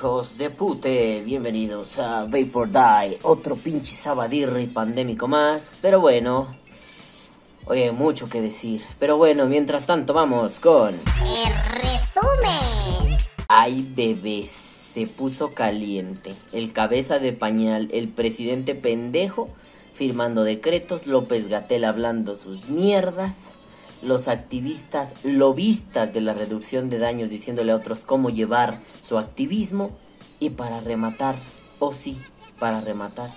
hijos de pute, bienvenidos a Vapor Die, otro pinche sabadirri pandémico más, pero bueno, oye, mucho que decir, pero bueno, mientras tanto vamos con... El resumen. Ay, bebés, se puso caliente, el cabeza de pañal, el presidente pendejo, firmando decretos, López Gatel hablando sus mierdas los activistas lobistas de la reducción de daños diciéndole a otros cómo llevar su activismo y para rematar, o sí, para rematar.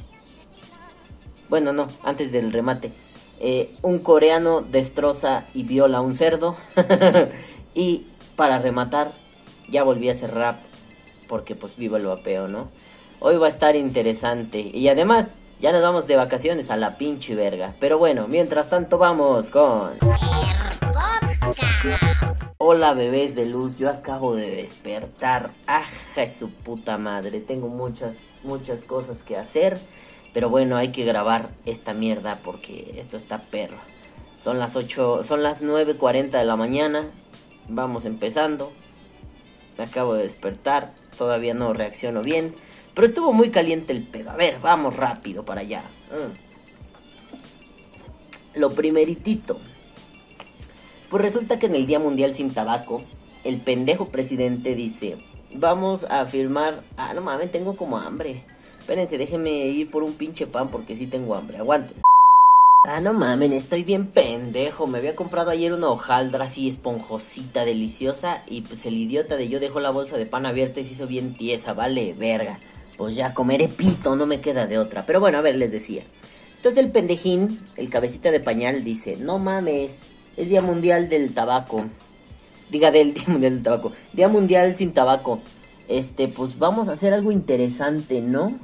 Bueno, no, antes del remate. Eh, un coreano destroza y viola a un cerdo. y para rematar, ya volví a hacer rap. Porque pues viva el vapeo, ¿no? Hoy va a estar interesante. Y además, ya nos vamos de vacaciones a la pinche verga. Pero bueno, mientras tanto vamos con... Hola bebés de luz, yo acabo de despertar. Aja su puta madre. Tengo muchas, muchas cosas que hacer. Pero bueno, hay que grabar esta mierda porque esto está perro. Son las 8, son las 9.40 de la mañana. Vamos empezando. Me acabo de despertar. Todavía no reacciono bien. Pero estuvo muy caliente el pedo. A ver, vamos rápido para allá. Mm. Lo primeritito. Pues resulta que en el Día Mundial sin Tabaco, el pendejo presidente dice, vamos a firmar... Ah, no mames, tengo como hambre. Espérense, déjenme ir por un pinche pan porque sí tengo hambre. Aguanten. Ah, no mames, estoy bien pendejo. Me había comprado ayer una hojaldra así esponjosita, deliciosa. Y pues el idiota de yo dejó la bolsa de pan abierta y se hizo bien tiesa. Vale, verga pues ya comeré pito, no me queda de otra. Pero bueno, a ver, les decía. Entonces el pendejín, el cabecita de pañal, dice, no mames, es Día Mundial del Tabaco. Diga del Día Mundial del Tabaco. Día Mundial sin tabaco. Este, pues vamos a hacer algo interesante, ¿no?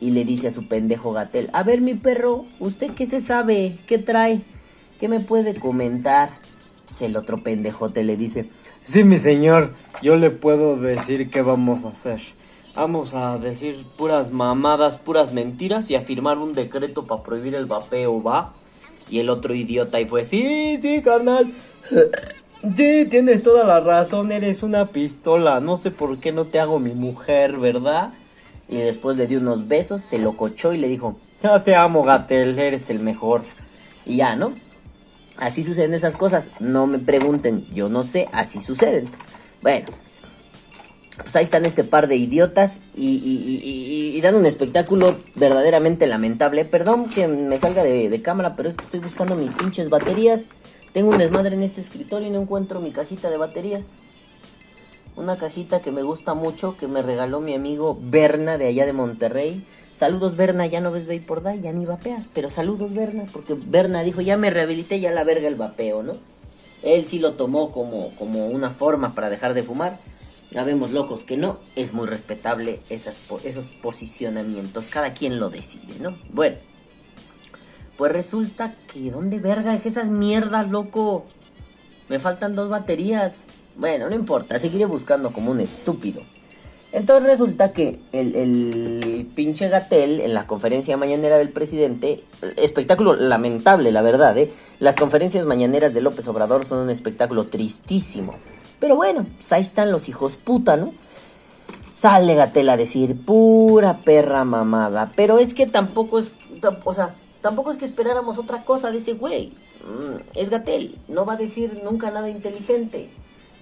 Y le dice a su pendejo Gatel, a ver mi perro, ¿usted qué se sabe? ¿Qué trae? ¿Qué me puede comentar? Pues el otro pendejote le dice, sí mi señor, yo le puedo decir qué vamos a hacer. Vamos a decir puras mamadas, puras mentiras y a firmar un decreto para prohibir el vapeo, ¿va? Y el otro idiota y fue, sí, sí, carnal. Sí, tienes toda la razón, eres una pistola. No sé por qué no te hago mi mujer, ¿verdad? Y después le dio unos besos, se lo cochó y le dijo, ya te amo, Gatel, eres el mejor. Y ya, ¿no? Así suceden esas cosas. No me pregunten, yo no sé, así suceden. Bueno, pues ahí están este par de idiotas y, dan un espectáculo verdaderamente lamentable. Perdón que me salga de, cámara, pero es que estoy buscando mis pinches baterías. Tengo un desmadre en este escritorio y no encuentro mi cajita de baterías. Una cajita que me gusta mucho, que me regaló mi amigo Berna de allá de Monterrey. Saludos Berna, ya no ves por Day, ya ni vapeas, pero saludos Berna, porque Berna dijo, ya me rehabilité, ya la verga el vapeo, ¿no? Él sí lo tomó como, como una forma para dejar de fumar. Ya vemos locos que no, es muy respetable esas, esos posicionamientos, cada quien lo decide, ¿no? Bueno, pues resulta que, ¿dónde verga es esas mierdas, loco? Me faltan dos baterías. Bueno, no importa, seguiré buscando como un estúpido. Entonces resulta que el, el, pinche Gatel en la conferencia mañanera del presidente, espectáculo lamentable, la verdad, ¿eh? Las conferencias mañaneras de López Obrador son un espectáculo tristísimo. Pero bueno, pues ahí están los hijos puta, ¿no? Sale Gatel a decir pura perra mamada. Pero es que tampoco es. O sea, tampoco es que esperáramos otra cosa de ese güey. Mm, es Gatel. No va a decir nunca nada inteligente.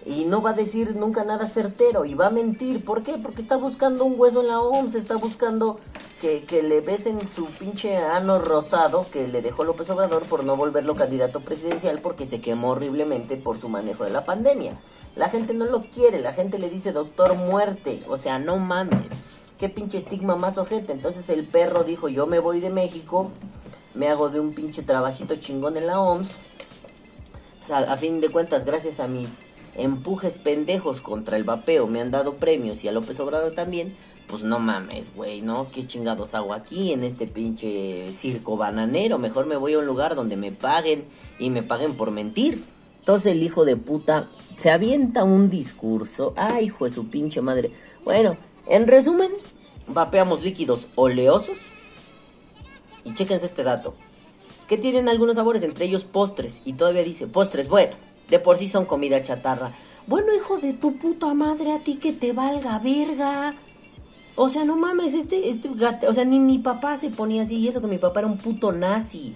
Y no va a decir nunca nada certero. Y va a mentir. ¿Por qué? Porque está buscando un hueso en la OMS. Está buscando que, que le besen su pinche ano rosado que le dejó López Obrador por no volverlo candidato presidencial porque se quemó horriblemente por su manejo de la pandemia. La gente no lo quiere, la gente le dice doctor muerte, o sea, no mames. Qué pinche estigma más ojete. Entonces el perro dijo, yo me voy de México, me hago de un pinche trabajito chingón en la OMS. O sea, a fin de cuentas, gracias a mis empujes pendejos contra el vapeo, me han dado premios y a López Obrador también. Pues no mames, güey, ¿no? ¿Qué chingados hago aquí en este pinche circo bananero? Mejor me voy a un lugar donde me paguen y me paguen por mentir. Entonces el hijo de puta se avienta un discurso. Ay, hijo de su pinche madre. Bueno, en resumen, vapeamos líquidos oleosos. Y chéquense este dato. Que tienen algunos sabores, entre ellos postres. Y todavía dice, postres, bueno, de por sí son comida chatarra. Bueno, hijo de tu puta madre, a ti que te valga verga. O sea, no mames, este, este gato, o sea, ni mi papá se ponía así, y eso que mi papá era un puto nazi.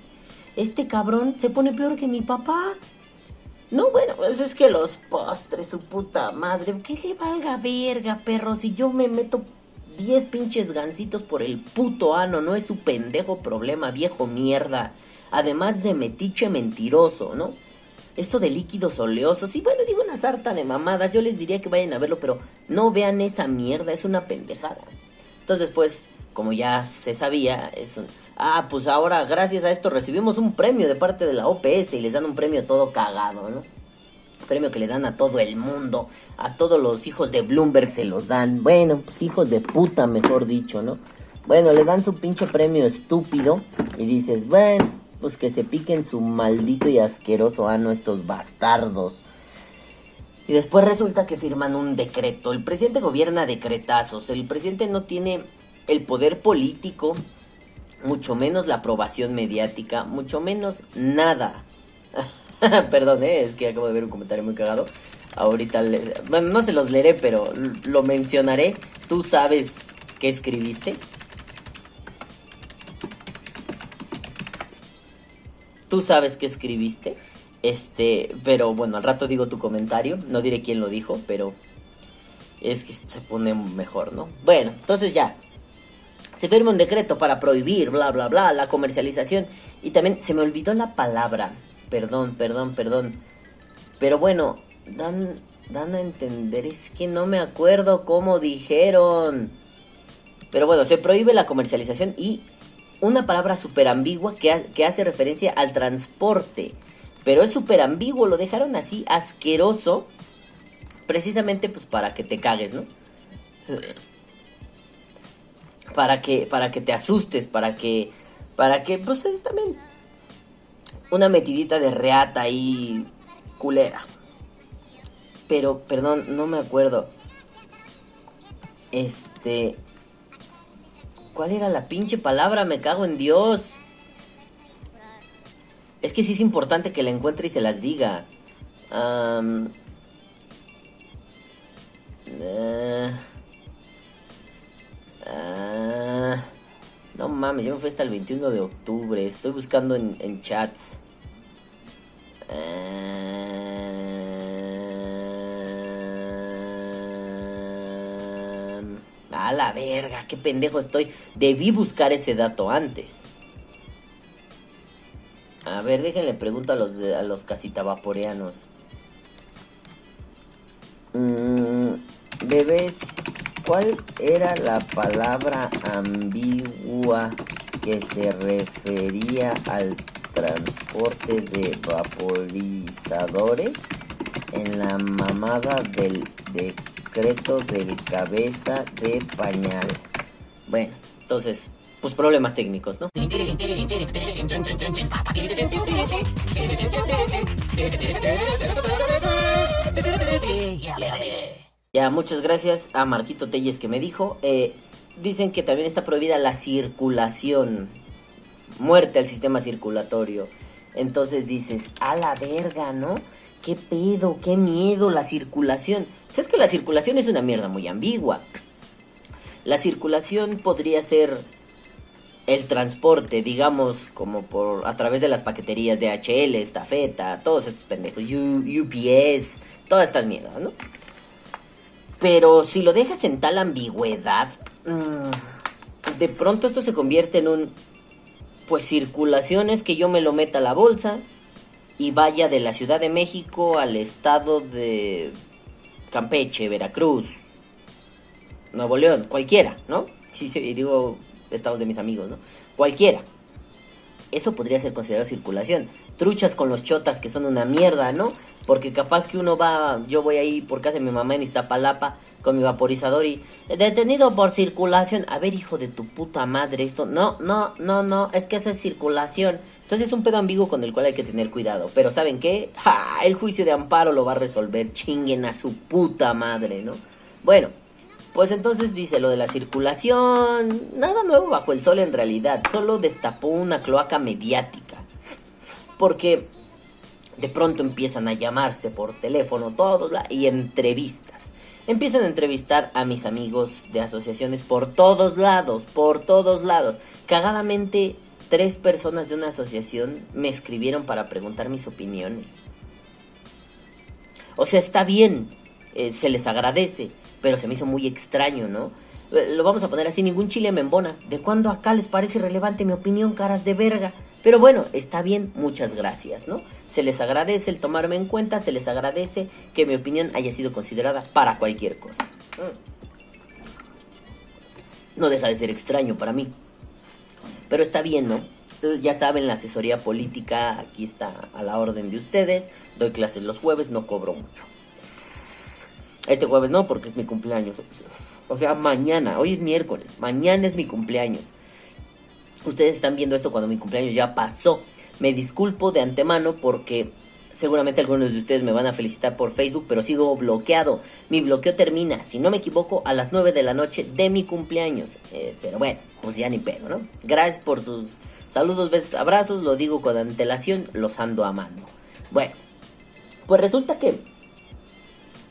Este cabrón se pone peor que mi papá. No, bueno, pues es que los postres, su puta madre, que le valga verga, perro, si yo me meto 10 pinches gancitos por el puto ano, no es su pendejo problema, viejo mierda. Además de metiche mentiroso, ¿no? Esto de líquidos oleosos, sí, bueno, digo una sarta de mamadas, yo les diría que vayan a verlo, pero no vean esa mierda, es una pendejada. Entonces, pues, como ya se sabía, es un... Ah, pues ahora gracias a esto recibimos un premio de parte de la OPS y les dan un premio todo cagado, ¿no? premio que le dan a todo el mundo, a todos los hijos de Bloomberg se los dan, bueno, pues hijos de puta, mejor dicho, ¿no? Bueno, le dan su pinche premio estúpido y dices, bueno, pues que se piquen su maldito y asqueroso ano estos bastardos. Y después resulta que firman un decreto. El presidente gobierna decretazos. El presidente no tiene el poder político, mucho menos la aprobación mediática, mucho menos nada. Perdón, ¿eh? es que acabo de ver un comentario muy cagado. Ahorita, bueno, no se los leeré, pero lo mencionaré. ¿Tú sabes qué escribiste? Tú sabes qué escribiste. Este, pero bueno, al rato digo tu comentario. No diré quién lo dijo, pero es que se pone mejor, ¿no? Bueno, entonces ya. Se firma un decreto para prohibir, bla, bla, bla, la comercialización. Y también se me olvidó la palabra. Perdón, perdón, perdón. Pero bueno, dan, dan a entender, es que no me acuerdo cómo dijeron. Pero bueno, se prohíbe la comercialización y una palabra súper ambigua que, que, hace referencia al transporte. Pero es súper ambiguo, lo dejaron así asqueroso. Precisamente pues para que te cagues, ¿no? Para que, para que te asustes, para que, para que, pues es también una metidita de reata ahí culera. Pero, perdón, no me acuerdo. Este, ¿Cuál era la pinche palabra? Me cago en Dios. Es que sí es importante que la encuentre y se las diga. Um, no mames, yo me fui hasta el 21 de octubre. Estoy buscando en, en chats. A la verga, qué pendejo estoy. Debí buscar ese dato antes. A ver, déjenle pregunto a los, a los casitavaporeanos. Mm, bebés, ¿cuál era la palabra ambigua que se refería al transporte de vaporizadores en la mamada del decreto del cabeza de pañal. Bueno, entonces, pues problemas técnicos, ¿no? Ya, muchas gracias a Marquito Telles que me dijo. Eh, dicen que también está prohibida la circulación muerte al sistema circulatorio. Entonces dices, a la verga, ¿no? ¿Qué pedo? ¿Qué miedo la circulación? ¿Sabes que la circulación es una mierda muy ambigua? La circulación podría ser el transporte, digamos, como por a través de las paqueterías de HL, estafeta, todos estos pendejos, UPS, todas estas mierdas, ¿no? Pero si lo dejas en tal ambigüedad, mm, de pronto esto se convierte en un pues circulaciones que yo me lo meta a la bolsa y vaya de la Ciudad de México al estado de Campeche, Veracruz, Nuevo León, cualquiera, ¿no? Sí, sí, digo estados de mis amigos, ¿no? Cualquiera. Eso podría ser considerado circulación. Truchas con los chotas que son una mierda, ¿no? Porque capaz que uno va, yo voy ahí por casa de mi mamá en Iztapalapa con mi vaporizador y detenido por circulación. A ver, hijo de tu puta madre, esto no, no, no, no, es que eso es circulación. Entonces es un pedo ambiguo con el cual hay que tener cuidado. Pero ¿saben qué? ¡Ja! El juicio de amparo lo va a resolver. Chinguen a su puta madre, ¿no? Bueno, pues entonces dice lo de la circulación. Nada nuevo bajo el sol en realidad. Solo destapó una cloaca mediática. Porque De pronto empiezan a llamarse por teléfono todos bla, y entrevistas. Empiezan a entrevistar a mis amigos de asociaciones por todos lados, por todos lados. Cagadamente, tres personas de una asociación me escribieron para preguntar mis opiniones. O sea, está bien, eh, se les agradece, pero se me hizo muy extraño, ¿no? Eh, Lo vamos a poner así, ningún chile me embona. ¿De cuándo acá les parece relevante mi opinión, caras de verga? Pero bueno, está bien, muchas gracias, ¿no? Se les agradece el tomarme en cuenta, se les agradece que mi opinión haya sido considerada para cualquier cosa. Mm. No deja de ser extraño para mí. Pero está bien, ¿no? Eh, Ya saben, la asesoría política aquí está a la orden de ustedes. Doy clases los jueves, no cobro mucho. Este jueves no, porque es mi cumpleaños. O sea, mañana, hoy es miércoles, mañana es mi cumpleaños. Ustedes están viendo esto cuando mi cumpleaños ya pasó. Me disculpo de antemano porque seguramente algunos de ustedes me van a felicitar por Facebook, pero sigo bloqueado. Mi bloqueo termina, si no me equivoco, a las 9 de la noche de mi cumpleaños. Eh, pero bueno, pues ya ni pedo, ¿no? Gracias por sus saludos, besos, abrazos. Lo digo con antelación, los ando amando. Bueno, pues resulta que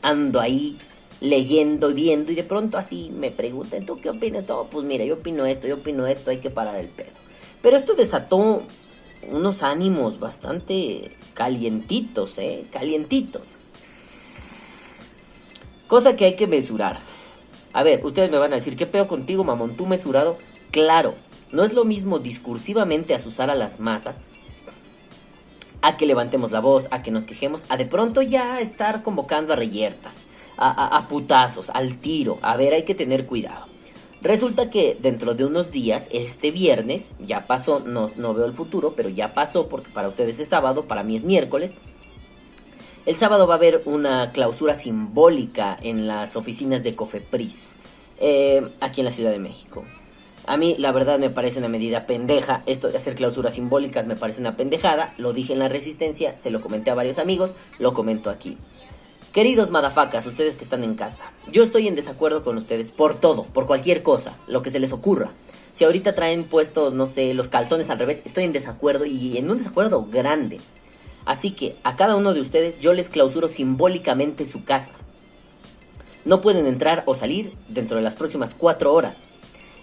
ando ahí leyendo y viendo y de pronto así me preguntan, ¿tú qué opinas? No, pues mira, yo opino esto, yo opino esto, hay que parar el pedo. Pero esto desató unos ánimos bastante calientitos, ¿eh? Calientitos. Cosa que hay que mesurar. A ver, ustedes me van a decir, ¿qué pedo contigo, mamón? ¿Tú mesurado? Claro, no es lo mismo discursivamente asusar a las masas a que levantemos la voz, a que nos quejemos, a de pronto ya estar convocando a reyertas, a, putazos, al tiro. A ver, hay que tener cuidado. Resulta que dentro de unos días, este viernes, ya pasó, no, no veo el futuro, pero ya pasó porque para ustedes es sábado, para mí es miércoles. El sábado va a haber una clausura simbólica en las oficinas de Cofepris, eh, aquí en la Ciudad de México. A mí, la verdad, me parece una medida pendeja. Esto de hacer clausuras simbólicas me parece una pendejada. Lo dije en la resistencia, se lo comenté a varios amigos, lo comento aquí. Queridos madafacas, ustedes que están en casa, yo estoy en desacuerdo con ustedes por todo, por cualquier cosa, lo que se les ocurra. Si ahorita traen puestos, no sé, los calzones al revés, estoy en desacuerdo y en un desacuerdo grande. Así que a cada uno de ustedes yo les clausuro simbólicamente su casa. No pueden entrar o salir dentro de las próximas cuatro horas.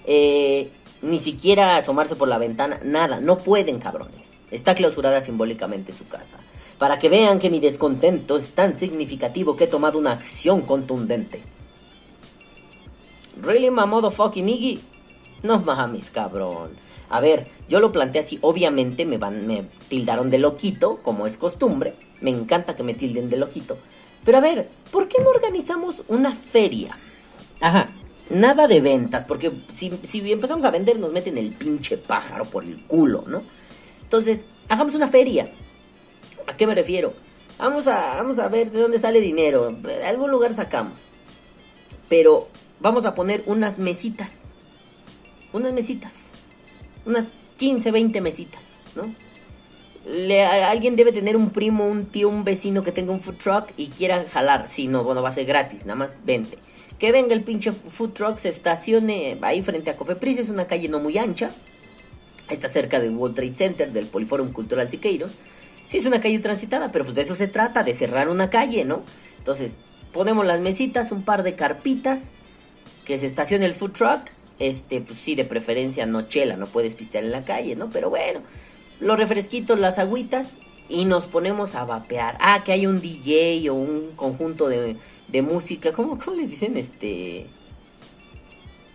Eh, ni siquiera asomarse por la ventana, nada, no pueden cabrones. Está clausurada simbólicamente su casa. Para que vean que mi descontento es tan significativo que he tomado una acción contundente. Really, my motherfucking Iggy? No mames, cabrón. A ver, yo lo planteé así, obviamente me van, me tildaron de loquito, como es costumbre. Me encanta que me tilden de loquito. Pero a ver, ¿por qué no organizamos una feria? Ajá, nada de ventas, porque si, si empezamos a vender nos meten el pinche pájaro por el culo, ¿no? Entonces, hagamos una feria. ¿A qué me refiero? Vamos a, vamos a ver de dónde sale dinero. De algún lugar sacamos. Pero vamos a poner unas mesitas. Unas mesitas. Unas 15, 20 mesitas, ¿no? Le- alguien debe tener un primo, un tío, un vecino que tenga un food truck y quiera jalar. Si no, bueno, va a ser gratis, nada más vente. Que venga el pinche food truck, se estacione ahí frente a Cofepris, es una calle no muy ancha. Está cerca del World Trade Center, del Poliforum Cultural Siqueiros. Sí, es una calle transitada, pero pues de eso se trata, de cerrar una calle, ¿no? Entonces, ponemos las mesitas, un par de carpitas, que se estacione el food truck. Este, pues sí, de preferencia no chela, no puedes pistear en la calle, ¿no? Pero bueno, los refresquitos, las agüitas y nos ponemos a vapear. Ah, que hay un DJ o un conjunto de, de música, ¿cómo, ¿cómo les dicen? Este...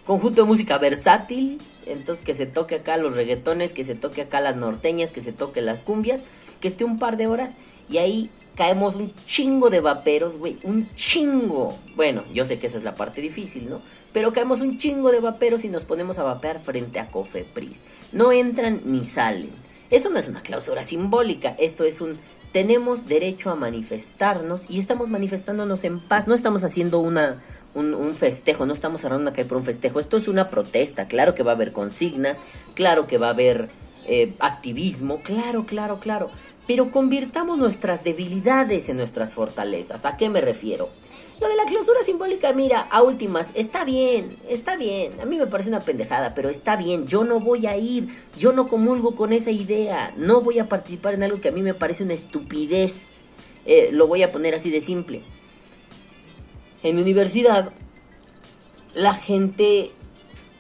Conjunto de música versátil, entonces que se toque acá los reggaetones, que se toque acá las norteñas, que se toque las cumbias, que esté un par de horas y ahí caemos un chingo de vaperos, güey, un chingo. Bueno, yo sé que esa es la parte difícil, ¿no? Pero caemos un chingo de vaperos y nos ponemos a vapear frente a Cofepris. No entran ni salen. Eso no es una clausura simbólica, esto es un tenemos derecho a manifestarnos y estamos manifestándonos en paz, no estamos haciendo una un, festejo, no estamos cerrando una calle por un festejo, esto es una protesta, claro que va a haber consignas, claro que va a haber eh, activismo, claro, claro, claro, pero convirtamos nuestras debilidades en nuestras fortalezas, ¿a qué me refiero? Lo de la clausura simbólica, mira, a últimas, está bien, está bien. A mí me parece una pendejada, pero está bien. Yo no voy a ir, yo no comulgo con esa idea. No voy a participar en algo que a mí me parece una estupidez. Eh, lo voy a poner así de simple. En mi universidad, la gente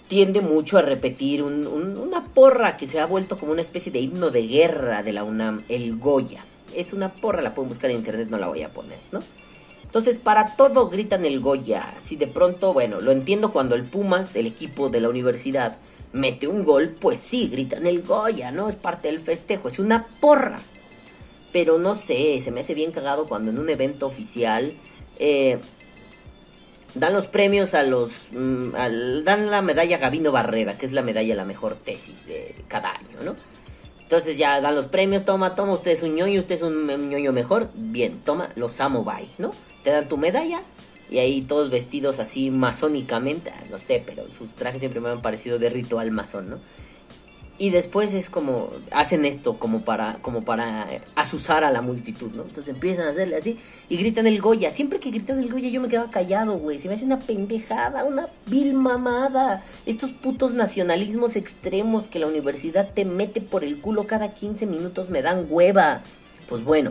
tiende mucho a repetir un- un- una porra que se ha vuelto como una especie de himno de guerra de la UNAM, el Goya. Es una porra, la pueden buscar en internet, no la voy a poner, ¿no? Entonces, para todo gritan el Goya. Si de pronto, bueno, lo entiendo cuando el Pumas, el equipo de la universidad, mete un gol, pues sí, gritan el Goya, ¿no? Es parte del festejo, es una porra. Pero no sé, se me hace bien cagado cuando en un evento oficial eh, dan los premios a los... mm, dan la medalla Gavino Barrera, que es la medalla la mejor tesis de cada año, ¿no? Entonces ya dan los premios, toma, toma, usted es un ñoño, usted es un, ñoño mejor, bien, toma, los amo, bye, ¿no? Te dan tu medalla y ahí todos vestidos así masónicamente, no sé, pero sus trajes siempre me han parecido de ritual masón, ¿no? Y después es como, hacen esto como para, como para asusar a la multitud, ¿no? Entonces empiezan a hacerle así y gritan el Goya. Siempre que gritan el Goya yo me quedaba callado, güey. Se me hace una pendejada, una vil mamada. Estos putos nacionalismos extremos que la universidad te mete por el culo cada 15 minutos me dan hueva. Pues bueno,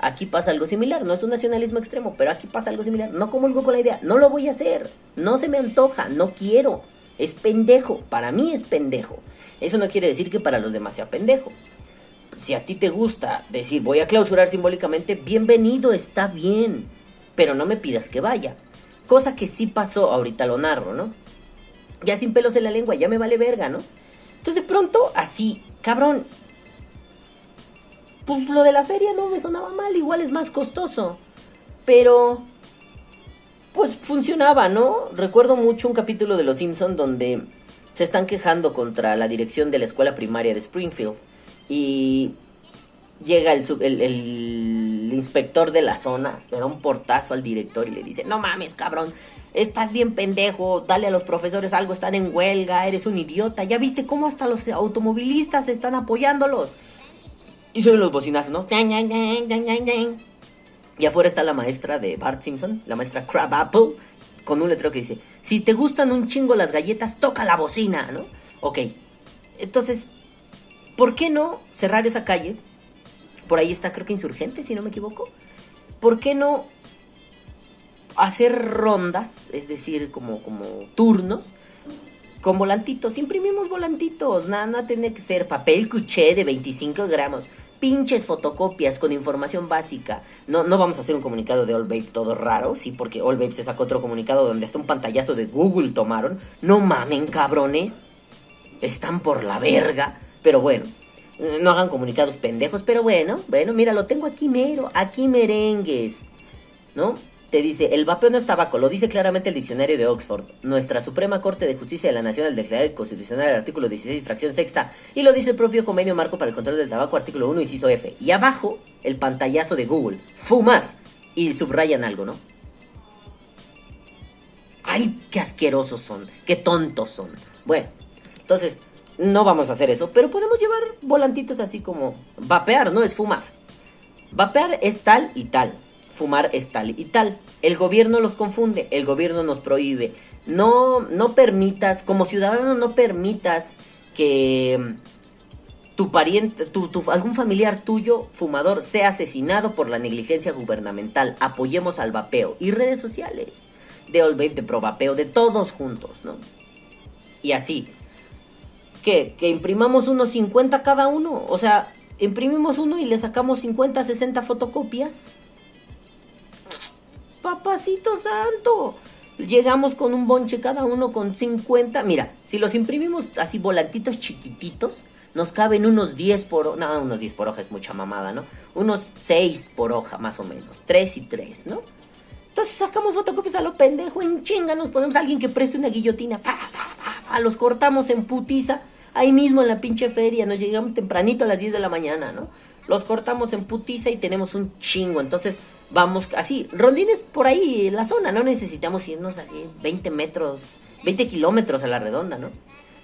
aquí pasa algo similar. No es un nacionalismo extremo, pero aquí pasa algo similar. No comulgo con la idea. No lo voy a hacer. No se me antoja. No quiero. Es pendejo. Para mí es pendejo. Eso no quiere decir que para los demás sea pendejo. Si a ti te gusta decir voy a clausurar simbólicamente, bienvenido, está bien. Pero no me pidas que vaya. Cosa que sí pasó, ahorita lo narro, ¿no? Ya sin pelos en la lengua, ya me vale verga, ¿no? Entonces de pronto, así, cabrón. Pues lo de la feria no me sonaba mal, igual es más costoso. Pero pues funcionaba, ¿no? Recuerdo mucho un capítulo de Los Simpson donde se están quejando contra la dirección de la escuela primaria de Springfield y llega el, el, inspector de la zona, le da un portazo al director y le dice, no mames, cabrón, estás bien pendejo, dale a los profesores algo, están en huelga, eres un idiota, ya viste cómo hasta los automovilistas están apoyándolos. Y suenan los bocinazos, ¿no? Y afuera está la maestra de Bart Simpson, la maestra Crab Apple, con un letrero que dice, si te gustan un chingo las galletas, toca la bocina, ¿no? Ok, entonces, ¿por qué no cerrar esa calle? Por ahí está, creo que insurgente, si no me equivoco. ¿Por qué no hacer rondas, es decir, como, como turnos, con volantitos? Imprimimos volantitos, nada, nada tiene que ser papel cuché de 25 gramos. Pinches fotocopias con información básica. No, no vamos a hacer un comunicado de All Babe todo raro, sí, porque All Babe se sacó otro comunicado donde hasta un pantallazo de Google tomaron. No mamen, cabrones. Están por la verga. Pero bueno, no hagan comunicados pendejos. Pero bueno, bueno, mira, lo tengo aquí mero. Aquí merengues. ¿No? Te dice, el vapeo no es tabaco, lo dice claramente el diccionario de Oxford. Nuestra Suprema Corte de Justicia de la Nación al declarar constitucional el artículo 16, fracción sexta, y lo dice el propio convenio marco para el control del tabaco, artículo 1, inciso F. Y abajo, el pantallazo de Google, fumar. Y subrayan algo, ¿no? ¡Ay, qué asquerosos son! ¡Qué tontos son! Bueno, entonces, no vamos a hacer eso, pero podemos llevar volantitos así como vapear, no es fumar. Vapear es tal y tal. Fumar es tal y tal. El gobierno los confunde, el gobierno nos prohíbe. No, no permitas, como ciudadano, no permitas que mm, tu pariente, tu, algún familiar tuyo, fumador, sea asesinado por la negligencia gubernamental. Apoyemos al vapeo. Y redes sociales. De All Babe, de Pro Vapeo, de todos juntos, ¿no? Y así. ¿Qué? ¿Que imprimamos unos 50 cada uno? O sea, imprimimos uno y le sacamos 50, 60 fotocopias. Papacito santo. Llegamos con un bonche cada uno con 50. Mira, si los imprimimos así volantitos chiquititos, nos caben unos 10 por hoja. No, unos 10 por hoja es mucha mamada, ¿no? Unos 6 por hoja más o menos. 3 y 3, ¿no? Entonces sacamos fotocopias a lo pendejo, en chinga, nos ponemos a alguien que preste una guillotina, fa, fa, fa, los cortamos en putiza, ahí mismo en la pinche feria, nos llegamos tempranito a las 10 de la mañana, ¿no? Los cortamos en putiza y tenemos un chingo, entonces vamos así, rondines por ahí en la zona, no necesitamos irnos así 20 metros, 20 kilómetros a la redonda, ¿no?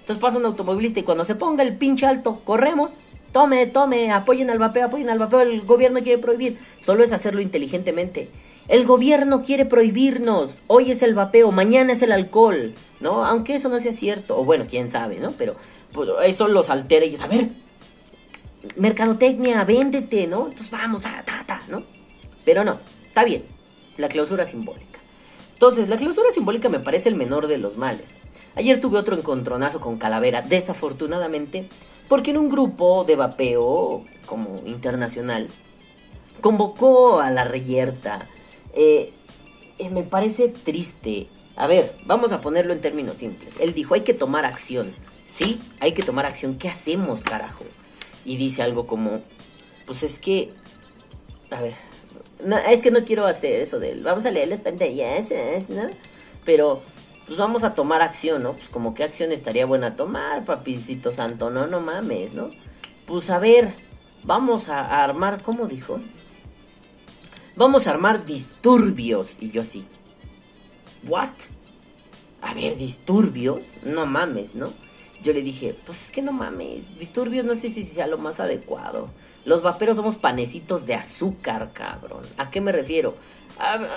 Entonces pasa un automovilista y cuando se ponga el pinche alto, corremos. Tome, tome, apoyen al vapeo, apoyen al vapeo. El gobierno quiere prohibir. Solo es hacerlo inteligentemente. El gobierno quiere prohibirnos. Hoy es el vapeo, mañana es el alcohol, ¿no? Aunque eso no sea cierto, o bueno, quién sabe, ¿no? Pero pues, eso los altera y es, a ver, mercadotecnia, véndete, ¿no? Entonces vamos, ta, ta, ta, ¿no? Pero no, está bien, la clausura simbólica. Entonces, la clausura simbólica me parece el menor de los males. Ayer tuve otro encontronazo con Calavera, desafortunadamente, porque en un grupo de vapeo como internacional convocó a la reyerta. Eh, eh, me parece triste. A ver, vamos a ponerlo en términos simples. Él dijo, hay que tomar acción. Sí, hay que tomar acción. ¿Qué hacemos, carajo? Y dice algo como, pues es que, a ver, es que no quiero hacer eso del, vamos a leer las ¿no? Pero, pues vamos a tomar acción, ¿no? Pues como qué acción estaría buena tomar, papicito santo, no, no mames, ¿no? Pues a ver, vamos a armar, ¿cómo dijo? Vamos a armar disturbios. Y yo así, ¿what? A ver, disturbios, no mames, ¿no? Yo le dije, pues es que no mames, disturbios no sé si sea lo más adecuado. Los vaperos somos panecitos de azúcar, cabrón. ¿A qué me refiero?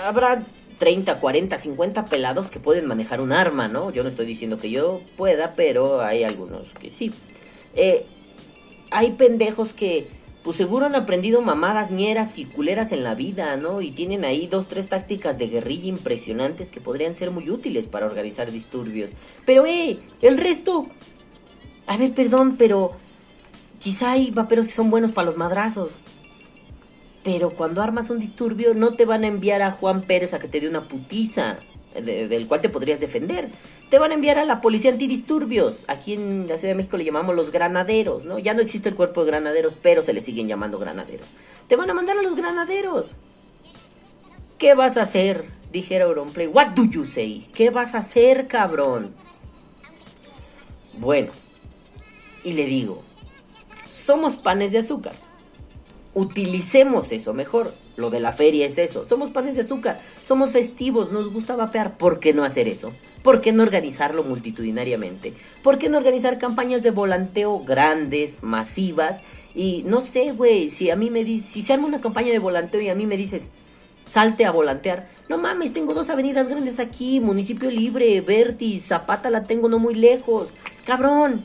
Habrá 30, 40, 50 pelados que pueden manejar un arma, ¿no? Yo no estoy diciendo que yo pueda, pero hay algunos que sí. Eh, hay pendejos que pues seguro han aprendido mamadas ñeras y culeras en la vida, ¿no? Y tienen ahí dos, tres tácticas de guerrilla impresionantes que podrían ser muy útiles para organizar disturbios. Pero, eh, el resto... A ver, perdón, pero... Quizá hay vaperos que son buenos para los madrazos. Pero cuando armas un disturbio no te van a enviar a Juan Pérez a que te dé una putiza, del cual te podrías defender te van a enviar a la policía antidisturbios. Aquí en la Ciudad de México le llamamos los granaderos, ¿no? Ya no existe el cuerpo de granaderos, pero se le siguen llamando granaderos. Te van a mandar a los granaderos. ¿Qué vas a hacer? Dijera Auronplay. What do you say? ¿Qué vas a hacer, cabrón? Bueno, y le digo, somos panes de azúcar. Utilicemos eso mejor. Lo de la feria es eso. Somos panes de azúcar, somos festivos, nos gusta vapear. ¿Por qué no hacer eso? ¿Por qué no organizarlo multitudinariamente? ¿Por qué no organizar campañas de volanteo grandes, masivas? Y no sé, güey, si a mí me dice, si se arma una campaña de volanteo y a mí me dices, salte a volantear. No mames, tengo dos avenidas grandes aquí, municipio libre, Vertis, Zapata la tengo no muy lejos. Cabrón,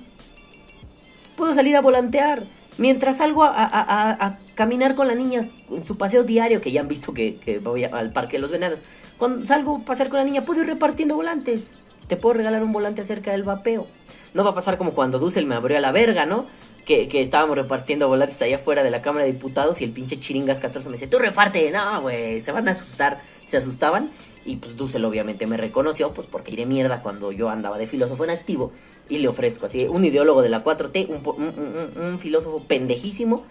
puedo salir a volantear. Mientras salgo a, caminar con la niña en su paseo diario, que ya han visto que, voy al Parque de los Venados, cuando salgo a pasear con la niña, puedo ir repartiendo volantes. Te puedo regalar un volante acerca del vapeo. No va a pasar como cuando Dussel me abrió a la verga, ¿no? Que, estábamos repartiendo volantes allá afuera de la Cámara de Diputados y el pinche chiringas castroso me dice, tú reparte. No, güey, se van a asustar. Se asustaban. Y pues Dussel obviamente me reconoció, pues porque iré mierda cuando yo andaba de filósofo en activo. Y le ofrezco así, un ideólogo de la 4T, un, filósofo pendejísimo.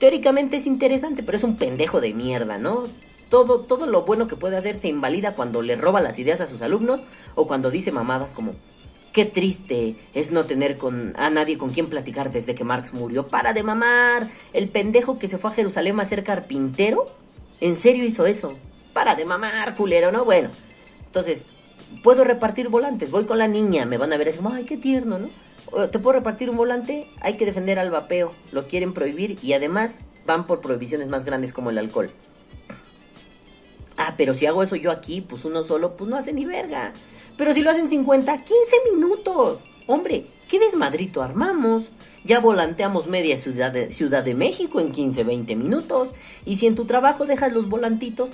Teóricamente es interesante, pero es un pendejo de mierda, ¿no? Todo, todo lo bueno que puede hacer se invalida cuando le roba las ideas a sus alumnos o cuando dice mamadas como Qué triste es no tener con, a nadie con quien platicar desde que Marx murió. Para de mamar. El pendejo que se fue a Jerusalén a ser carpintero. ¿En serio hizo eso? Para de mamar, culero, ¿no? Bueno. Entonces, puedo repartir volantes. Voy con la niña, me van a ver así, ay, qué tierno, ¿no? ¿Te puedo repartir un volante? Hay que defender al vapeo. Lo quieren prohibir y además van por prohibiciones más grandes como el alcohol. Ah, pero si hago eso yo aquí, pues uno solo, pues no hace ni verga. Pero si lo hacen 50, 15 minutos. Hombre, ¿qué desmadrito armamos? Ya volanteamos media ciudad de, ciudad de México en 15, 20 minutos. Y si en tu trabajo dejas los volantitos,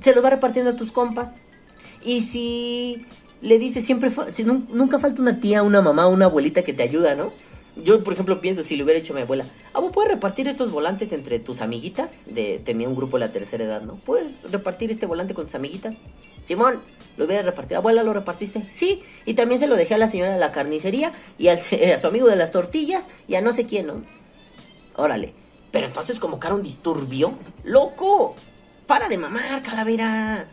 se los va repartiendo a tus compas. Y si le dices siempre, si nunca falta una tía, una mamá, una abuelita que te ayuda, ¿no? Yo, por ejemplo, pienso, si le hubiera hecho a mi abuela, ah, ¿puedes repartir estos volantes entre tus amiguitas? De, tenía un grupo de la tercera edad, ¿no? ¿Puedes repartir este volante con tus amiguitas? Simón, lo hubiera repartido. Abuela, ¿lo repartiste? Sí. Y también se lo dejé a la señora de la carnicería y al, a su amigo de las tortillas y a no sé quién, ¿no? Órale. Pero entonces convocar un disturbio. ¡Loco! Para de mamar, calavera.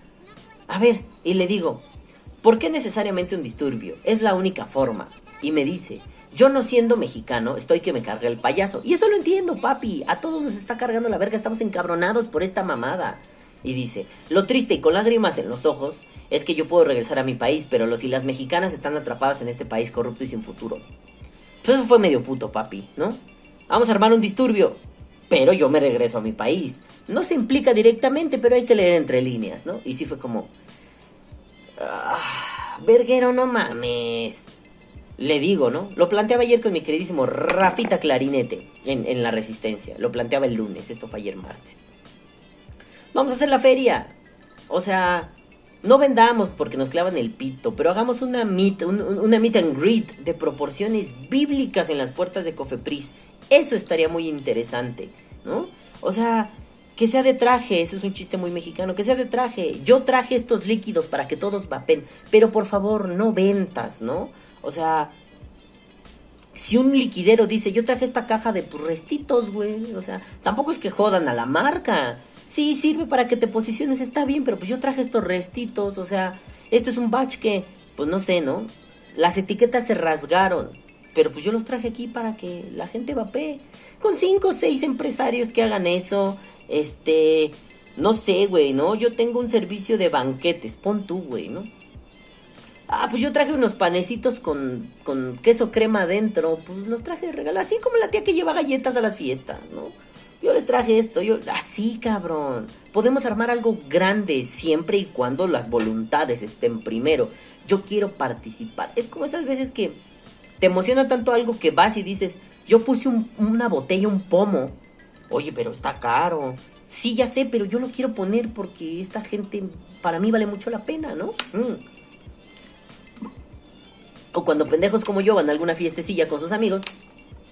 A ver, y le digo, ¿por qué necesariamente un disturbio? Es la única forma. Y me dice, yo no siendo mexicano, estoy que me cargue el payaso. Y eso lo entiendo, papi. A todos nos está cargando la verga, estamos encabronados por esta mamada. Y dice, lo triste y con lágrimas en los ojos es que yo puedo regresar a mi país, pero los y las mexicanas están atrapadas en este país corrupto y sin futuro. Pues eso fue medio puto, papi, ¿no? Vamos a armar un disturbio. pero yo me regreso a mi país. No se implica directamente, pero hay que leer entre líneas, ¿no? Y sí fue como... Ah, verguero, no mames. Le digo, ¿no? Lo planteaba ayer con mi queridísimo Rafita Clarinete en, en La Resistencia. Lo planteaba el lunes, esto fue ayer martes. Vamos a hacer la feria. O sea, no vendamos porque nos clavan el pito, pero hagamos una meet, un- un- una meet and greet de proporciones bíblicas en las puertas de Cofepris. Eso estaría muy interesante, ¿no? O sea, que sea de traje, ese es un chiste muy mexicano, que sea de traje. Yo traje estos líquidos para que todos vapen, pero por favor, no ventas, ¿no? O sea, si un liquidero dice, yo traje esta caja de restitos, güey, o sea, tampoco es que jodan a la marca. Sí, sirve para que te posiciones, está bien, pero pues yo traje estos restitos, o sea, esto es un batch que, pues no sé, ¿no? Las etiquetas se rasgaron, pero pues yo los traje aquí para que la gente vapee. Con cinco o seis empresarios que hagan eso, este, no sé, güey, ¿no? Yo tengo un servicio de banquetes, pon tú, güey, ¿no? Ah, pues yo traje unos panecitos con, con queso crema adentro. Pues los traje de regalo. Así como la tía que lleva galletas a la fiesta, ¿no? Yo les traje esto, yo... Así, cabrón. Podemos armar algo grande siempre y cuando las voluntades estén primero. Yo quiero participar. Es como esas veces que te emociona tanto algo que vas y dices, yo puse un- una botella, un pomo. Oye, pero está caro. Sí, ya sé, pero yo lo quiero poner porque esta gente para mí vale mucho la pena, ¿no? Mm. O cuando pendejos como yo van a alguna fiestecilla con sus amigos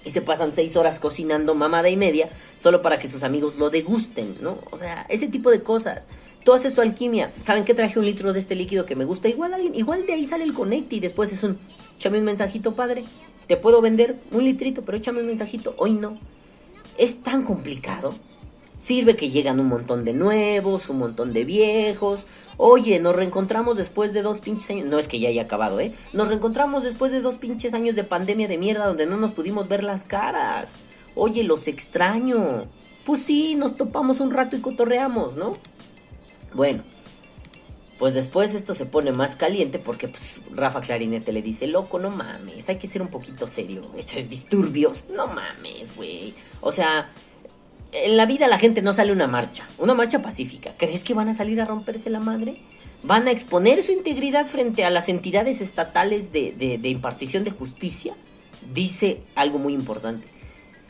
y se pasan seis horas cocinando mamada y media solo para que sus amigos lo degusten, ¿no? O sea, ese tipo de cosas. Tú haces tu alquimia. ¿Saben qué traje un litro de este líquido que me gusta? Igual alguien, igual de ahí sale el conecte y después es un, échame un mensajito, padre. Te puedo vender un litrito, pero échame un mensajito. Hoy no. Es tan complicado. Sirve que llegan un montón de nuevos, un montón de viejos. Oye, nos reencontramos después de dos pinches años. No es que ya haya acabado, ¿eh? Nos reencontramos después de dos pinches años de pandemia de mierda donde no nos pudimos ver las caras. Oye, los extraño. Pues sí, nos topamos un rato y cotorreamos, ¿no? Bueno, pues después esto se pone más caliente porque pues, Rafa Clarinete le dice, loco, no mames, hay que ser un poquito serio. Estos disturbios, no mames, güey. O sea, en la vida la gente no sale una marcha, una marcha pacífica. ¿Crees que van a salir a romperse la madre? ¿Van a exponer su integridad frente a las entidades estatales de, de- de impartición de justicia? Dice algo muy importante.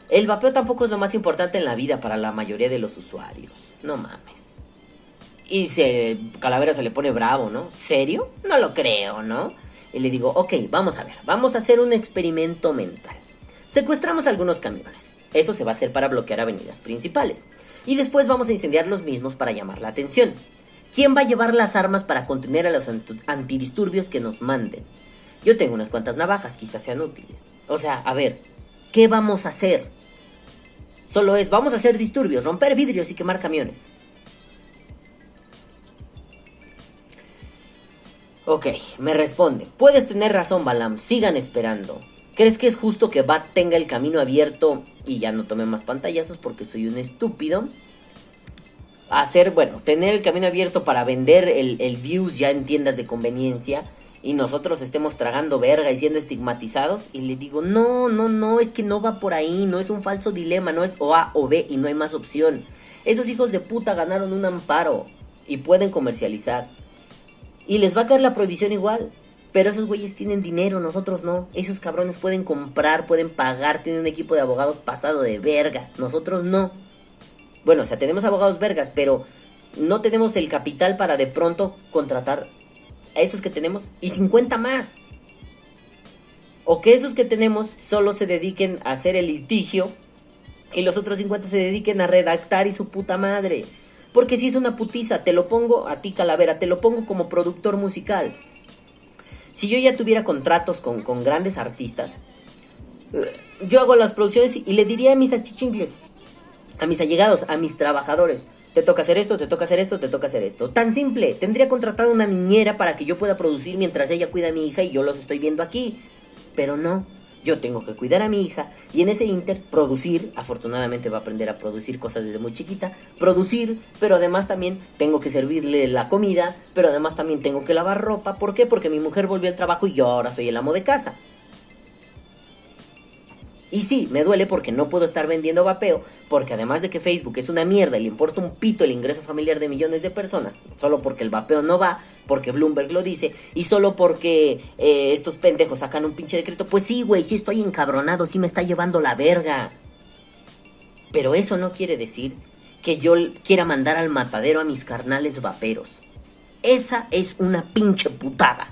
El vapeo tampoco es lo más importante en la vida para la mayoría de los usuarios. No mames. Y se, Calavera se le pone bravo, ¿no? ¿Serio? No lo creo, ¿no? Y le digo, ok, vamos a ver, vamos a hacer un experimento mental. Secuestramos algunos camiones. Eso se va a hacer para bloquear avenidas principales. Y después vamos a incendiar los mismos para llamar la atención. ¿Quién va a llevar las armas para contener a los antidisturbios que nos manden? Yo tengo unas cuantas navajas, quizás sean útiles. O sea, a ver, ¿qué vamos a hacer? Solo es, vamos a hacer disturbios, romper vidrios y quemar camiones. Ok, me responde. Puedes tener razón, Balam. Sigan esperando. ¿Crees que es justo que Bat tenga el camino abierto y ya no tome más pantallazos porque soy un estúpido? Hacer, bueno, tener el camino abierto para vender el, el views ya en tiendas de conveniencia y nosotros estemos tragando verga y siendo estigmatizados. Y le digo, no, no, no, es que no va por ahí, no es un falso dilema, no es o A o B y no hay más opción. Esos hijos de puta ganaron un amparo y pueden comercializar. Y les va a caer la prohibición igual. Pero esos güeyes tienen dinero, nosotros no. Esos cabrones pueden comprar, pueden pagar, tienen un equipo de abogados pasado de verga. Nosotros no. Bueno, o sea, tenemos abogados vergas, pero no tenemos el capital para de pronto contratar a esos que tenemos y 50 más. O que esos que tenemos solo se dediquen a hacer el litigio y los otros 50 se dediquen a redactar y su puta madre. Porque si es una putiza, te lo pongo a ti, Calavera, te lo pongo como productor musical. Si yo ya tuviera contratos con, con grandes artistas, yo hago las producciones y, y le diría a mis achichingles, a mis allegados, a mis trabajadores, te toca hacer esto, te toca hacer esto, te toca hacer esto. Tan simple, tendría contratado una niñera para que yo pueda producir mientras ella cuida a mi hija y yo los estoy viendo aquí. Pero no, yo tengo que cuidar a mi hija y en ese inter producir, afortunadamente va a aprender a producir cosas desde muy chiquita, producir, pero además también tengo que servirle la comida, pero además también tengo que lavar ropa. ¿Por qué? Porque mi mujer volvió al trabajo y yo ahora soy el amo de casa. Y sí, me duele porque no puedo estar vendiendo vapeo, porque además de que Facebook es una mierda y le importa un pito el ingreso familiar de millones de personas, solo porque el vapeo no va, porque Bloomberg lo dice, y solo porque eh, estos pendejos sacan un pinche decreto, pues sí, güey, sí estoy encabronado, sí me está llevando la verga. Pero eso no quiere decir que yo quiera mandar al matadero a mis carnales vaperos. Esa es una pinche putada.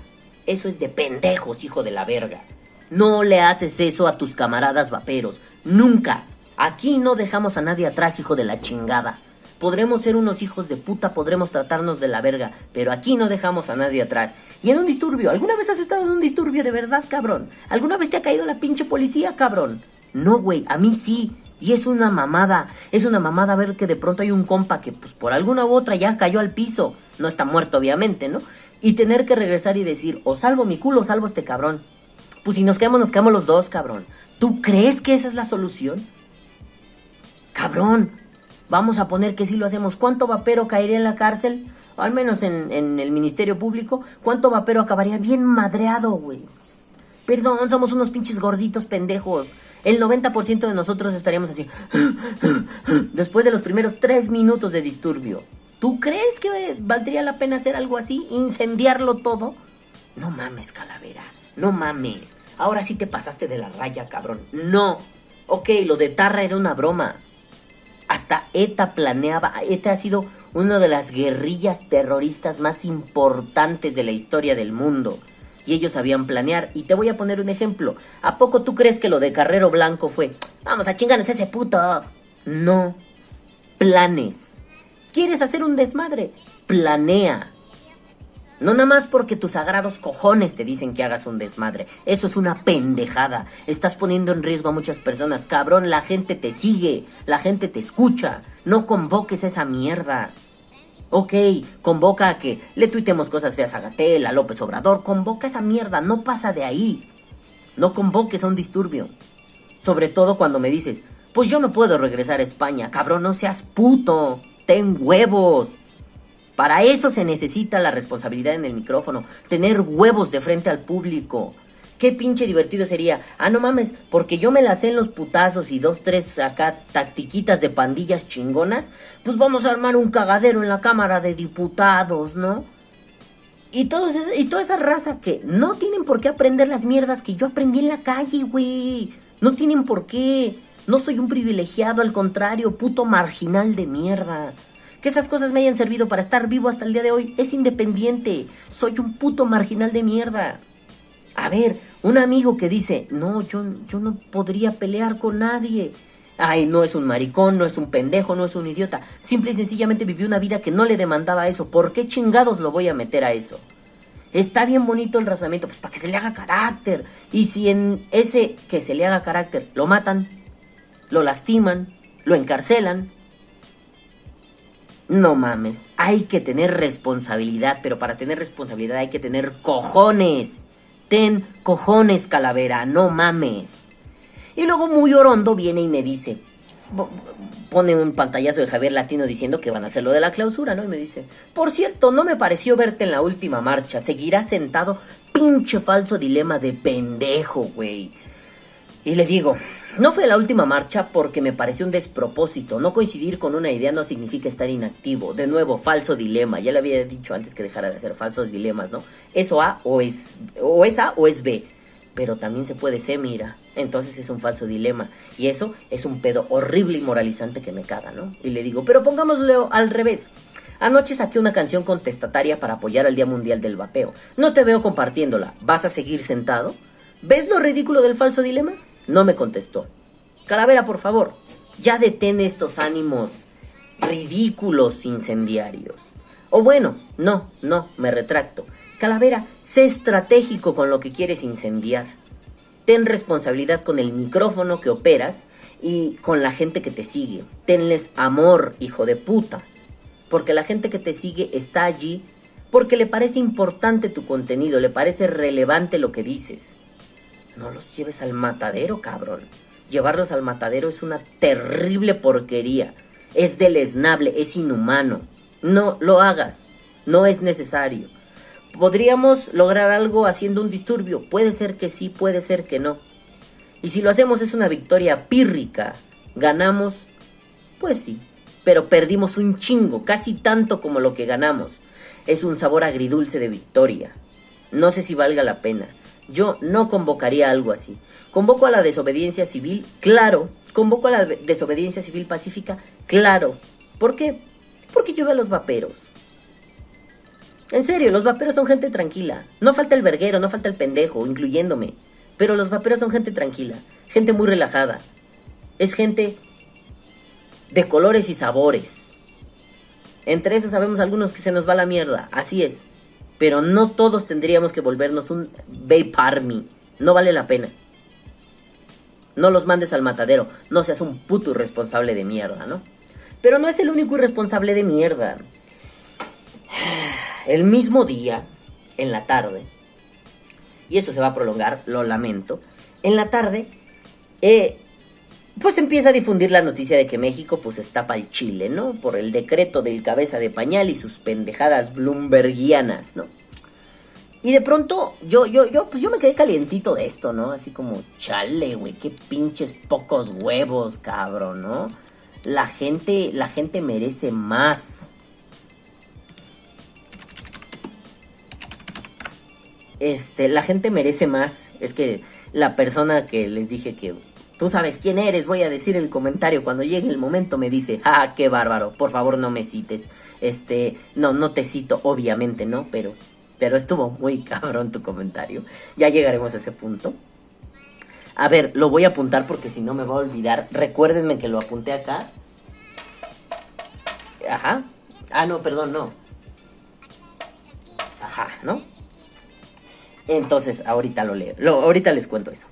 Eso es de pendejos, hijo de la verga. No le haces eso a tus camaradas vaperos. Nunca. Aquí no dejamos a nadie atrás, hijo de la chingada. Podremos ser unos hijos de puta, podremos tratarnos de la verga, pero aquí no dejamos a nadie atrás. Y en un disturbio, ¿alguna vez has estado en un disturbio de verdad, cabrón? ¿Alguna vez te ha caído la pinche policía, cabrón? No, güey, a mí sí. Y es una mamada, es una mamada ver que de pronto hay un compa que pues por alguna u otra ya cayó al piso. No está muerto, obviamente, ¿no? Y tener que regresar y decir, o salvo mi culo o salvo este cabrón. Pues si nos quedamos, nos quedamos los dos, cabrón. ¿Tú crees que esa es la solución? Cabrón, vamos a poner que si lo hacemos. ¿Cuánto vapero caería en la cárcel? O al menos en, en el Ministerio Público. ¿Cuánto vapero acabaría bien madreado, güey? Perdón, somos unos pinches gorditos pendejos. El 90% de nosotros estaríamos así. Después de los primeros tres minutos de disturbio. ¿Tú crees que valdría la pena hacer algo así? ¿Incendiarlo todo? No mames, calavera. No mames. Ahora sí te pasaste de la raya, cabrón. No. Ok, lo de Tarra era una broma. Hasta ETA planeaba. ETA ha sido una de las guerrillas terroristas más importantes de la historia del mundo. Y ellos sabían planear. Y te voy a poner un ejemplo. ¿A poco tú crees que lo de Carrero Blanco fue? Vamos a chingarnos ese puto. No. Planes. ¿Quieres hacer un desmadre? Planea. No nada más porque tus sagrados cojones te dicen que hagas un desmadre. Eso es una pendejada. Estás poniendo en riesgo a muchas personas. Cabrón, la gente te sigue. La gente te escucha. No convoques esa mierda. Ok, convoca a que le tuitemos cosas feas a Gatel, a López Obrador. Convoca esa mierda. No pasa de ahí. No convoques a un disturbio. Sobre todo cuando me dices, pues yo me puedo regresar a España. Cabrón, no seas puto. Ten huevos. Para eso se necesita la responsabilidad en el micrófono, tener huevos de frente al público. Qué pinche divertido sería. Ah, no mames, porque yo me las sé en los putazos y dos, tres acá tactiquitas de pandillas chingonas, pues vamos a armar un cagadero en la Cámara de Diputados, ¿no? Y, todos, y toda esa raza que no tienen por qué aprender las mierdas que yo aprendí en la calle, güey. No tienen por qué. No soy un privilegiado, al contrario, puto marginal de mierda. Que esas cosas me hayan servido para estar vivo hasta el día de hoy es independiente. Soy un puto marginal de mierda. A ver, un amigo que dice, no, yo, yo no podría pelear con nadie. Ay, no es un maricón, no es un pendejo, no es un idiota. Simple y sencillamente vivió una vida que no le demandaba eso. ¿Por qué chingados lo voy a meter a eso? Está bien bonito el razonamiento, pues para que se le haga carácter. Y si en ese que se le haga carácter lo matan, lo lastiman, lo encarcelan, no mames, hay que tener responsabilidad, pero para tener responsabilidad hay que tener cojones. Ten cojones, calavera, no mames. Y luego muy orondo viene y me dice, pone un pantallazo de Javier Latino diciendo que van a hacer lo de la clausura, ¿no? Y me dice, por cierto, no me pareció verte en la última marcha, seguirás sentado, pinche falso dilema de pendejo, güey. Y le digo, no fue la última marcha porque me pareció un despropósito. No coincidir con una idea no significa estar inactivo. De nuevo, falso dilema. Ya le había dicho antes que dejara de hacer falsos dilemas, ¿no? Eso A o es, o es A o es B. Pero también se puede ser, mira. Entonces es un falso dilema. Y eso es un pedo horrible y moralizante que me caga, ¿no? Y le digo, pero pongámoslo al revés. Anoche saqué una canción contestataria para apoyar al Día Mundial del Vapeo. No te veo compartiéndola. ¿Vas a seguir sentado? ¿Ves lo ridículo del falso dilema? No me contestó. Calavera, por favor, ya detén estos ánimos ridículos incendiarios. O bueno, no, no, me retracto. Calavera, sé estratégico con lo que quieres incendiar. Ten responsabilidad con el micrófono que operas y con la gente que te sigue. Tenles amor, hijo de puta. Porque la gente que te sigue está allí porque le parece importante tu contenido, le parece relevante lo que dices. No los lleves al matadero, cabrón. Llevarlos al matadero es una terrible porquería. Es deleznable, es inhumano. No lo hagas. No es necesario. ¿Podríamos lograr algo haciendo un disturbio? Puede ser que sí, puede ser que no. Y si lo hacemos es una victoria pírrica. Ganamos, pues sí, pero perdimos un chingo, casi tanto como lo que ganamos. Es un sabor agridulce de victoria. No sé si valga la pena. Yo no convocaría algo así. Convoco a la desobediencia civil, claro. Convoco a la desobediencia civil pacífica, claro. ¿Por qué? Porque yo veo a los vaperos. En serio, los vaperos son gente tranquila. No falta el verguero, no falta el pendejo, incluyéndome. Pero los vaperos son gente tranquila, gente muy relajada. Es gente de colores y sabores. Entre esos sabemos algunos que se nos va la mierda, así es. Pero no todos tendríamos que volvernos un Vape Army. No vale la pena. No los mandes al matadero. No seas un puto irresponsable de mierda, ¿no? Pero no es el único irresponsable de mierda. El mismo día, en la tarde, y esto se va a prolongar, lo lamento, en la tarde, eh, pues empieza a difundir la noticia de que México pues está para el Chile, ¿no? Por el decreto del cabeza de pañal y sus pendejadas bloombergianas, ¿no? Y de pronto, yo, yo, yo, pues yo me quedé calientito de esto, ¿no? Así como, chale, güey, qué pinches pocos huevos, cabrón, ¿no? La gente, la gente merece más. Este, la gente merece más. Es que la persona que les dije que tú sabes quién eres, voy a decir el comentario cuando llegue el momento me dice, "Ah, qué bárbaro, por favor no me cites." Este, no no te cito, obviamente, no, pero pero estuvo muy cabrón tu comentario. Ya llegaremos a ese punto. A ver, lo voy a apuntar porque si no me va a olvidar. Recuérdenme que lo apunté acá. Ajá. Ah, no, perdón, no. Ajá, ¿no? Entonces, ahorita lo leo. Lo, ahorita les cuento eso.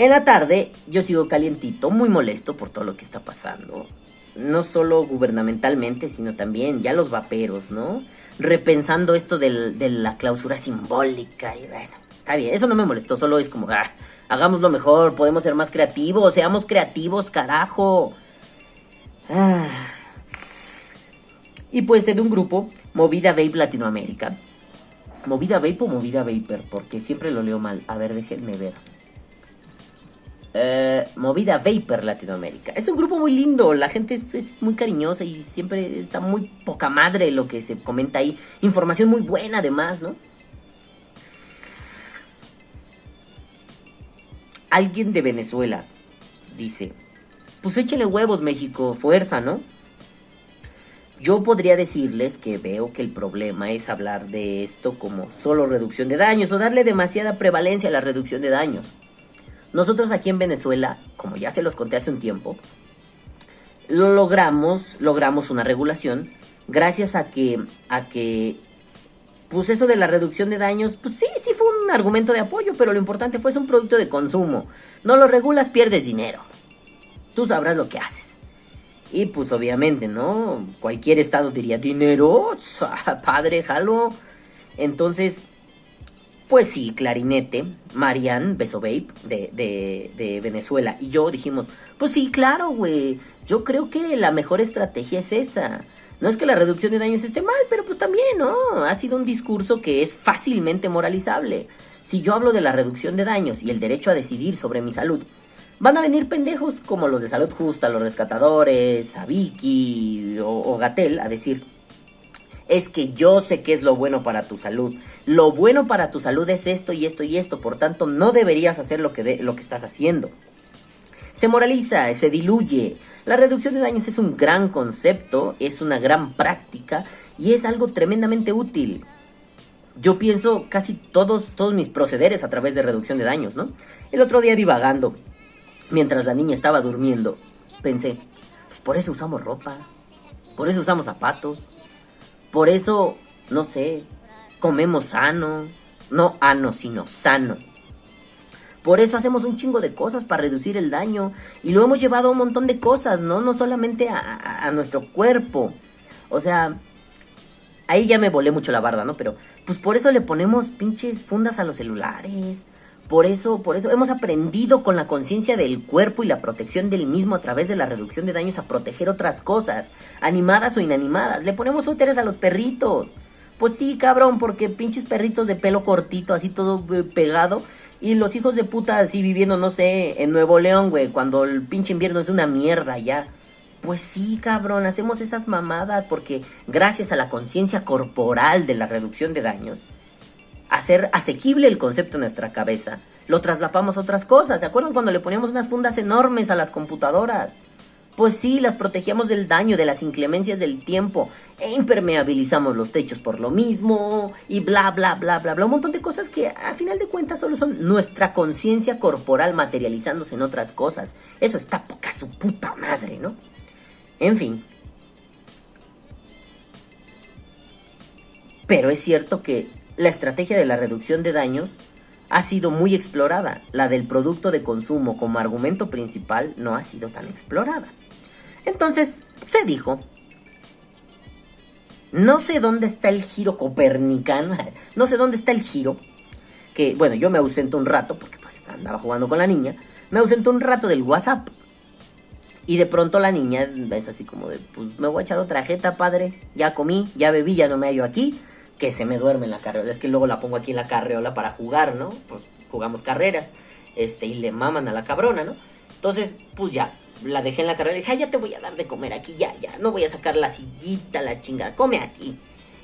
En la tarde, yo sigo calientito, muy molesto por todo lo que está pasando. No solo gubernamentalmente, sino también ya los vaperos, ¿no? Repensando esto del- de la clausura simbólica y bueno, está bien, eso no me molestó, solo es como, ah, hagámoslo mejor, podemos ser más creativos, seamos creativos, carajo. Ah. Y pues en un grupo, Movida Vape Latinoamérica. Movida Vape o Movida Vapor, porque siempre lo leo mal. A ver, déjenme ver. Eh, Movida Vapor Latinoamérica. Es un grupo muy lindo, la gente es, muy cariñosa y siempre está muy poca madre lo que se comenta ahí. Información muy buena además, ¿no? Alguien de Venezuela dice, pues échale huevos México, fuerza, ¿no? Yo podría decirles que veo que el problema es hablar de esto como solo reducción de daños o darle demasiada prevalencia a la reducción de daños. Nosotros aquí en Venezuela, como ya se los conté hace un tiempo, lo logramos, logramos una regulación gracias a que, a que, pues eso de la reducción de daños, pues sí, sí fue un argumento de apoyo, pero lo importante fue es un producto de consumo. No lo regulas, pierdes dinero. Tú sabrás lo que haces. Y pues obviamente, ¿no? Cualquier estado diría dinero, padre, jalo. Entonces, pues sí, Clarinete, Marian Besovape de, de, de Venezuela y yo dijimos, pues sí, claro, güey. Yo creo que la mejor estrategia es esa. No es que la reducción de daños esté mal, pero pues también, ¿no? Ha sido un discurso que es fácilmente moralizable. Si yo hablo de la reducción de daños y el derecho a decidir sobre mi salud, van a venir pendejos como los de Salud Justa, los rescatadores, a Vicky o, o Gatel a decir, es que yo sé que es lo bueno para tu salud. Lo bueno para tu salud es esto y esto y esto, por tanto no deberías hacer lo que, de- lo que estás haciendo. Se moraliza, se diluye. La reducción de daños es un gran concepto, es una gran práctica y es algo tremendamente útil. Yo pienso casi todos, todos mis procederes a través de reducción de daños, ¿no? El otro día divagando, mientras la niña estaba durmiendo, pensé, pues por eso usamos ropa, por eso usamos zapatos, por eso, no sé, comemos sano, no ano, sino sano. Por eso hacemos un chingo de cosas para reducir el daño. Y lo hemos llevado a un montón de cosas, ¿no? No solamente a, a- nuestro cuerpo. O sea, ahí ya me volé mucho la barda, ¿no? Pero, pues por eso le ponemos pinches fundas a los celulares. Por eso, por eso hemos aprendido con la conciencia del cuerpo y la protección del mismo a través de la reducción de daños a proteger otras cosas, animadas o inanimadas. Le ponemos úteres a los perritos. Pues sí, cabrón, porque pinches perritos de pelo cortito, así todo eh, pegado, Y los hijos de puta así viviendo, no sé, en Nuevo León, güey, cuando el pinche invierno es una mierda ya. Pues sí, cabrón, hacemos esas mamadas porque gracias a la conciencia corporal de la reducción de daños, hacer asequible el concepto en nuestra cabeza, lo traslapamos a otras cosas. ¿Se acuerdan cuando le poníamos unas fundas enormes a las computadoras? Pues sí, las protegíamos del daño, de las inclemencias del tiempo, e impermeabilizamos los techos por lo mismo, y bla, bla, bla, bla, bla. Un montón de cosas que a final de cuentas solo son nuestra conciencia corporal materializándose en otras cosas. Eso está poca su puta madre, ¿no? En fin. Pero es cierto que la estrategia de la reducción de daños ha sido muy explorada. La del producto de consumo como argumento principal no ha sido tan explorada. Entonces se dijo, no sé dónde está el giro copernicano, no sé dónde está el giro, que bueno, yo me ausento un rato, porque pues andaba jugando con la niña, me ausento un rato del WhatsApp. Y de pronto la niña es así como de, pues me voy a echar otra jeta, padre, ya comí, ya bebí, ya no me hallo aquí, que se me duerme en la carreola. Es que luego la pongo aquí en la carreola para jugar, ¿no? Pues jugamos carreras, este, y le maman a la cabrona, ¿no? Entonces, pues ya, la dejé en la carrera y dije, ya te voy a dar de comer aquí, ya, ya, no voy a sacar la sillita, la chingada, come aquí.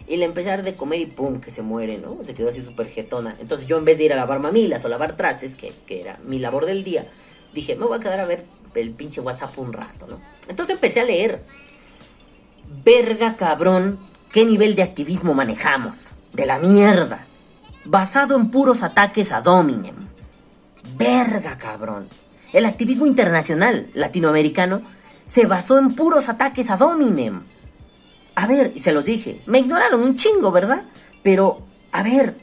Y le empecé a dar de comer y pum, que se muere, ¿no? Se quedó así súper jetona. Entonces yo en vez de ir a lavar mamilas o lavar trastes, que, que era mi labor del día, dije, me voy a quedar a ver el pinche WhatsApp un rato, ¿no? Entonces empecé a leer. Verga cabrón, ¿qué nivel de activismo manejamos? De la mierda. Basado en puros ataques a Dominem. Verga cabrón. El activismo internacional latinoamericano se basó en puros ataques a Dominem. A ver, y se los dije, me ignoraron un chingo, ¿verdad? Pero, a ver,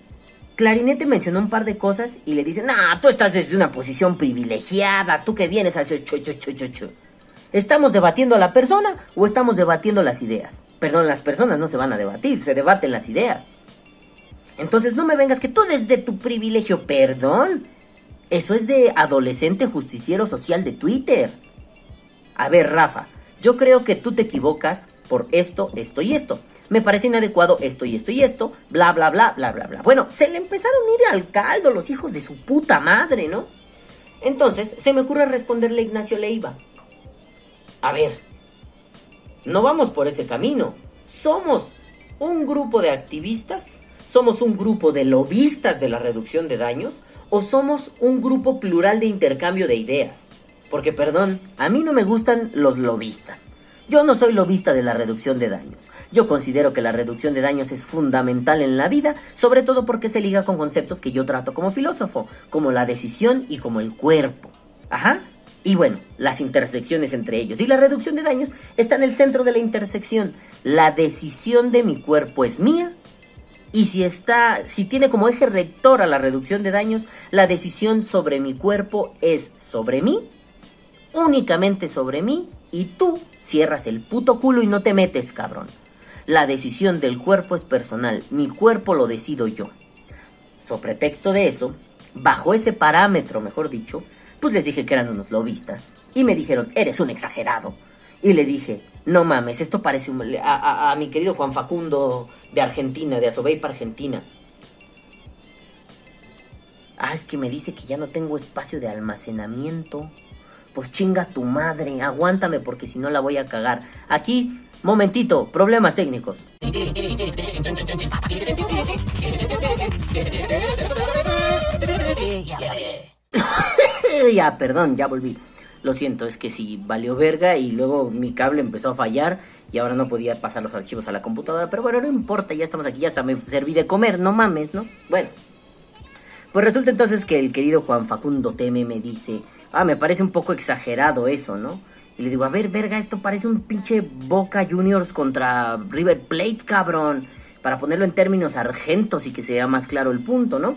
Clarinete mencionó un par de cosas y le dicen, nah, tú estás desde una posición privilegiada, tú que vienes a hacer cho, cho, cho, cho. ¿Estamos debatiendo a la persona o estamos debatiendo las ideas? Perdón, las personas no se van a debatir, se debaten las ideas. Entonces no me vengas que tú desde tu privilegio, perdón. Eso es de adolescente justiciero social de Twitter. A ver, Rafa, yo creo que tú te equivocas por esto, esto y esto. Me parece inadecuado esto y esto y esto, bla, bla, bla, bla, bla, bla. Bueno, se le empezaron a ir al caldo los hijos de su puta madre, ¿no? Entonces, se me ocurre responderle a Ignacio Leiva. A ver, no vamos por ese camino. Somos un grupo de activistas, somos un grupo de lobistas de la reducción de daños, o somos un grupo plural de intercambio de ideas. Porque, perdón, a mí no me gustan los lobistas. Yo no soy lobista de la reducción de daños. Yo considero que la reducción de daños es fundamental en la vida, sobre todo porque se liga con conceptos que yo trato como filósofo, como la decisión y como el cuerpo. Ajá. Y bueno, las intersecciones entre ellos. Y la reducción de daños está en el centro de la intersección. La decisión de mi cuerpo es mía. Y si está, si tiene como eje rector a la reducción de daños, la decisión sobre mi cuerpo es sobre mí, únicamente sobre mí, y tú cierras el puto culo y no te metes, cabrón. La decisión del cuerpo es personal, mi cuerpo lo decido yo. So pretexto de eso, bajo ese parámetro, mejor dicho, pues les dije que eran unos lobistas. Y me dijeron, eres un exagerado. Y le dije, no mames, esto parece un... A, a- a mi querido Juan Facundo de Argentina, de Azobeipa, Argentina. Ah, es que me dice que ya no tengo espacio de almacenamiento. Pues chinga tu madre, aguántame porque si no la voy a cagar. Aquí, momentito, problemas técnicos. ya, perdón, ya volví. Lo siento, es que sí, valió verga y luego mi cable empezó a fallar y ahora no podía pasar los archivos a la computadora. Pero bueno, no importa, ya estamos aquí, ya hasta me serví de comer, no mames, ¿no? Bueno. Pues resulta entonces que el querido Juan Facundo Teme me dice, ah, me parece un poco exagerado eso, ¿no? Y le digo, a ver, verga, esto parece un pinche Boca Juniors contra River Plate, cabrón. Para ponerlo en términos argentos y que sea más claro el punto, ¿no?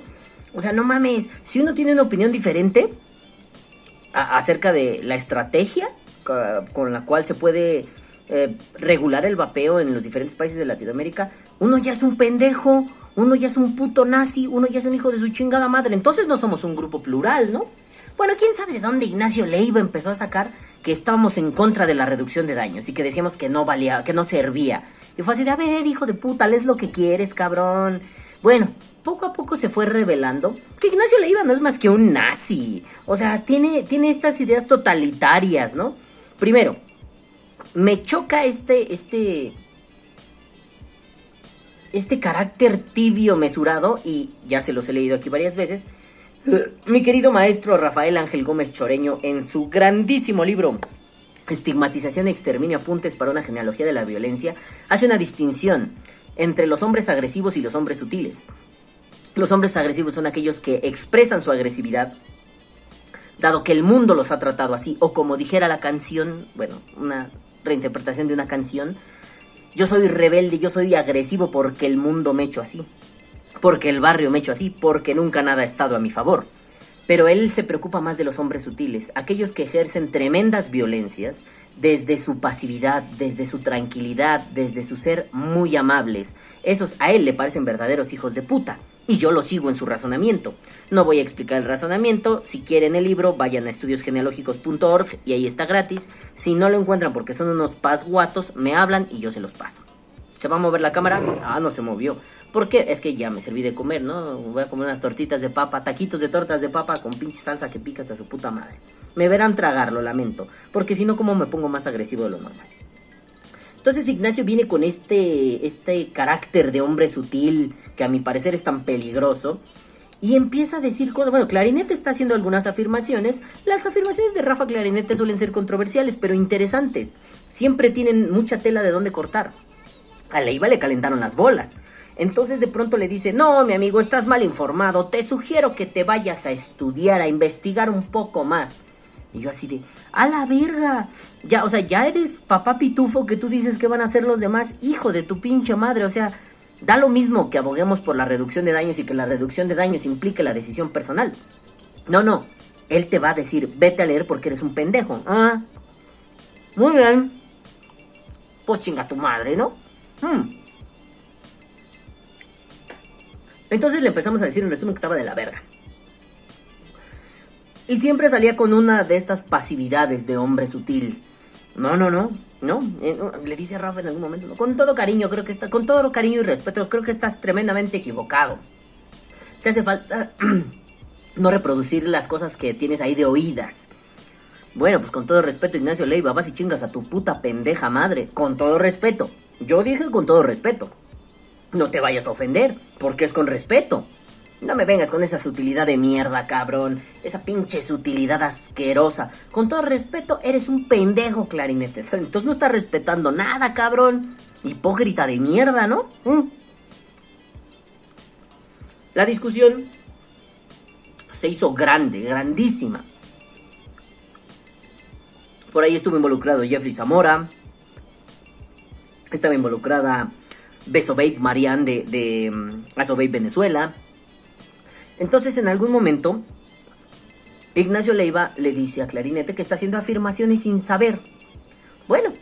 O sea, no mames, si uno tiene una opinión diferente acerca de la estrategia con la cual se puede eh, regular el vapeo en los diferentes países de Latinoamérica, uno ya es un pendejo, uno ya es un puto nazi, uno ya es un hijo de su chingada madre. Entonces no somos un grupo plural, ¿no? Bueno, quién sabe de dónde Ignacio Leiva empezó a sacar que estábamos en contra de la reducción de daños y que decíamos que no valía, que no servía. Y fue así de, a ver, hijo de puta, lees lo que quieres, cabrón. Bueno, poco a poco se fue revelando que Ignacio Leiva no es más que un nazi. O sea, tiene, tiene estas ideas totalitarias, ¿no? Primero, me choca este, este, este carácter tibio, mesurado, y ya se los he leído aquí varias veces. Mi querido maestro Rafael Ángel Gómez Choreño, en su grandísimo libro Estigmatización, Exterminio, Apuntes para una genealogía de la violencia, hace una distinción entre los hombres agresivos y los hombres sutiles. Los hombres agresivos son aquellos que expresan su agresividad, dado que el mundo los ha tratado así, o como dijera la canción, bueno, una reinterpretación de una canción, yo soy rebelde, yo soy agresivo porque el mundo me hecho así, porque el barrio me hecho así, porque nunca nada ha estado a mi favor. Pero él se preocupa más de los hombres sutiles, aquellos que ejercen tremendas violencias desde su pasividad, desde su tranquilidad, desde su ser muy amables. Esos a él le parecen verdaderos hijos de puta. Y yo lo sigo en su razonamiento. No voy a explicar el razonamiento. Si quieren el libro, vayan a estudiosgenealógicos.org y ahí está gratis. Si no lo encuentran porque son unos pasguatos, me hablan y yo se los paso. ¿Se va a mover la cámara? Ah, no se movió. ¿Por qué? Es que ya me serví de comer, ¿no? Voy a comer unas tortitas de papa, taquitos de tortas de papa con pinche salsa que pica hasta su puta madre. Me verán tragar, lo lamento. Porque si no, como me pongo más agresivo de lo normal. Entonces Ignacio viene con este, este carácter de hombre sutil que a mi parecer es tan peligroso. Y empieza a decir cosas. Bueno, Clarinete está haciendo algunas afirmaciones. Las afirmaciones de Rafa Clarinete suelen ser controversiales, pero interesantes. Siempre tienen mucha tela de dónde cortar. A Leiva le calentaron las bolas. Entonces de pronto le dice, no, mi amigo, estás mal informado. Te sugiero que te vayas a estudiar, a investigar un poco más. Y yo así de, a la verga. Ya, o sea, ya eres papá pitufo que tú dices que van a hacer los demás, hijo de tu pinche madre. O sea, da lo mismo que aboguemos por la reducción de daños y que la reducción de daños implique la decisión personal. No, no. Él te va a decir, vete a leer porque eres un pendejo. Ah. Muy bien. Pues chinga tu madre, ¿no? Hmm. Entonces le empezamos a decir en resumen que estaba de la verga. Y siempre salía con una de estas pasividades de hombre sutil. No, no, no, no. Eh, le dice Rafa en algún momento, con todo cariño, creo que está, con todo cariño y respeto, creo que estás tremendamente equivocado. Te hace falta no reproducir las cosas que tienes ahí de oídas. Bueno, pues con todo respeto, Ignacio Leiva, vas y chingas a tu puta pendeja madre. Con todo respeto. Yo dije con todo respeto. No te vayas a ofender, porque es con respeto. No me vengas con esa sutilidad de mierda, cabrón. Esa pinche sutilidad asquerosa. Con todo respeto, eres un pendejo, clarinete. Entonces no estás respetando nada, cabrón. Hipócrita de mierda, ¿no? ¿Mm? La discusión se hizo grande, grandísima. Por ahí estuvo involucrado Jeffrey Zamora. Estaba involucrada Beso Babe Marianne de, de um, Venezuela. Entonces, en algún momento, Ignacio Leiva le dice a Clarinete que está haciendo afirmaciones sin saber. Bueno,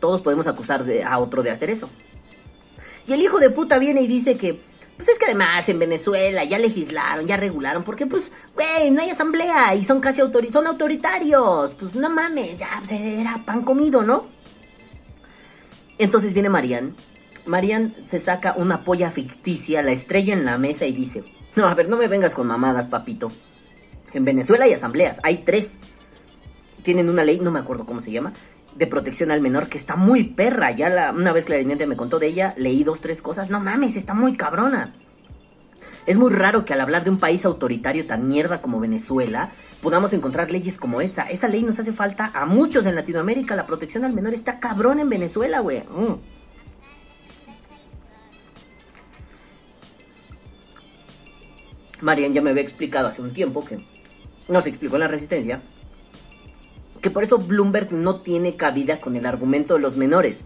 todos podemos acusar a otro de hacer eso. Y el hijo de puta viene y dice que, pues es que además en Venezuela ya legislaron, ya regularon, porque pues, güey, no hay asamblea y son casi son autoritarios. Pues no mames, ya era pan comido, ¿no? Entonces viene Marian. Marian se saca una polla ficticia, la estrella en la mesa y dice, no, a ver, no me vengas con mamadas, papito. En Venezuela hay asambleas, hay tres. Tienen una ley, no me acuerdo cómo se llama, de protección al menor que está muy perra. Ya la, una vez Clarinete me contó de ella, leí dos, tres cosas. No mames, está muy cabrona. Es muy raro que al hablar de un país autoritario tan mierda como Venezuela, podamos encontrar leyes como esa. Esa ley nos hace falta a muchos en Latinoamérica. La protección al menor está cabrón en Venezuela, güey. Mm. Marian ya me había explicado hace un tiempo que no se explicó en la resistencia que por eso Bloomberg no tiene cabida con el argumento de los menores.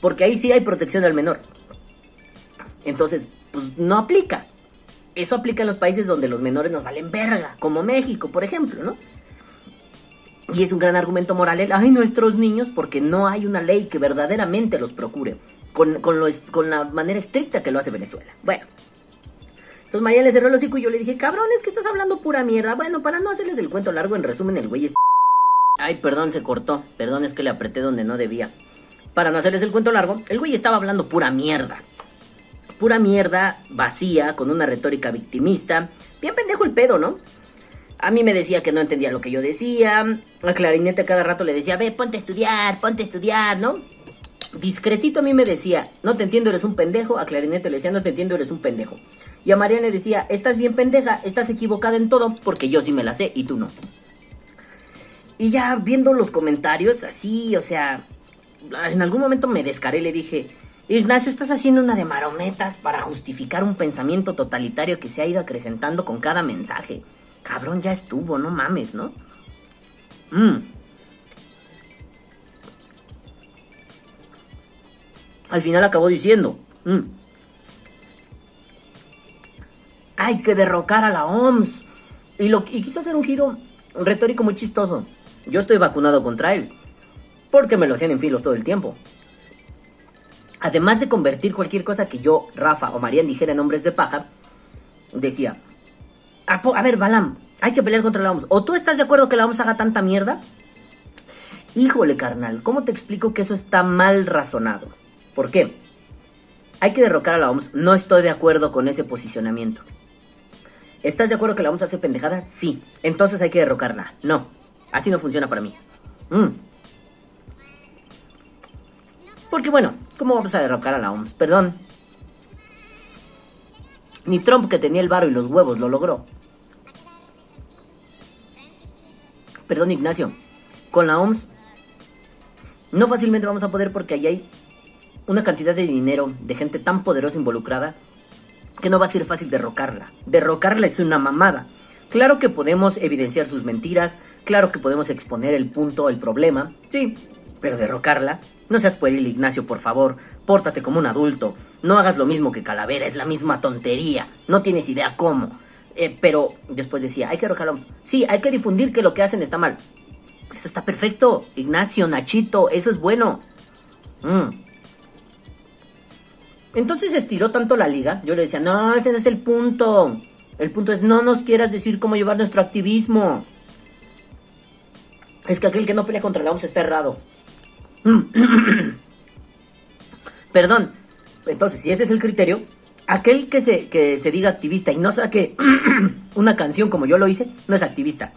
Porque ahí sí hay protección al menor. Entonces, pues no aplica. Eso aplica en los países donde los menores nos valen verga, como México, por ejemplo, ¿no? Y es un gran argumento moral el, ay, nuestros niños, porque no hay una ley que verdaderamente los procure, con, con, con la manera estricta que lo hace Venezuela. Bueno, entonces María le cerró el hocico y yo le dije, cabrón, es que estás hablando pura mierda. Bueno, para no hacerles el cuento largo, en resumen, el güey es... Ay, perdón, se cortó. Perdón, es que le apreté donde no debía. Para no hacerles el cuento largo, el güey estaba hablando pura mierda. pura mierda, vacía, con una retórica victimista. Bien pendejo el pedo, ¿no? A mí me decía que no entendía lo que yo decía. A Clarinete cada rato le decía, ve, ponte a estudiar, ponte a estudiar, ¿no? Discretito a mí me decía, no te entiendo, eres un pendejo. A Clarinete le decía, no te entiendo, eres un pendejo. Y a Mariana le decía, estás bien pendeja, estás equivocada en todo, porque yo sí me la sé y tú no. Y ya viendo los comentarios, así, o sea, en algún momento me descaré y le dije, Ignacio, estás haciendo una de marometas para justificar un pensamiento totalitario que se ha ido acrecentando con cada mensaje. Cabrón, ya estuvo, no mames, ¿no? Mm. Al final acabó diciendo, mm, hay que derrocar a la OMS. Y, lo, quiso hacer un giro retórico muy chistoso. Yo estoy vacunado contra él. Porque me lo hacían en filos todo el tiempo. Además de convertir cualquier cosa que yo, Rafa o Marian dijera en hombres de paja, decía, a, a, ver, Balam, hay que pelear contra la OMS. ¿O tú estás de acuerdo que la OMS haga tanta mierda? Híjole, carnal, ¿cómo te explico que eso está mal razonado? ¿Por qué? Hay que derrocar a la OMS. No estoy de acuerdo con ese posicionamiento. ¿Estás de acuerdo que la OMS hace pendejadas? Sí. Entonces hay que derrocarla. No. Así no funciona para mí. Mm. Porque bueno, ¿cómo vamos a derrocar a la OMS? Perdón. Ni Trump que tenía el varo y los huevos lo logró. Perdón, Ignacio. Con la OMS no fácilmente vamos a poder porque ahí hay una cantidad de dinero, de gente tan poderosa involucrada, que no va a ser fácil derrocarla. Derrocarla es una mamada. Claro que podemos evidenciar sus mentiras, claro que podemos exponer el punto, el problema, sí, pero derrocarla, no seas pueril Ignacio, por favor, pórtate como un adulto, no hagas lo mismo que Calavera, es la misma tontería, no tienes idea cómo. Eh, pero después decía, hay que derrocarla, sí, hay que difundir que lo que hacen está mal. Eso está perfecto, Ignacio, Nachito, eso es bueno. Mm. Entonces estiró tanto la liga, yo le decía, no, ese no es el punto. El punto es, no nos quieras decir cómo llevar nuestro activismo. Es que aquel que no pelea contra la OMS está errado. Perdón. Entonces, si ese es el criterio, aquel que se, que se diga activista y no saque una canción como yo lo hice, no es activista.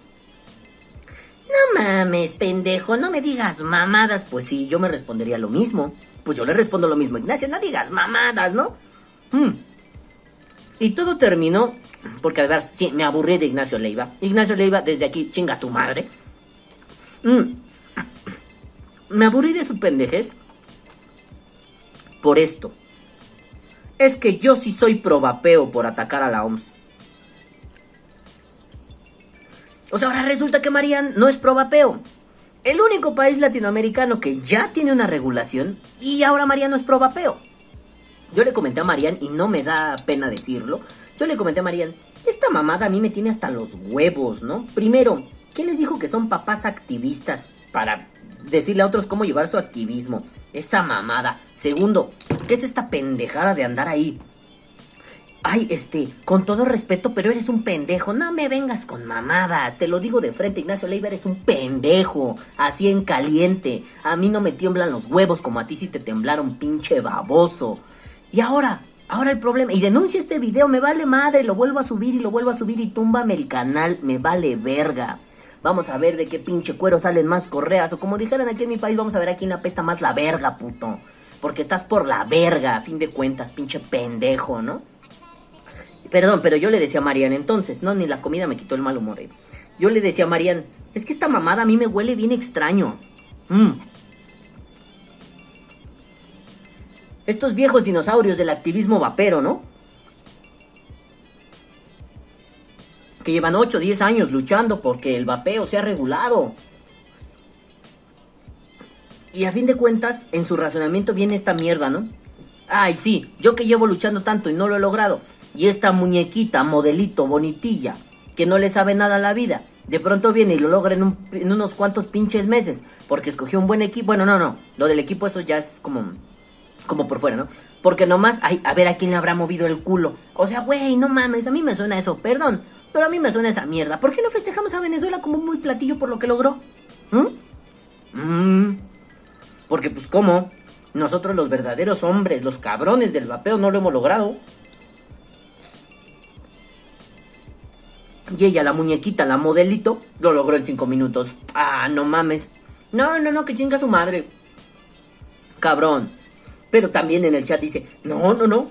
No mames, pendejo, no me digas mamadas. Pues sí, yo me respondería lo mismo. Pues yo le respondo lo mismo. Ignacio, no digas mamadas, ¿no? Hmm. Y todo terminó, porque además, sí, me aburrí de Ignacio Leiva. Ignacio Leiva, desde aquí, chinga tu madre. Mm. Me aburrí de su pendejez por esto. Es que yo sí soy probapeo por atacar a la OMS. O sea, ahora resulta que Marian no es probapeo. El único país latinoamericano que ya tiene una regulación y ahora Marian no es probapeo. Yo le comenté a Marian, y no me da pena decirlo, yo le comenté a Marian, esta mamada a mí me tiene hasta los huevos, ¿no? Primero, ¿quién les dijo que son papás activistas para decirle a otros cómo llevar su activismo? Esa mamada. Segundo, ¿qué es esta pendejada de andar ahí? Ay, este, con todo respeto, pero eres un pendejo. No me vengas con mamadas. Te lo digo de frente, Ignacio Leiva, eres un pendejo. Así en caliente. A mí no me tiemblan los huevos como a ti si te temblaron, pinche baboso. Y ahora, ahora el problema. Y denuncia este video, me vale madre. Lo vuelvo a subir y lo vuelvo a subir y túmbame el canal. Me vale verga. Vamos a ver de qué pinche cuero salen más correas. O como dijeran aquí en mi país, vamos a ver a quién apesta más la verga, puto. Porque estás por la verga, a fin de cuentas, pinche pendejo, ¿no? Perdón, pero yo le decía a Marian entonces, no, ni la comida me quitó el mal humor. eh. Yo le decía a Marian, es que esta mamada a mí me huele bien extraño. Mm. Estos viejos dinosaurios del activismo vapero, ¿no? Que llevan 8 o 10 años luchando porque el vapeo sea regulado. Y a fin de cuentas, en su razonamiento viene esta mierda, ¿no? Ay, sí, yo que llevo luchando tanto y no lo he logrado. Y esta muñequita, modelito, bonitilla, que no le sabe nada a la vida, de pronto viene y lo logra en, un- en unos cuantos pinches meses, porque escogió un buen equipo. Bueno, no, no, lo del equipo eso ya es como, como por fuera, ¿no? Porque nomás, ay, a ver a quién le habrá movido el culo. O sea, güey, no mames, a mí me suena eso, perdón, pero a mí me suena esa mierda. ¿Por qué no festejamos a Venezuela como muy platillo por lo que logró? ¿Mm? Mm. Porque pues, ¿cómo? Nosotros los verdaderos hombres, los cabrones del vapeo, no lo hemos logrado. Y ella, la muñequita, la modelito, lo logró en cinco minutos. Ah, no mames. No, no, no, que chinga su madre. Cabrón. Pero también en el chat dice, no, no, no.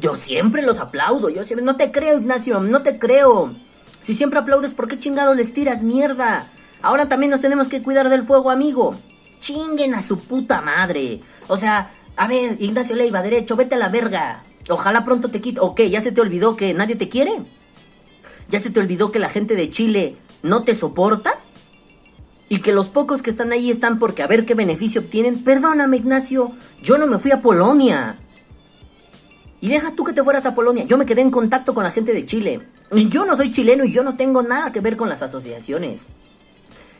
Yo siempre los aplaudo, yo siempre... No te creo, Ignacio, no te creo. Si siempre aplaudes, ¿por qué chingado les tiras mierda? Ahora también nos tenemos que cuidar del fuego, amigo. Chinguen a su puta madre. O sea, a ver, Ignacio Leiva, derecho, vete a la verga. Ojalá pronto te quite. ¿O qué? ¿Ya se te olvidó que nadie te quiere? ¿Ya se te olvidó que la gente de Chile no te soporta? Y que los pocos que están ahí están porque a ver qué beneficio obtienen. Perdóname, Ignacio, yo no me fui a Polonia. Y deja tú que te fueras a Polonia. Yo me quedé en contacto con la gente de Chile. Y yo no soy chileno y yo no tengo nada que ver con las asociaciones.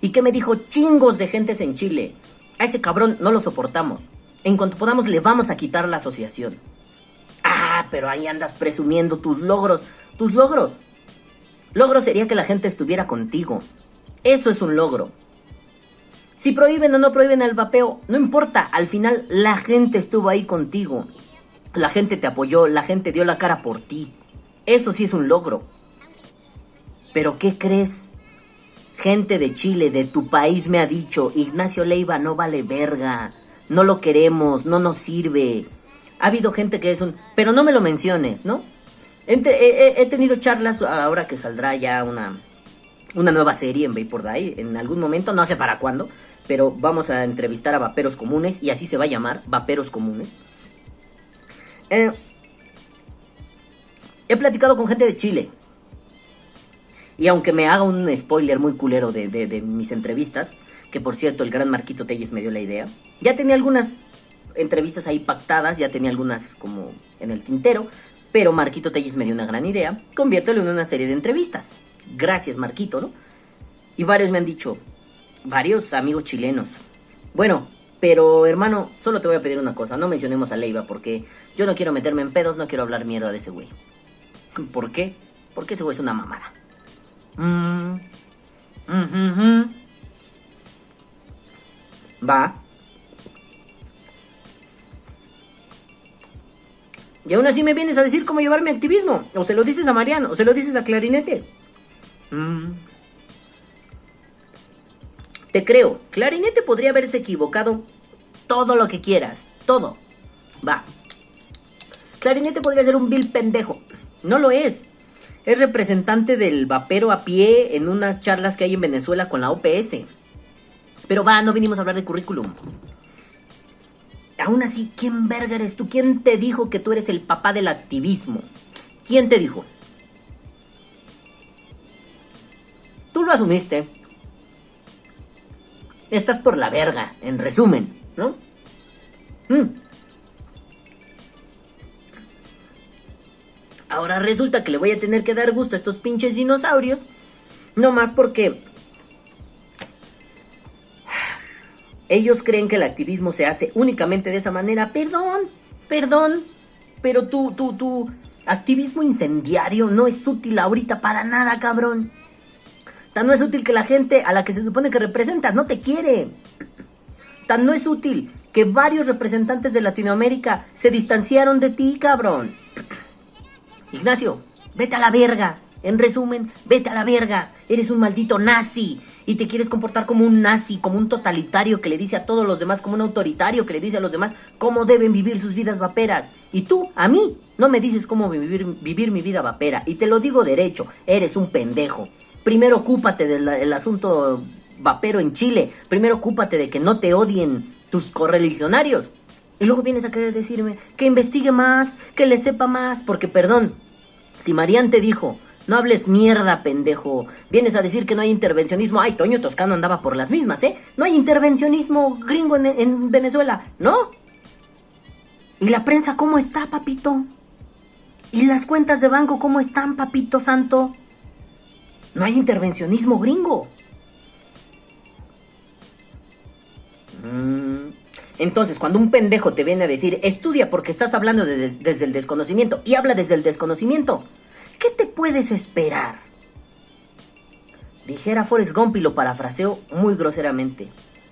¿Y qué me dijo chingos de gentes en Chile? A ese cabrón no lo soportamos. En cuanto podamos le vamos a quitar la asociación. Ah, pero ahí andas presumiendo tus logros. Tus logros. Logro sería que la gente estuviera contigo. Eso es un logro. Si prohíben o no prohíben el vapeo, no importa. Al final la gente estuvo ahí contigo. La gente te apoyó, la gente dio la cara por ti. Eso sí es un logro. Pero ¿qué crees? Gente de Chile, de tu país, me ha dicho, Ignacio Leiva no vale verga, no lo queremos, no nos sirve. Ha habido gente que es un... Pero no me lo menciones, ¿no? He, tenido charlas ahora que saldrá ya una, una nueva serie en Vapor Day, en algún momento, no sé para cuándo, pero vamos a entrevistar a vaperos comunes, y así se va a llamar, vaperos comunes. Eh, he platicado con gente de Chile. Y aunque me haga un spoiler muy culero de, de, mis entrevistas, que por cierto el gran Marquito Telles me dio la idea, ya tenía algunas entrevistas ahí pactadas, ya tenía algunas como en el tintero, pero Marquito Telles me dio una gran idea, conviértelo en una serie de entrevistas. Gracias Marquito, ¿no? Y varios me han dicho, varios amigos chilenos. Bueno, pero hermano, solo te voy a pedir una cosa, no mencionemos a Leiva porque yo no quiero meterme en pedos, no quiero hablar mierda de ese güey. ¿Por qué? Porque ese güey es una mamada. Mm. Va. Y aún así me vienes a decir cómo llevar mi activismo. O se lo dices a Mariano, o se lo dices a Clarinete. Mm. Te creo, Clarinete podría haberse equivocado todo lo que quieras. Todo. Va. Clarinete podría ser un vil pendejo. No lo es. Es representante del vapero a pie en unas charlas que hay en Venezuela con la OPS. Pero va, no vinimos a hablar de currículum. Aún así, ¿quién verga eres tú? ¿Quién te dijo que tú eres el papá del activismo? ¿Quién te dijo? Tú lo asumiste. Estás por la verga, en resumen, ¿no? Mm. Ahora resulta que le voy a tener que dar gusto a estos pinches dinosaurios. No más porque ellos creen que el activismo se hace únicamente de esa manera. Perdón, perdón. Pero tu, tu, tu activismo incendiario no es útil ahorita para nada, cabrón. Tan no es útil que la gente a la que se supone que representas no te quiere. Tan no es útil que varios representantes de Latinoamérica se distanciaron de ti, cabrón. Ignacio, vete a la verga. En resumen, vete a la verga. Eres un maldito nazi. Y te quieres comportar como un nazi, como un totalitario que le dice a todos los demás, como un autoritario que le dice a los demás cómo deben vivir sus vidas vaperas. Y tú, a mí, no me dices cómo vivir, mi vida vapera. Y te lo digo derecho, eres un pendejo. Primero ocúpate del asunto vapero en Chile. Primero ocúpate de que no te odien tus correligionarios. Y luego vienes a querer decirme que investigue más, que le sepa más, porque perdón, si Marian te dijo, no hables mierda, pendejo, vienes a decir que no hay intervencionismo, ay, Toño Toscano andaba por las mismas, ¿eh? No hay intervencionismo gringo en, en Venezuela, ¿no? ¿Y la prensa cómo está, papito? ¿Y las cuentas de banco cómo están, papito santo? No hay intervencionismo gringo. Mmm... Entonces, cuando un pendejo te viene a decir, estudia porque estás hablando desde el desconocimiento y habla desde el desconocimiento, ¿qué te puedes esperar? Dijera Forrest Gump y lo parafraseo muy groseramente.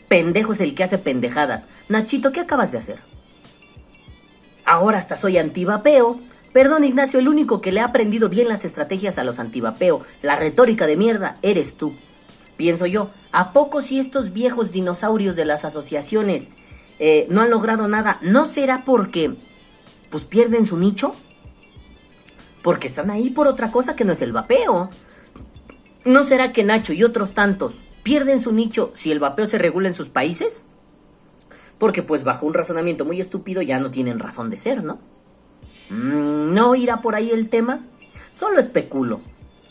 Pendejo es el que hace pendejadas. Nachito, ¿qué acabas de hacer? Ahora hasta soy antivapeo. Perdón, Ignacio, el único que le ha aprendido bien las estrategias a los antivapeo, la retórica de mierda, eres tú. Pienso yo, ¿a poco si estos viejos dinosaurios de las asociaciones eh, no han logrado nada? ¿No será porque, pues, pierden su nicho? Porque están ahí por otra cosa que no es el vapeo. ¿No será que Nacho y otros tantos pierden su nicho si el vapeo se regula en sus países? Porque pues bajo un razonamiento muy estúpido ya no tienen razón de ser, ¿no? Mm, ¿No irá por ahí el tema? Solo especulo.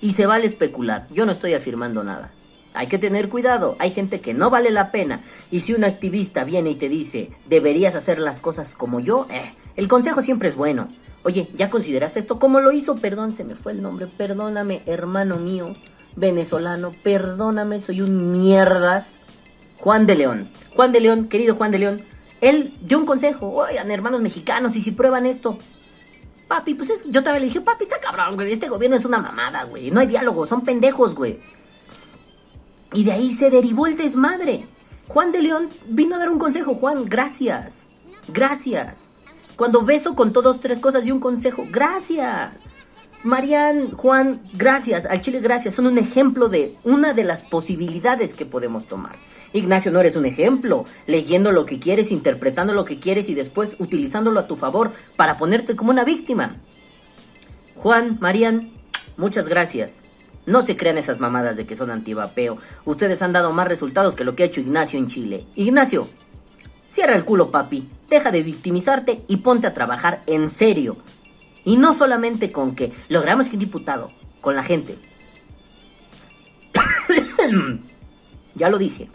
Y se vale especular. Yo no estoy afirmando nada. Hay que tener cuidado. Hay gente que no vale la pena. Y si un activista viene y te dice, deberías hacer las cosas como yo, eh, el consejo siempre es bueno. Oye, ¿ya consideraste esto? ¿Cómo lo hizo? Perdón, se me fue el nombre. Perdóname, hermano mío, venezolano. Perdóname, soy un mierdas. Juan de León. Juan de León, querido Juan de León, él dio un consejo. Oigan, hermanos mexicanos, y si prueban esto, Papi, pues es, yo también le dije, papi, está cabrón, güey. Este gobierno es una mamada, güey. No hay diálogo, son pendejos, güey. Y de ahí se derivó el desmadre. Juan de León vino a dar un consejo. Juan, gracias. Gracias. Cuando beso con todos tres cosas di un consejo. Gracias. Marian, Juan, gracias. Al Chile, gracias. Son un ejemplo de una de las posibilidades que podemos tomar. Ignacio, no eres un ejemplo, leyendo lo que quieres, interpretando lo que quieres y después utilizándolo a tu favor para ponerte como una víctima. Juan, Marian, muchas gracias. No se crean esas mamadas de que son antivapeo. Ustedes han dado más resultados que lo que ha hecho Ignacio en Chile. Ignacio, cierra el culo, papi. Deja de victimizarte y ponte a trabajar en serio. Y no solamente con que logramos que un diputado, con la gente. ya lo dije.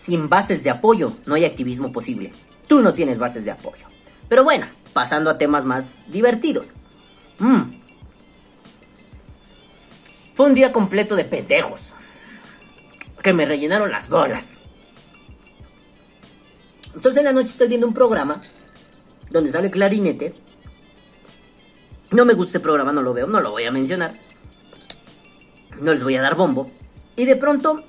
Sin bases de apoyo no hay activismo posible. Tú no tienes bases de apoyo. Pero bueno, pasando a temas más divertidos. Mm. Fue un día completo de pendejos. Que me rellenaron las bolas. Entonces en la noche estoy viendo un programa donde sale clarinete. No me gusta este programa, no lo veo, no lo voy a mencionar. No les voy a dar bombo. Y de pronto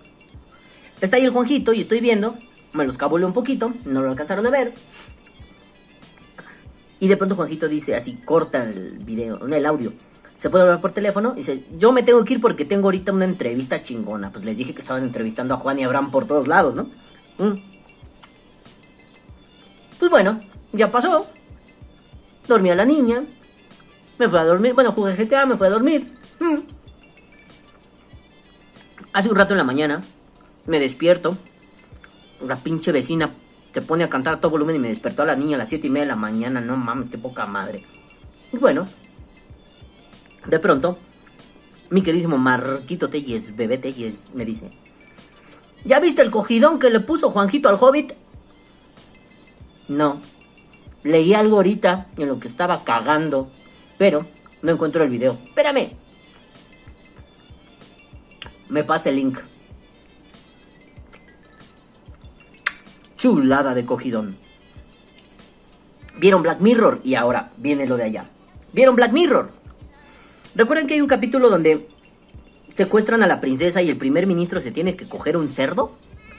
está ahí el Juanjito y estoy viendo. Me los cabulé un poquito, no lo alcanzaron a ver. Y de pronto Juanjito dice así, corta el video, el audio. Se puede hablar por teléfono. Y dice, yo me tengo que ir porque tengo ahorita una entrevista chingona. Pues les dije que estaban entrevistando a Juan y Abraham por todos lados, ¿no? Mm. Pues bueno, ya pasó. Dormí a la niña. Me fui a dormir. Bueno, jugué GTA, me fui a dormir. Mm. Hace un rato en la mañana me despierto. La pinche vecina te pone a cantar a todo volumen y me despertó a la niña a las 7 y media de la mañana. No mames, qué poca madre. Y bueno, de pronto, mi queridísimo Marquito Telles, bebé Telles, me dice: ¿Ya viste el cogidón que le puso Juanjito al hobbit? No. Leí algo ahorita en lo que estaba cagando, pero no encuentro el video. Espérame. Me pasa el link. Chulada de cogidón. Vieron Black Mirror y ahora viene lo de allá. ¿Vieron Black Mirror? Recuerden que hay un capítulo donde secuestran a la princesa y el primer ministro se tiene que coger un cerdo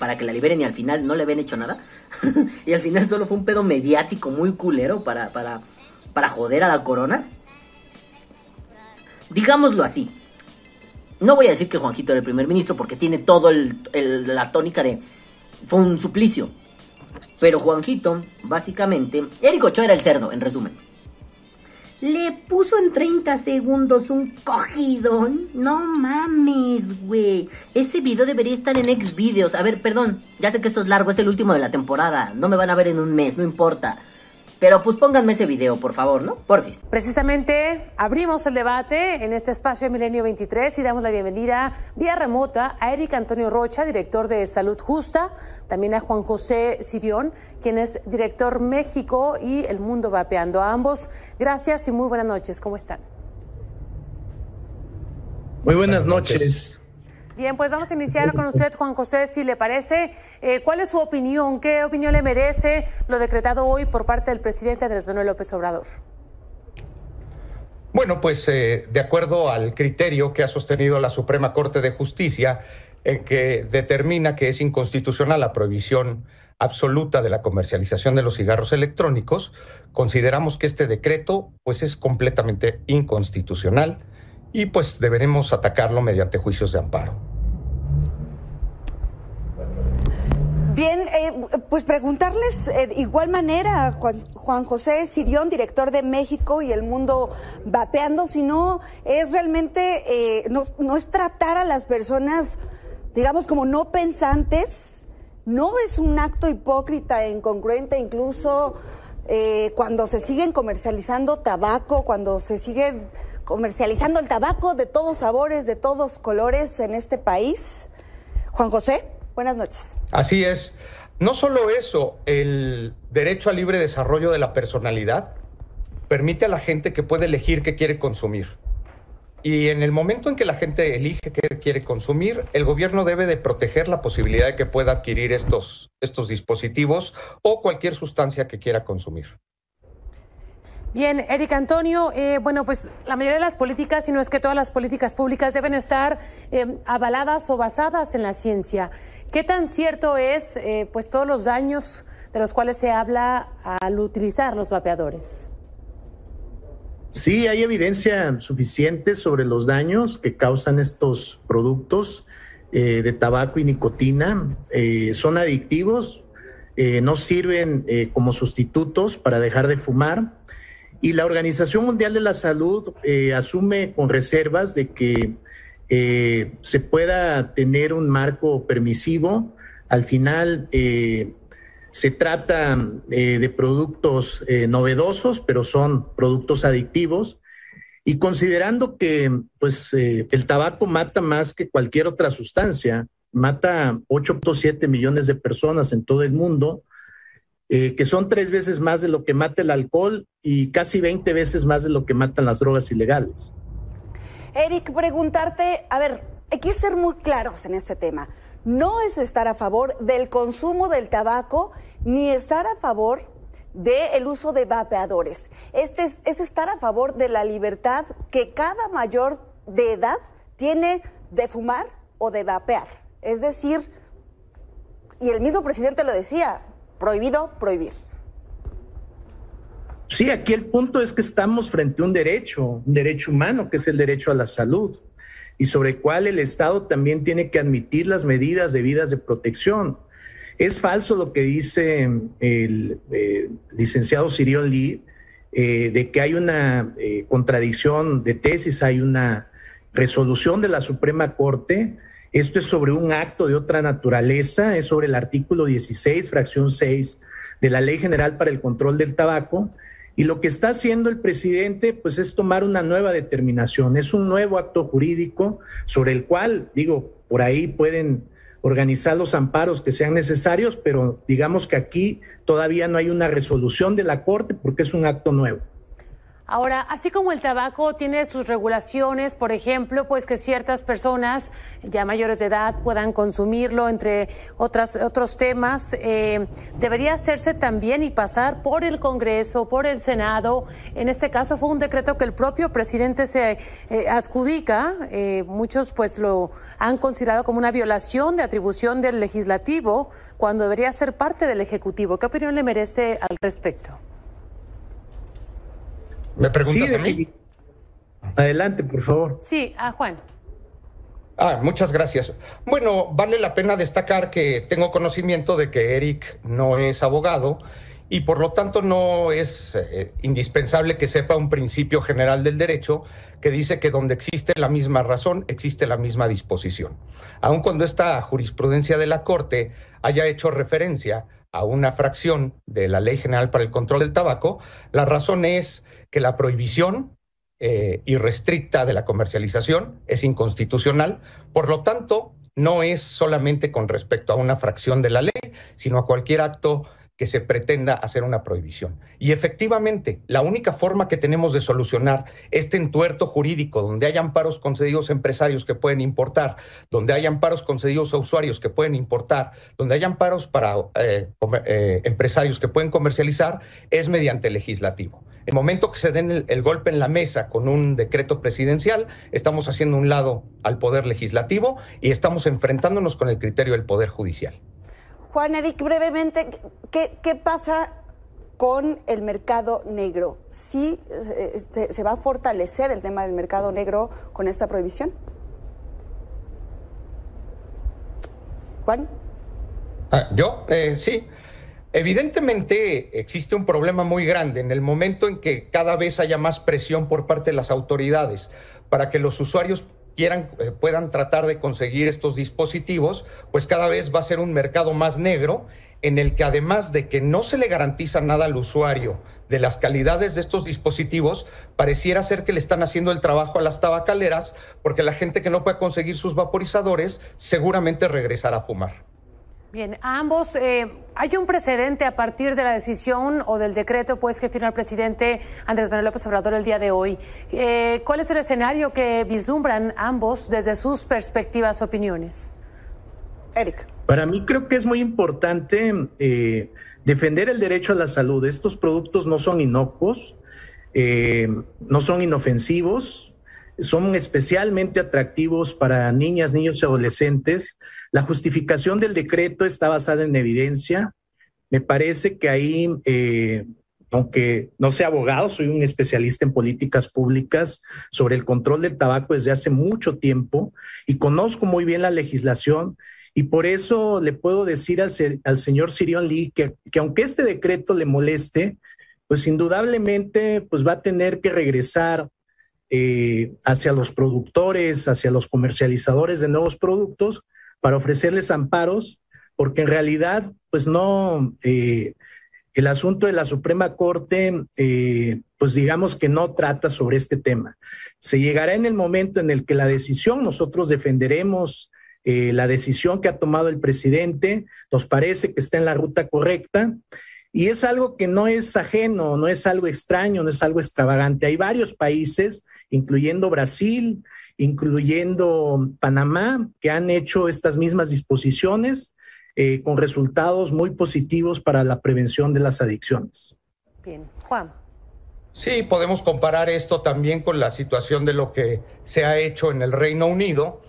para que la liberen y al final no le habían hecho nada. y al final solo fue un pedo mediático muy culero para, para, para joder a la corona. Digámoslo así. No voy a decir que Juanjito era el primer ministro porque tiene todo el, la tónica de... Fue un suplicio. Pero Juanjito, básicamente... Eric Ochoa era el cerdo, en resumen. Le puso en 30 segundos un cogidón. No mames, güey. Ese video debería estar en Xvideos. A ver, perdón. Ya sé que esto es largo, es el último de la temporada. No me van a ver en un mes, no importa. Pero pues pónganme ese video, por favor, ¿no? Porfis. Precisamente abrimos el debate en este espacio de Milenio 23 y damos la bienvenida vía remota a Eric Antonio Rocha, director de Salud Justa, también a Juan José Sirión, quien es director México y El Mundo Vapeando. A ambos, gracias y muy buenas noches. ¿Cómo están? Muy buenas noches. Bien, pues vamos a iniciar con usted, Juan José, si le parece. Eh, ¿Cuál es su opinión? ¿Qué opinión le merece lo decretado hoy por parte del presidente Andrés Manuel López Obrador? Bueno, pues eh, de acuerdo al criterio que ha sostenido la Suprema Corte de Justicia, en que determina que es inconstitucional la prohibición absoluta de la comercialización de los cigarros electrónicos, consideramos que este decreto pues es completamente inconstitucional y pues deberemos atacarlo mediante juicios de amparo. Bien, eh, pues preguntarles eh, de igual manera Juan, Juan, José Sirión, director de México y el mundo vapeando, si no es realmente, eh, no, no es tratar a las personas, digamos, como no pensantes, no es un acto hipócrita incongruente incluso eh, cuando se siguen comercializando tabaco, cuando se sigue comercializando el tabaco de todos sabores, de todos colores en este país. Juan José, buenas noches. Así es. No solo eso, el derecho al libre desarrollo de la personalidad permite a la gente que puede elegir qué quiere consumir. Y en el momento en que la gente elige qué quiere consumir, el gobierno debe de proteger la posibilidad de que pueda adquirir estos, estos dispositivos o cualquier sustancia que quiera consumir. Bien, Eric Antonio, eh, bueno, pues la mayoría de las políticas, si no es que todas las políticas públicas, deben estar eh, avaladas o basadas en la ciencia. ¿Qué tan cierto es, eh, pues, todos los daños de los cuales se habla al utilizar los vapeadores? Sí, hay evidencia suficiente sobre los daños que causan estos productos eh, de tabaco y nicotina. Eh, son adictivos, no sirven como sustitutos para dejar de fumar. Y la Organización Mundial de la Salud asume con reservas de que eh, se pueda tener un marco permisivo. Al final, eh, se trata eh, de productos eh, novedosos, pero son productos adictivos. Y considerando que pues, el tabaco mata más que cualquier otra sustancia, mata 8.7 millones de personas en todo el mundo, que son tres veces más de lo que mata el alcohol y casi 20 veces más de lo que matan las drogas ilegales. Eric, preguntarte, a ver, hay que ser muy claros en este tema no es estar a favor del consumo del tabaco ni estar a favor del uso de vapeadores. Este es, es, estar a favor de la libertad que cada mayor de edad tiene de fumar o de vapear. Es decir, y el mismo presidente lo decía, prohibido prohibir. Sí, aquí el punto es que estamos frente a un derecho, un derecho humano, que es el derecho a la salud y sobre el cual el Estado también tiene que admitir las medidas debidas de protección. Es falso lo que dice el eh, licenciado Sirion Lee eh, de que hay una eh, contradicción de tesis, hay una resolución de la Suprema Corte. Esto es sobre un acto de otra naturaleza, es sobre el artículo 16, fracción 6 de la Ley General para el Control del Tabaco, y lo que está haciendo el presidente, pues, es tomar una nueva determinación. Es un nuevo acto jurídico sobre el cual, digo, por ahí pueden organizar los amparos que sean necesarios, pero digamos que aquí todavía no hay una resolución de la Corte porque es un acto nuevo. Ahora, así como el tabaco tiene sus regulaciones, por ejemplo, pues que ciertas personas ya mayores de edad puedan consumirlo, entre otras, otros temas, eh, debería hacerse también y pasar por el Congreso, por el Senado. En este caso fue un decreto que el propio presidente se eh, adjudica. Eh, muchos pues lo han considerado como una violación de atribución del legislativo cuando debería ser parte del Ejecutivo. ¿Qué opinión le merece al respecto? ¿Me preguntas sí, a mí? Adelante, por favor. Sí, a Juan. Ah, muchas gracias. Bueno, vale la pena destacar que tengo conocimiento de que Eric no es abogado y por lo tanto no es eh, indispensable que sepa un principio general del derecho que dice que donde existe la misma razón, existe la misma disposición. Aun cuando esta jurisprudencia de la Corte haya hecho referencia a una fracción de la Ley General para el Control del Tabaco, la razón es que la prohibición eh, irrestricta de la comercialización es inconstitucional, por lo tanto, no es solamente con respecto a una fracción de la ley, sino a cualquier acto que se pretenda hacer una prohibición. Y efectivamente, la única forma que tenemos de solucionar este entuerto jurídico, donde hay amparos concedidos a empresarios que pueden importar, donde hay amparos concedidos a usuarios que pueden importar, donde hay amparos para eh, eh, empresarios que pueden comercializar, es mediante legislativo. El momento que se den el, el, golpe en la mesa con un decreto presidencial, estamos haciendo un lado al Poder Legislativo y estamos enfrentándonos con el criterio del Poder Judicial. Juan Eric, brevemente, ¿qué, qué pasa con el mercado negro? ¿Sí eh, se, se va a fortalecer el tema del mercado negro con esta prohibición? Juan. Ah, ¿Yo? Eh, sí. Evidentemente existe un problema muy grande en el momento en que cada vez haya más presión por parte de las autoridades para que los usuarios quieran, eh, puedan tratar de conseguir estos dispositivos, pues cada vez va a ser un mercado más negro en el que además de que no se le garantiza nada al usuario de las calidades de estos dispositivos, pareciera ser que le están haciendo el trabajo a las tabacaleras, porque la gente que no puede conseguir sus vaporizadores seguramente regresará a fumar. Bien, ambos, eh, hay un precedente a partir de la decisión o del decreto pues que firma el presidente Andrés Manuel López Obrador el día de hoy. Eh, ¿Cuál es el escenario que vislumbran ambos desde sus perspectivas, opiniones? Eric. Para mí creo que es muy importante eh, defender el derecho a la salud. Estos productos no son inocuos, eh, no son inofensivos, son especialmente atractivos para niñas, niños y adolescentes. La justificación del decreto está basada en evidencia. Me parece que ahí, eh, aunque no sea abogado, soy un especialista en políticas públicas sobre el control del tabaco desde hace mucho tiempo y conozco muy bien la legislación y por eso le puedo decir al, señor Sirion Lee que, que, aunque este decreto le moleste, pues indudablemente pues va a tener que regresar eh, hacia los productores, hacia los comercializadores de nuevos productos para ofrecerles amparos, porque en realidad pues no, eh, el asunto de la Suprema Corte eh, pues digamos que no trata sobre este tema. Se llegará en el momento en el que la decisión nosotros defenderemos eh, la decisión que ha tomado el presidente, nos parece que está en la ruta correcta. Y es algo que no es ajeno, no es algo extraño, no es algo extravagante. Hay varios países, incluyendo Brasil, incluyendo Panamá, que han hecho estas mismas disposiciones eh, con resultados muy positivos para la prevención de las adicciones. Bien, Juan. Sí, podemos comparar esto también con la situación de lo que se ha hecho en el Reino Unido,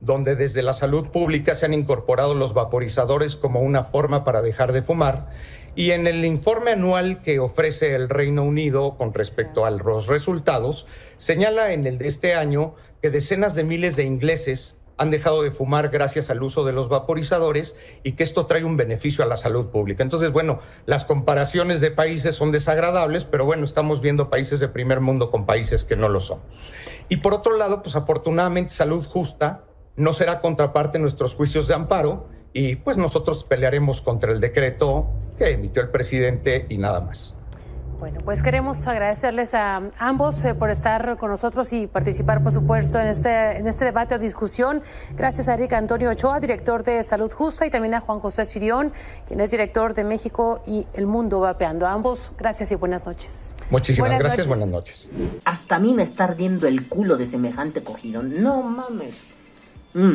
donde desde la salud pública se han incorporado los vaporizadores como una forma para dejar de fumar. Y en el informe anual que ofrece el Reino Unido con respecto a los resultados, señala en el de este año que decenas de miles de ingleses han dejado de fumar gracias al uso de los vaporizadores y que esto trae un beneficio a la salud pública. Entonces, bueno, las comparaciones de países son desagradables, pero bueno, estamos viendo países de primer mundo con países que no lo son. Y por otro lado, pues afortunadamente Salud Justa no será contraparte en nuestros juicios de amparo y pues nosotros pelearemos contra el decreto que emitió el presidente y nada más. Bueno, pues queremos agradecerles a ambos eh, por estar con nosotros y participar, por supuesto, en este, en este debate o discusión. Gracias a Eric Antonio Ochoa, director de Salud Justa, y también a Juan José Sirión, quien es director de México y El Mundo Vapeando. A ambos, gracias y buenas noches. Muchísimas buenas gracias, noches. buenas noches. Hasta a mí me está ardiendo el culo de semejante cogido. No mames. Mm.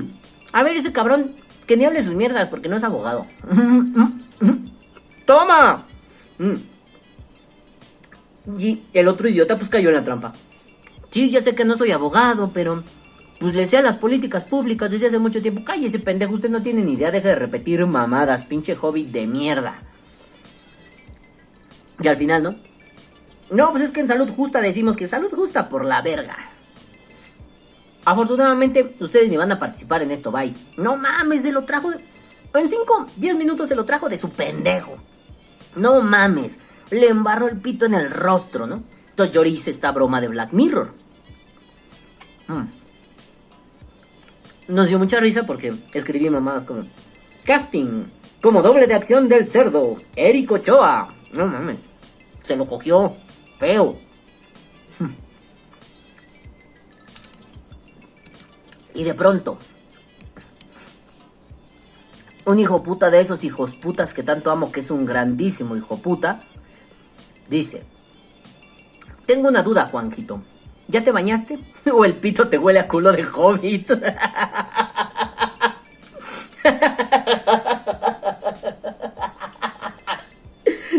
A ver, ese cabrón, que ni hable sus mierdas porque no es abogado. ¡Toma! Mm. Y el otro idiota pues cayó en la trampa. Sí, ya sé que no soy abogado, pero pues le sé a las políticas públicas desde hace mucho tiempo. Cállese, pendejo, usted no tiene ni idea, deje de repetir mamadas, pinche hobbit de mierda. Y al final, ¿no? No, pues es que en salud justa decimos que salud justa por la verga. Afortunadamente, ustedes ni van a participar en esto, bye. No mames, se lo trajo. De... En 5, 10 minutos se lo trajo de su pendejo. No mames, le embarró el pito en el rostro, ¿no? Entonces yo hice esta broma de Black Mirror. Hmm. Nos dio mucha risa porque escribí mamadas como: Casting, como doble de acción del cerdo, Eric Ochoa. No mames, se lo cogió, feo. Y de pronto, un hijo puta de esos hijos putas que tanto amo, que es un grandísimo hijo puta, dice, tengo una duda, Juanjito. ¿Ya te bañaste? ¿O el pito te huele a culo de hobbit?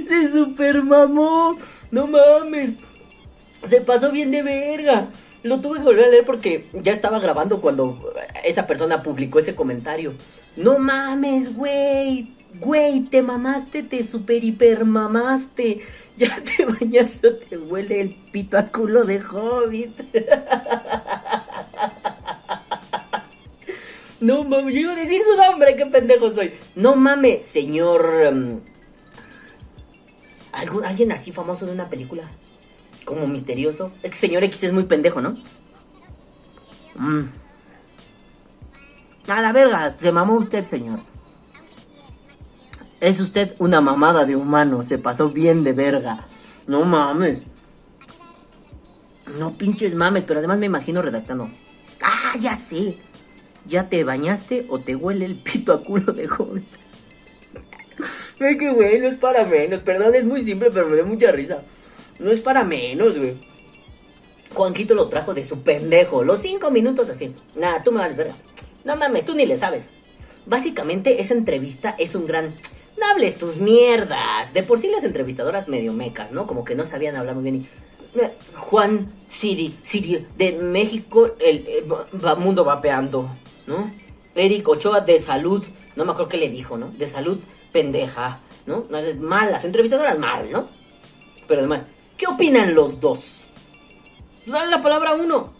Se super mamó. No mames. Se pasó bien de verga. Lo tuve que volver a leer porque ya estaba grabando cuando esa persona publicó ese comentario. No mames, güey. Güey, te mamaste, te super hiper mamaste. Ya te bañaste o te huele el pito a culo de hobbit. No mames, yo iba a decir su nombre, qué pendejo soy. No mames, señor. em, ¿algún- ¿Alguien así famoso de una película? Como misterioso. Es que señor X es muy pendejo, ¿no? Mm. A la verga, se mamó usted, señor. Es usted una mamada de humano, se pasó bien de verga. No mames. No pinches mames, pero además me imagino redactando. Ah, ya sé. ¿Ya te bañaste o te huele el pito a culo de joven? Ay, qué güey, no es para menos. Perdón, es muy simple, pero me da mucha risa. No es para menos, güey. Juanquito lo trajo de su pendejo. Los cinco minutos así. Nada, tú me vales verga. No mames, tú ni le sabes. Básicamente, esa entrevista es un gran. No hables tus mierdas. De por sí las entrevistadoras medio mecas, ¿no? Como que no sabían hablar muy bien. Y, eh, Juan Siri, Siri, de México, el, el va- mundo ¿no? Eric Ochoa de salud, no me acuerdo qué le dijo, ¿no? De salud pendeja, ¿no? No, es Mal, las entrevistadoras mal, ¿no? Pero además, ¿qué opinan los dos? Dale la palabra a uno.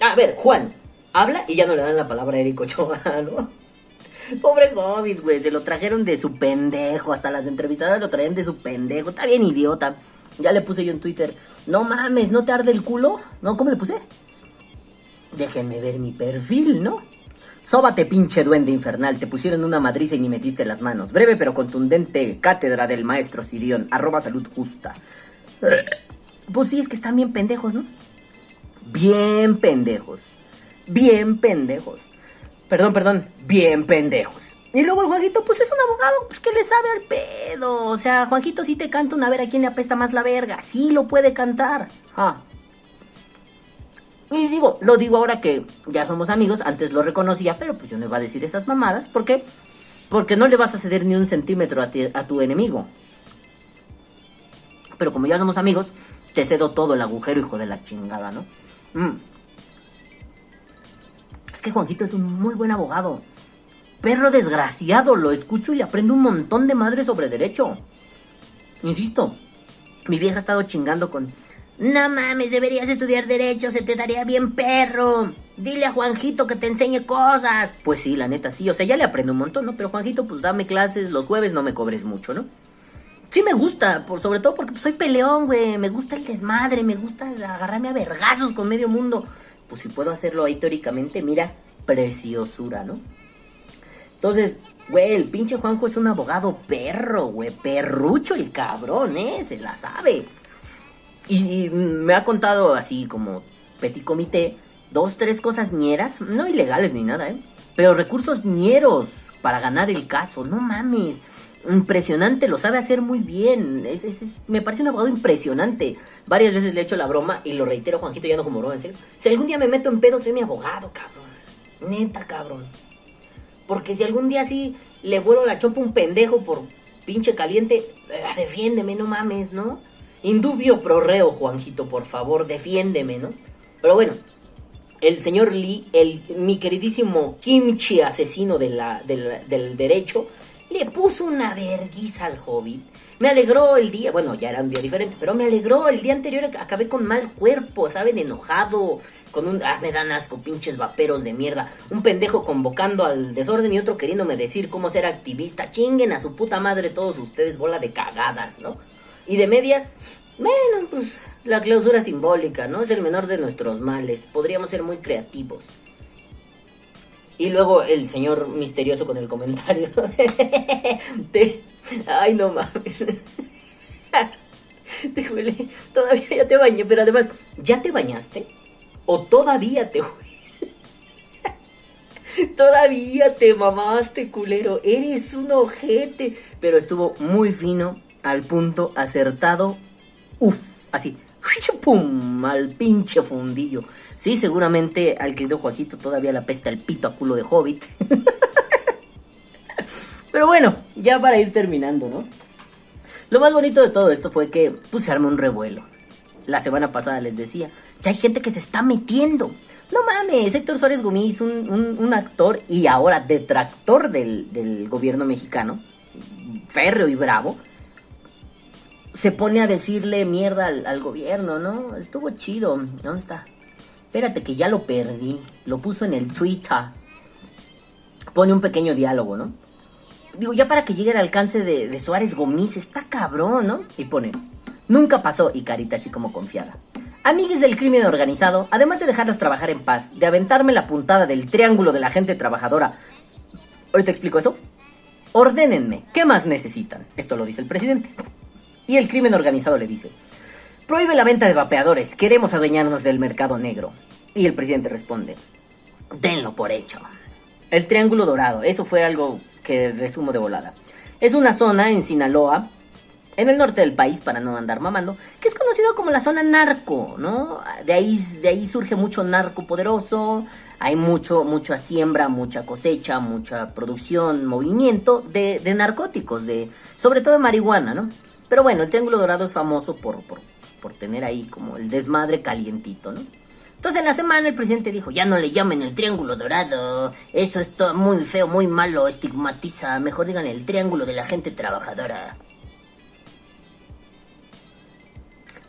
A ver, Juan, habla y ya no le dan la palabra a Eric Ochoa, ¿no? Pobre Hobbit, güey, se lo trajeron de su pendejo, hasta las entrevistadoras lo traían de su pendejo, está bien idiota. Ya le puse yo en Twitter, no mames, ¿no te arde el culo? ¿No? ¿Cómo le puse? Déjenme ver mi perfil, ¿no? Sóbate, pinche duende infernal. Te pusieron una madriza y ni metiste las manos. Breve pero contundente cátedra del maestro Sirión. Arroba salud justa. Pues sí, es que están bien pendejos, ¿no? Bien pendejos. Bien pendejos. Perdón, perdón. Bien pendejos. Y luego el Juanjito, pues es un abogado, pues que le sabe al pedo. O sea, Juanjito sí te canta una a ver a quién le apesta más la verga. Sí lo puede cantar. Ah. Y digo, lo digo ahora que ya somos amigos, antes lo reconocía, pero pues yo no iba a decir esas mamadas. ¿Por qué? Porque no le vas a ceder ni un centímetro a tu enemigo. Pero como ya somos amigos, te cedo todo el agujero, hijo de la chingada, ¿no? Mm. Es que Juanjito es un muy buen abogado. Perro desgraciado, lo escucho y aprendo un montón de madre sobre derecho. Insisto, mi vieja ha estado chingando con... No mames, deberías estudiar derecho, se te daría bien perro. Dile a Juanjito que te enseñe cosas. Pues sí, la neta sí, o sea, ya le aprendo un montón, ¿no? Pero Juanjito, pues dame clases los jueves, no me cobres mucho, ¿no? Sí me gusta, por, sobre todo porque pues, soy peleón, güey. Me gusta el desmadre, me gusta agarrarme a vergazos con medio mundo. Pues si puedo hacerlo ahí teóricamente, mira, preciosura, ¿no? Entonces, güey, el pinche Juanjo es un abogado perro, güey. Perrucho el cabrón, ¿eh? Se la sabe. Y, me ha contado así como petit comité, dos, tres cosas ñeras, no ilegales ni nada, ¿eh? Pero recursos ñeros para ganar el caso, no mames. Impresionante, lo sabe hacer muy bien. Me parece un abogado impresionante. Varias veces le he hecho la broma y lo reitero, Juanjito, ya no como en serio. Si algún día me meto en pedo, soy mi abogado, cabrón. Neta, cabrón. Porque si algún día así le vuelo la chopa un pendejo por pinche caliente, eh, defiéndeme, no mames, ¿no? Indubio pro reo, Juanjito, por favor, defiéndeme, ¿no? Pero bueno, el señor Lee, el, mi queridísimo kimchi asesino de del derecho, le puso una verguiza al hobbit. Me alegró el día, bueno, ya era un día diferente, pero me alegró el día anterior, acabé con mal cuerpo, ¿saben? Enojado, con un... Ah, me dan asco, pinches vaperos de mierda. Un pendejo convocando al desorden y otro queriéndome decir cómo ser activista. Chinguen a su puta madre todos ustedes, bola de cagadas, ¿no? Y de medias, bueno, pues la clausura simbólica, ¿no? Es el menor de nuestros males. Podríamos ser muy creativos. Y luego el señor misterioso con el comentario. Ay, no mames. Te huele. Todavía ya te bañé, pero además, ¿ya te bañaste? ¿O todavía te huele? Todavía te mamaste, culero. Eres un ojete. Pero estuvo muy fino, al punto, acertado. Uf, así. ¡Pum! Al pinche fundillo. Sí, seguramente al querido Joaquito todavía la pesta el pito a culo de hobbit. Pero bueno, ya para ir terminando, ¿no? Lo más bonito de todo esto fue que se armó un revuelo. La semana pasada les decía, ya hay gente que se está metiendo. No mames, Héctor Suárez Gomis, un, un, un actor y ahora detractor del, del gobierno mexicano, férreo y bravo, se pone a decirle mierda al, gobierno, ¿no? Estuvo chido. ¿Dónde está? Espérate que ya lo perdí. Lo puso en el Twitter. Pone un pequeño diálogo, ¿no? Digo, ya para que llegue al alcance de, de Suárez Gomis, está cabrón, ¿no? Y pone, nunca pasó, y carita así como confiada. Amigues del crimen organizado, además de dejarlos trabajar en paz, de aventarme la puntada del triángulo de la gente trabajadora. ¿Ahorita explico eso? Ordénenme, ¿qué más necesitan? Esto lo dice el presidente. Y el crimen organizado le dice, prohíbe la venta de vapeadores, queremos adueñarnos del mercado negro. Y el presidente responde, denlo por hecho. El Triángulo Dorado, eso fue algo que resumo de volada. Es una zona en Sinaloa, en el norte del país, para no andar mamando, que es conocido como la zona narco, ¿no? De ahí, de ahí surge mucho narco poderoso, hay mucho, mucha siembra, mucha cosecha, mucha producción, movimiento de, de narcóticos, de, sobre todo de marihuana, ¿no? Pero bueno, el Triángulo Dorado es famoso por, por, por tener ahí como el desmadre calientito, ¿no? Entonces en la semana el presidente dijo, ya no le llamen el Triángulo Dorado, eso es todo muy feo, muy malo, estigmatiza, mejor digan el Triángulo de la gente trabajadora.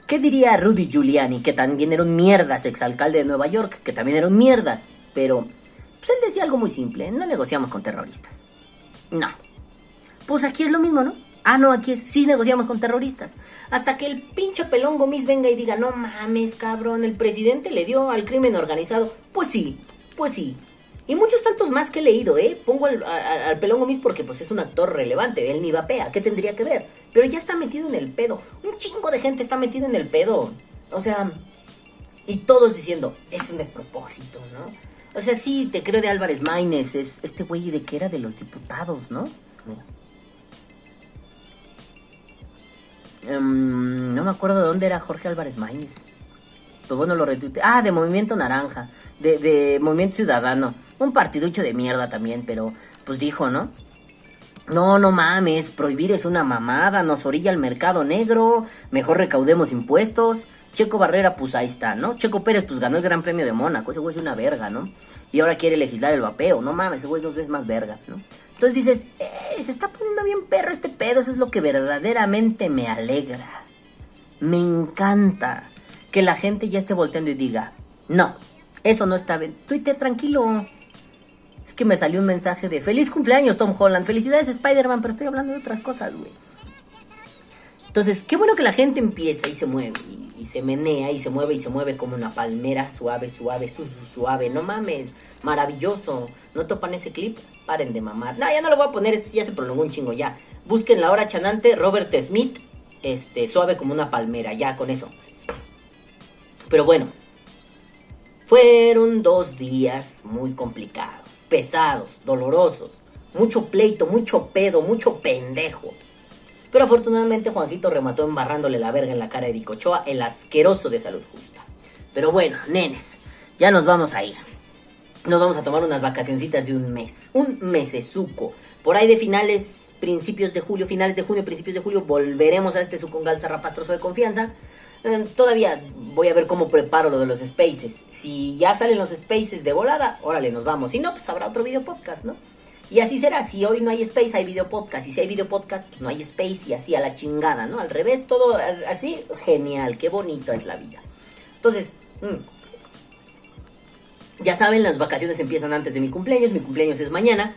¿Qué diría Rudy Giuliani, que también era un mierdas, exalcalde de Nueva York, que también era un mierdas, pero pues él decía algo muy simple, no negociamos con terroristas. No. Pues aquí es lo mismo, ¿no? Ah, no, aquí sí negociamos con terroristas. Hasta que el pinche pelón Gomis venga y diga, no mames, cabrón, el presidente le dio al crimen organizado. Pues sí, pues sí. Y muchos tantos más que he leído, ¿eh? Pongo al, a- al pelón Gomis porque pues es un actor relevante, él ni vapea, ¿qué tendría que ver? Pero ya está metido en el pedo. Un chingo de gente está metido en el pedo. O sea, y todos diciendo, es un despropósito, ¿no? O sea, sí, te creo de Álvarez Maínez, es este güey de que era de los diputados, ¿no? Mira. Em, no me acuerdo de dónde era Jorge Álvarez Maínez. Pues bueno, lo retuite. Ah, de Movimiento Naranja. De, de Movimiento Ciudadano. Un partiducho de mierda también, pero pues dijo, ¿no? No, no mames, prohibir es una mamada, nos orilla el mercado negro, mejor recaudemos impuestos. Checo Barrera, pues ahí está, ¿no? Checo Pérez, pues ganó el Gran Premio de Mónaco, ese güey es una verga, ¿no? Y ahora quiere legislar el vapeo, no mames, ese güey dos veces más verga, ¿no? Entonces dices, eh, se está poniendo bien perro este pedo, eso es lo que verdaderamente me alegra. Me encanta que la gente ya esté volteando y diga, no, eso no está bien. Twitter, tranquilo. Es que me salió un mensaje de feliz cumpleaños, Tom Holland. Felicidades, Spider-Man, pero estoy hablando de otras cosas, güey. Entonces, qué bueno que la gente empieza y se mueve, y, y se menea, y se mueve, y se mueve como una palmera suave, suave, su, su- suave. No mames, maravilloso. ¿No topan ese clip? Paren de mamar. No, ya no lo voy a poner, este ya se prolongó un chingo, ya. Busquen la hora chanante, Robert Smith, este, suave como una palmera, ya con eso. Pero bueno, fueron dos días muy complicados, pesados, dolorosos, mucho pleito, mucho pedo, mucho pendejo. Pero afortunadamente Juanjito remató embarrándole la verga en la cara a Eric Ochoa, el asqueroso de salud justa. Pero bueno, nenes, ya nos vamos a ir. Nos vamos a tomar unas vacacioncitas de un mes, un mesesuco. Por ahí de finales, principios de julio, finales de junio, principios de julio, volveremos a este sucongal zarrapastroso de confianza. Eh, todavía voy a ver cómo preparo lo de los spaces. Si ya salen los spaces de volada, órale, nos vamos. Si no, pues habrá otro video podcast, ¿no? Y así será. Si hoy no hay space, hay video podcast. Y si hay video podcast, pues no hay space y así a la chingada, ¿no? Al revés, todo así, genial. Qué bonita es la vida. Entonces, mm, ya saben, las vacaciones empiezan antes de mi cumpleaños. Mi cumpleaños es mañana.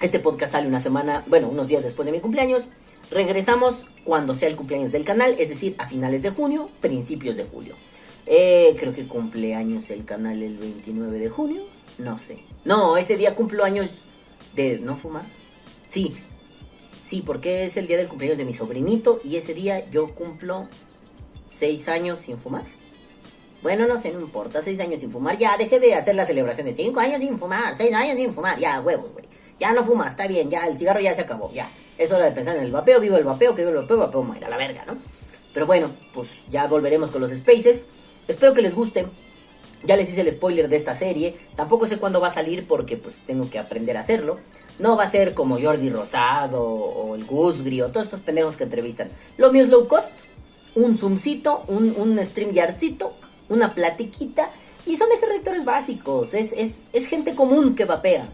Este podcast sale una semana, bueno, unos días después de mi cumpleaños. Regresamos cuando sea el cumpleaños del canal, es decir, a finales de junio, principios de julio. Eh, creo que cumpleaños el canal el 29 de junio, no sé. No, ese día cumplo años de no fumar. Sí, sí, porque es el día del cumpleaños de mi sobrinito y ese día yo cumplo seis años sin fumar. Bueno, no sé, no importa, seis años sin fumar. Ya, dejé de hacer la celebración de cinco años sin fumar, seis años sin fumar. Ya, huevos, güey. Ya no fumas, está bien, ya, el cigarro ya se acabó, ya. Es hora de pensar en el vapeo, vivo el vapeo, que vivo el vapeo, vapeo muera, la verga, ¿no? Pero bueno, pues ya volveremos con los spaces. Espero que les guste. Ya les hice el spoiler de esta serie. Tampoco sé cuándo va a salir porque pues tengo que aprender a hacerlo. No va a ser como Jordi Rosado o el Gusgri o todos estos pendejos que entrevistan. Lo mío es low cost. un zoomcito, un, un StreamYardcito, una platiquita. Y son ejerrectores básicos. Es, es, es gente común que vapea.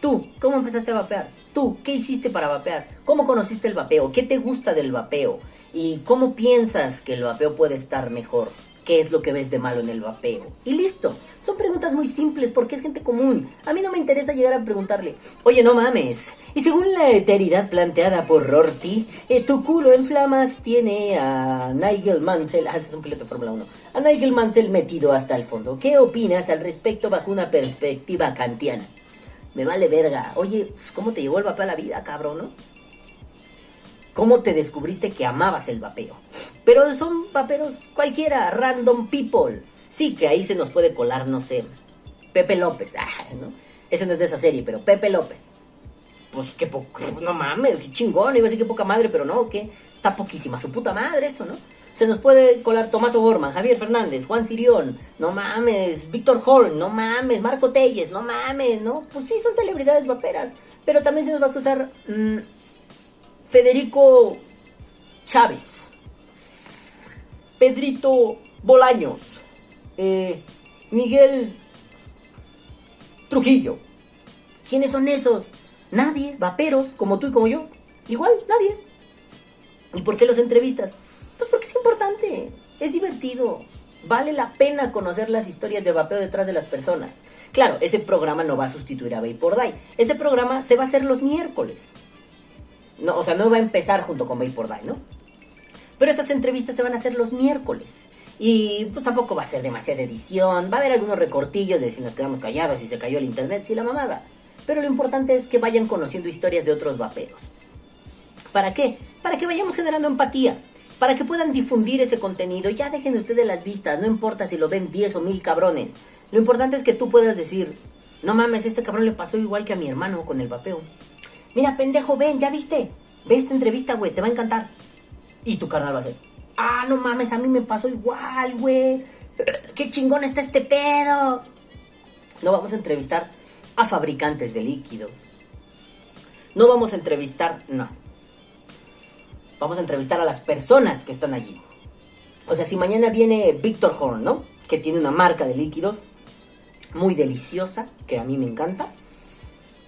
Tú, ¿cómo empezaste a vapear? Tú, ¿qué hiciste para vapear? ¿Cómo conociste el vapeo? ¿Qué te gusta del vapeo? ¿Y cómo piensas que el vapeo puede estar mejor? ¿Qué es lo que ves de malo en el vapeo? Y listo. Son preguntas muy simples porque es gente común. A mí no me interesa llegar a preguntarle, oye, no mames. Y según la eteridad planteada por Rorty, eh, tu culo en flamas tiene a Nigel Mansell, ah, ese es un piloto de Fórmula 1, a Nigel Mansell metido hasta el fondo. ¿Qué opinas al respecto bajo una perspectiva kantiana? Me vale verga. Oye, ¿cómo te llegó el vapeo a la vida, cabrón, no? ¿Cómo te descubriste que amabas el vapeo? Pero son vaperos cualquiera, random people. Sí, que ahí se nos puede colar, no sé, Pepe López, ah, ¿no? Ese no es de esa serie, pero Pepe López. Pues qué poco, no mames, qué chingón, iba a decir que poca madre, pero no, que está poquísima su puta madre eso, ¿no? Se nos puede colar Tomás O'Gorman, Javier Fernández, Juan Sirión, no mames, Víctor Horn, no mames, Marco Telles, no mames, ¿no? Pues sí, son celebridades vaperas, pero también se nos va a cruzar mm, Federico Chávez, Pedrito Bolaños, eh, Miguel Trujillo. ¿Quiénes son esos? Nadie, vaperos, como tú y como yo. Igual, nadie. ¿Y por qué los entrevistas? Pues porque es importante, es divertido, vale la pena conocer las historias de vapeo detrás de las personas. Claro, ese programa no va a sustituir a Vapor Day. Ese programa se va a hacer los miércoles. No, o sea, no va a empezar junto con Vapor Day, ¿no? Pero esas entrevistas se van a hacer los miércoles. Y pues tampoco va a ser demasiada edición. Va a haber algunos recortillos de si nos quedamos callados, si se cayó el internet, si la mamada. Pero lo importante es que vayan conociendo historias de otros vaperos. ¿Para qué? Para que vayamos generando empatía. Para que puedan difundir ese contenido. Ya dejen ustedes las vistas. No importa si lo ven 10 o 1000 cabrones. Lo importante es que tú puedas decir, no mames, este cabrón le pasó igual que a mi hermano con el vapeo. Mira, pendejo, ven, ¿ya viste? Ve esta entrevista, güey, te va a encantar. Y tu carnal va a ser, ah, no mames, a mí me pasó igual, güey. Qué chingón está este pedo. No vamos a entrevistar a fabricantes de líquidos. No vamos a entrevistar, no. Vamos a entrevistar a las personas que están allí. O sea, si mañana viene Víctor Horn, ¿no? Que tiene una marca de líquidos muy deliciosa, que a mí me encanta.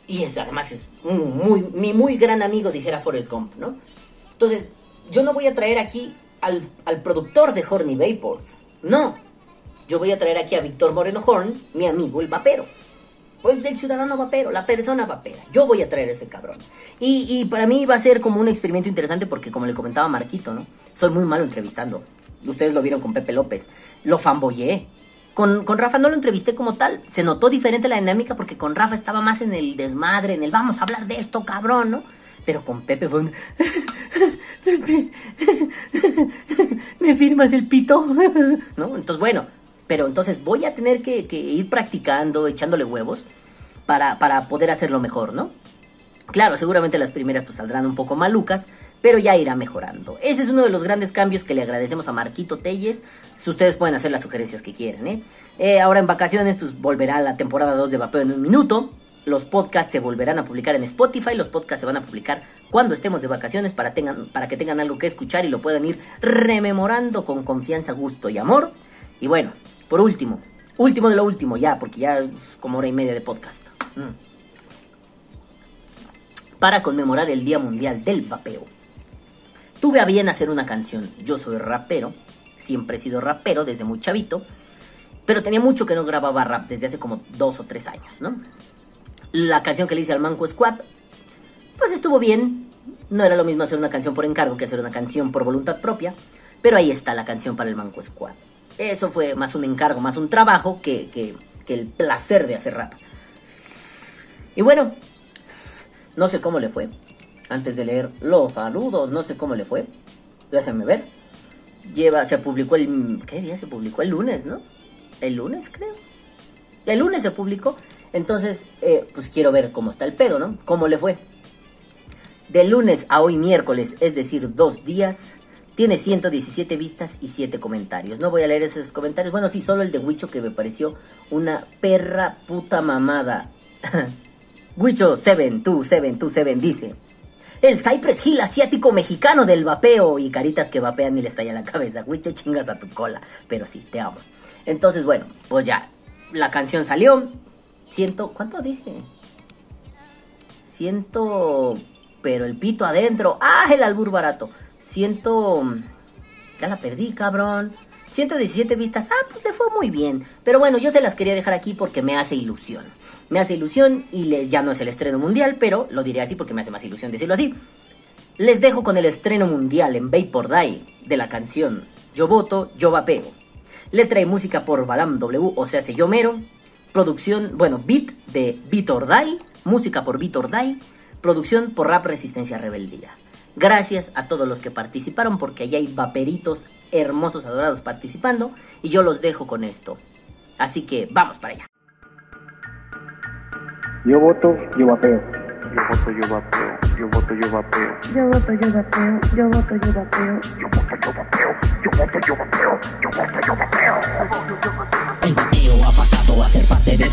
Y es, además es muy, mi muy gran amigo, dijera Forrest Gump, ¿no? Entonces, yo no voy a traer aquí al, al productor de Horny Vapors. No. Yo voy a traer aquí a Víctor Moreno Horn, mi amigo el vapero. Pues del ciudadano vapero, la persona vapera. Yo voy a traer a ese cabrón. Y, y para mí va a ser como un experimento interesante porque, como le comentaba Marquito, ¿no? Soy muy malo entrevistando. Ustedes lo vieron con Pepe López. Lo fanboyé. Con, con, Rafa no lo entrevisté como tal. Se notó diferente la dinámica porque con Rafa estaba más en el desmadre, en el vamos a hablar de esto, cabrón, ¿no? Pero con Pepe fue un... ¿me firmas el pito? ¿No? Entonces, bueno, pero entonces voy a tener que, que ir practicando, echándole huevos, para, para, poder hacerlo mejor, ¿no? Claro, seguramente las primeras pues saldrán un poco malucas, pero ya irá mejorando. Ese es uno de los grandes cambios que le agradecemos a Marquito Telles. Ustedes pueden hacer las sugerencias que quieran, ¿eh? eh ahora en vacaciones, pues volverá la temporada 2 de Vapeo en un minuto. Los podcasts se volverán a publicar en Spotify. Los podcasts se van a publicar cuando estemos de vacaciones para, tengan, para que tengan algo que escuchar y lo puedan ir rememorando con confianza, gusto y amor. Y bueno, por último, último de lo último, ya, porque ya es como hora y media de podcast. Mm. Para conmemorar el Día Mundial del Vapeo, tuve a bien hacer una canción. Yo soy rapero, siempre he sido rapero desde muy chavito, pero tenía mucho que no grababa rap desde hace como dos o tres años, ¿no? La canción que le hice al Manco Squad, pues estuvo bien. No era lo mismo hacer una canción por encargo que hacer una canción por voluntad propia, pero ahí está la canción para el Manco Squad. Eso fue más un encargo, más un trabajo que, que, que el placer de hacer rap. Y bueno, no sé cómo le fue. Antes de leer los saludos, no sé cómo le fue. Déjenme ver. Lleva, se publicó el. ¿Qué día se publicó? El lunes, ¿no? El lunes, creo. El lunes se publicó. Entonces, eh, pues quiero ver cómo está el pedo, ¿no? ¿Cómo le fue? De lunes a hoy miércoles, es decir, dos días, tiene 117 vistas y 7 comentarios. No voy a leer esos comentarios. Bueno, sí, solo el de Huicho que me pareció una perra puta mamada. Huicho 727 dice: el Cypress Hill asiático mexicano del vapeo. Y caritas que vapean y le estalla la cabeza. Te chingas a tu cola. Pero sí, te amo. Entonces, bueno, pues ya. La canción salió. Ciento. ¿Cuánto dije? Ciento. Pero el pito adentro. ¡Ah! El albur barato. Ciento. Ya la perdí, cabrón. 117 vistas. Ah, pues le fue muy bien. Pero bueno, yo se las quería dejar aquí porque me hace ilusión. Me hace ilusión y les, ya no es el estreno mundial, pero lo diré así porque me hace más ilusión decirlo así. Les dejo con el estreno mundial en Vapor Die de la canción Yo voto, yo vapeo. Letra y música por Balam W, o sea, se yo mero. Producción, bueno, beat de Vitor Die. Música por Vitor Die. Producción por Rap Resistencia Rebeldía. Gracias a todos los que participaron porque allá hay vaperitos hermosos, adorados participando y yo los dejo con esto. Así que vamos para allá. Yo voto, yo vapeo. Yo voto, yo vapeo. Yo voto, yo vapeo. Yo voto, yo vapeo. Yo voto, yo vapeo. Yo voto, yo vapeo.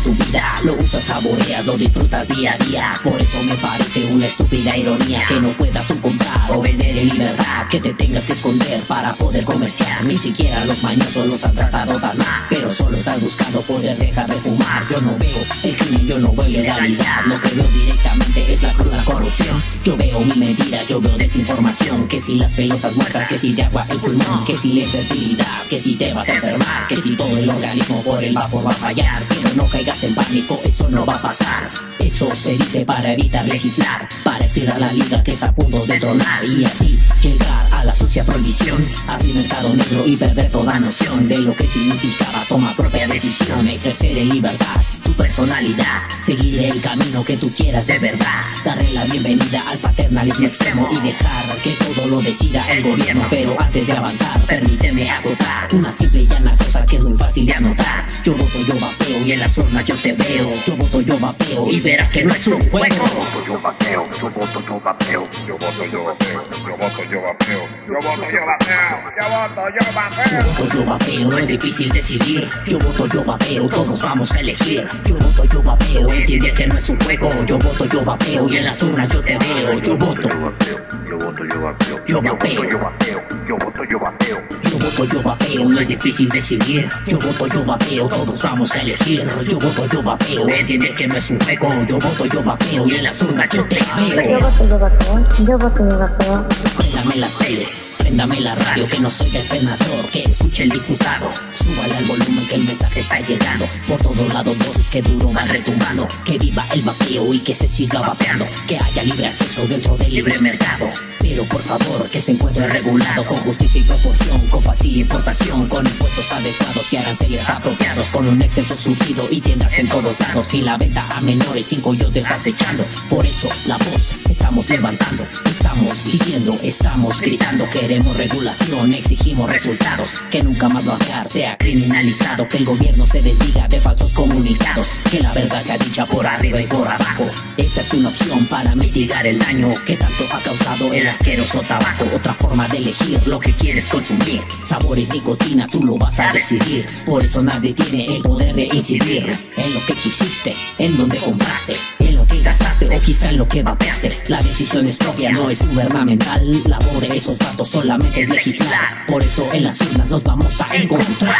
Tu vida. Lo usas, saboreas, lo disfrutas día a día. Por eso me parece una estúpida ironía que no puedas tú comprar o vender en libertad. Que te tengas que esconder para poder comerciar. Ni siquiera los mañosos los han tratado tan mal. Pero solo estás buscando poder dejar de fumar. Yo no veo el crimen, yo no veo ilegalidad. Lo que veo directamente es la cruda corrupción. Yo veo mi mentira, yo veo desinformación. Que si las pelotas muertas, que si de agua el pulmón, que si la infertilidad, que si te vas a enfermar, que si todo el organismo por el vapor va a fallar. Pero no caigas en pánico, eso no va a pasar. Eso se dice para evitar legislar, para estirar la liga que está a punto de tronar y así llegar a la sucia prohibición, abrir mercado negro y perder toda noción de lo que significaba tomar propia decisión, ejercer en libertad tu personalidad, seguir el camino que tú quieras de verdad, darle la bienvenida al paternalismo extremo y dejar que todo lo decida el gobierno. Pero antes de avanzar, permíteme agotar una simple y llana cosa que es muy fácil de anotar. Yo voto, yo vapeo y en las urnas yo te veo. Yo voto, yo vapeo y verás que no es un juego. Yo voto, yo vapeo. Yo voto, yo vapeo. Yo voto, yo vapeo. Yo voto, yo vapeo. Yo voto, yo vapeo. Yo voto, yo vapeo. Yo voto, yo vapeo, no es difícil decidir. Yo voto, yo vapeo, todos vamos a elegir. Yo voto, yo vapeo, entiende que no es un juego. Yo voto, yo vapeo y en las urnas yo te veo. Yo voto, Yo vapeo. Yo voto, yo vapeo. Yo vapeo. Yo vapeo. Yo voto, yo vapeo. yo voto, yo vapeo, no es difícil decidir. Yo voto, yo vapeo, todos vamos a elegir. Yo voto, yo vapeo, entiende que no es un juego. Yo voto, yo vapeo y en las urnas yo te Yo veo. voto, yo vapeo. Yo voto, yo vapeo. Préndame la tele, préndame la radio, que no soy el senador, que escuche el diputado. Súbale al volumen que el mensaje está llegando. Por todos lados voces que duro van retumbando. Que viva el vapeo y que se siga vapeando. Que haya libre acceso dentro del libre mercado. Pero por favor que se encuentre regulado con justicia y proporción, con fácil importación, con impuestos adecuados y aranceles apropiados, con un extenso surtido y tiendas en todos lados y la venta a menores sin coyotes acechando. Por eso la voz estamos levantando, estamos diciendo, estamos gritando, queremos regulación, exigimos resultados, que nunca más vapear sea criminalizado, que el gobierno se desdiga de falsos comunicados, que la verdad sea dicha por arriba y por abajo. Esta es una opción para mitigar el daño que tanto ha causado el asqueroso tabaco. Otra forma de elegir lo que quieres consumir. Sabores, nicotina, tú lo vas a decidir. Por eso nadie tiene el poder de incidir en lo que quisiste, en donde compraste, en lo que gastaste o quizá en lo que vapeaste. La decisión es propia, no es gubernamental. La voz de esos datos solamente es legislar. Por eso en las urnas nos vamos a encontrar.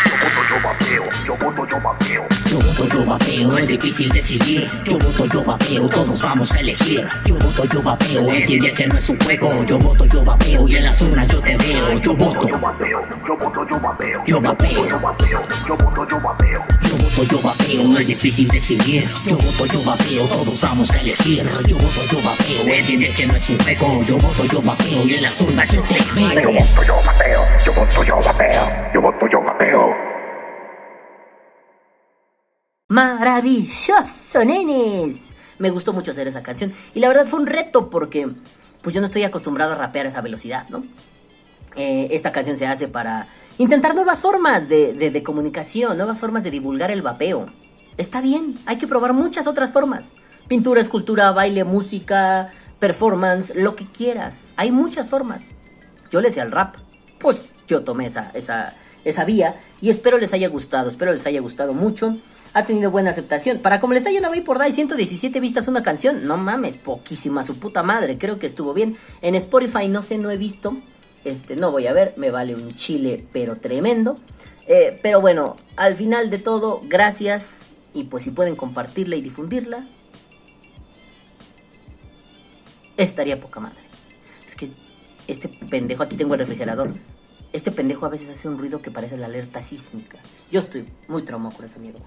Yo vapeo. Yo voto, yo vapeo. Yo voto, yo vapeo, es difícil decidir. Yo voto, yo vapeo, todos vamos a elegir. Yo voto, yo vapeo, entiende que no es un juego. Yo voto, yo vapeo y en las urnas yo te veo. Yo voto, Yo vapeo. Yo voto, yo vapeo. yo vapeo. Yo vapeo. Yo voto, yo vapeo. Yo voto, yo vapeo, no es difícil decidir. Yo voto, yo vapeo, todos vamos a elegir. Yo voto, yo vapeo, entiende que no es un juego. Yo voto, yo vapeo y en las urnas yo te Yo veo. voto, yo vapeo. Yo voto, yo vapeo. Yo voto, yo vapeo. Maravilloso, nenes. Me gustó mucho hacer esa canción. Y la verdad fue un reto porque pues yo no estoy acostumbrado a rapear a esa velocidad, ¿no? Eh, esta canción se hace para intentar nuevas formas de, de- comunicación, nuevas formas de divulgar el vapeo. Está bien, hay que probar muchas otras formas. Pintura, escultura, baile, música, performance, lo que quieras. Hay muchas formas. Yo le sé al rap. Pues yo tomé esa, esa, esa vía y espero les haya gustado, espero les haya gustado mucho. Ha tenido buena aceptación. Para como le está yendo a por Day, 117 vistas una canción, no mames, poquísima su puta madre, creo que estuvo bien. En Spotify no sé, no he visto, este, no voy a ver, me vale un chile, pero tremendo. Eh, pero bueno, al final de todo, gracias. Y pues si pueden compartirla y difundirla, estaría poca madre. Es que este pendejo, aquí tengo el refrigerador. Este pendejo a veces hace un ruido que parece la alerta sísmica. Yo estoy muy traumado con esa mierda.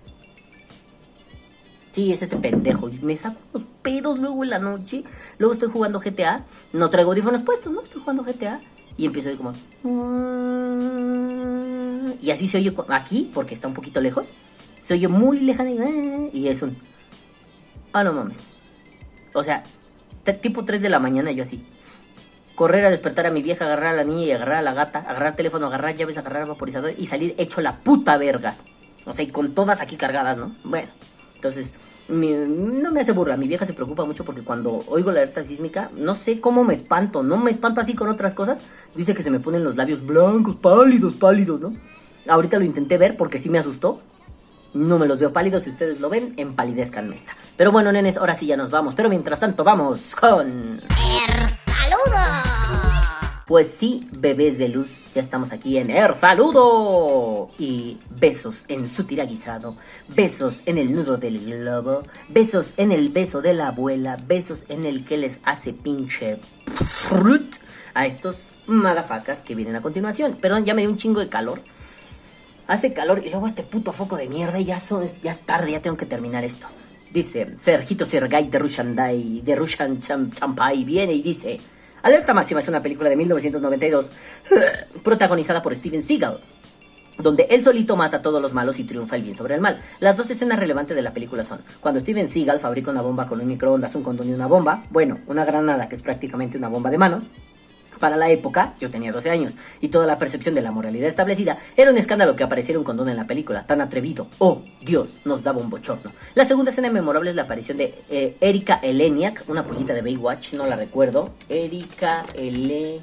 Sí, es este pendejo. Me saco unos pedos luego en la noche. Luego estoy jugando GTA. No traigo audífonos puestos, ¿no? Estoy jugando GTA. Y empiezo a oír como... Y así se oye aquí, porque está un poquito lejos. Se oye muy lejano y, y es un... Ah, no mames. O sea, tipo 3 de la mañana yo así. Correr a despertar a mi vieja, agarrar a la niña y agarrar a la gata, agarrar teléfono, agarrar llaves, agarrar vaporizador y salir hecho la puta verga. O sea, y con todas aquí cargadas, ¿no? Bueno, entonces, no me hace burla. Mi vieja se preocupa mucho porque cuando oigo la alerta sísmica, no sé cómo me espanto. No me espanto así con otras cosas. Dice que se me ponen los labios blancos, pálidos, pálidos, ¿no? Ahorita lo intenté ver porque sí me asustó. No me los veo pálidos, si ustedes lo ven, empalidezcanme esta. Pero bueno, nenes, ahora sí ya nos vamos. Pero mientras tanto, vamos con... ¡Saludos! Pues sí, bebés de luz, ya estamos aquí en Er Saludo. Y besos en su tiraguisado, besos en el nudo del globo, besos en el beso de la abuela, besos en el que les hace pinche fruit a estos madafacas que vienen a continuación. Perdón, ya me dio un chingo de calor. Hace calor y luego este puto foco de mierda y ya, son, ya es tarde, ya tengo que terminar esto. Dice Sergito Sergay de Rushandai, de Rushan Cham- Champai, viene y dice... Alerta Máxima es una película de 1992 protagonizada por Steven Seagal, donde él solito mata a todos los malos y triunfa el bien sobre el mal. Las dos escenas relevantes de la película son cuando Steven Seagal fabrica una bomba con un microondas, un condón y una bomba, bueno, una granada que es prácticamente una bomba de mano. Para la época, yo tenía 12 años, y toda la percepción de la moralidad establecida era un escándalo que apareciera un condón en la película, tan atrevido. Oh, Dios, nos daba un bochorno. La segunda escena memorable es la aparición de eh, Erika Eleniak, una pollita de Baywatch, no la recuerdo. Erika Ele...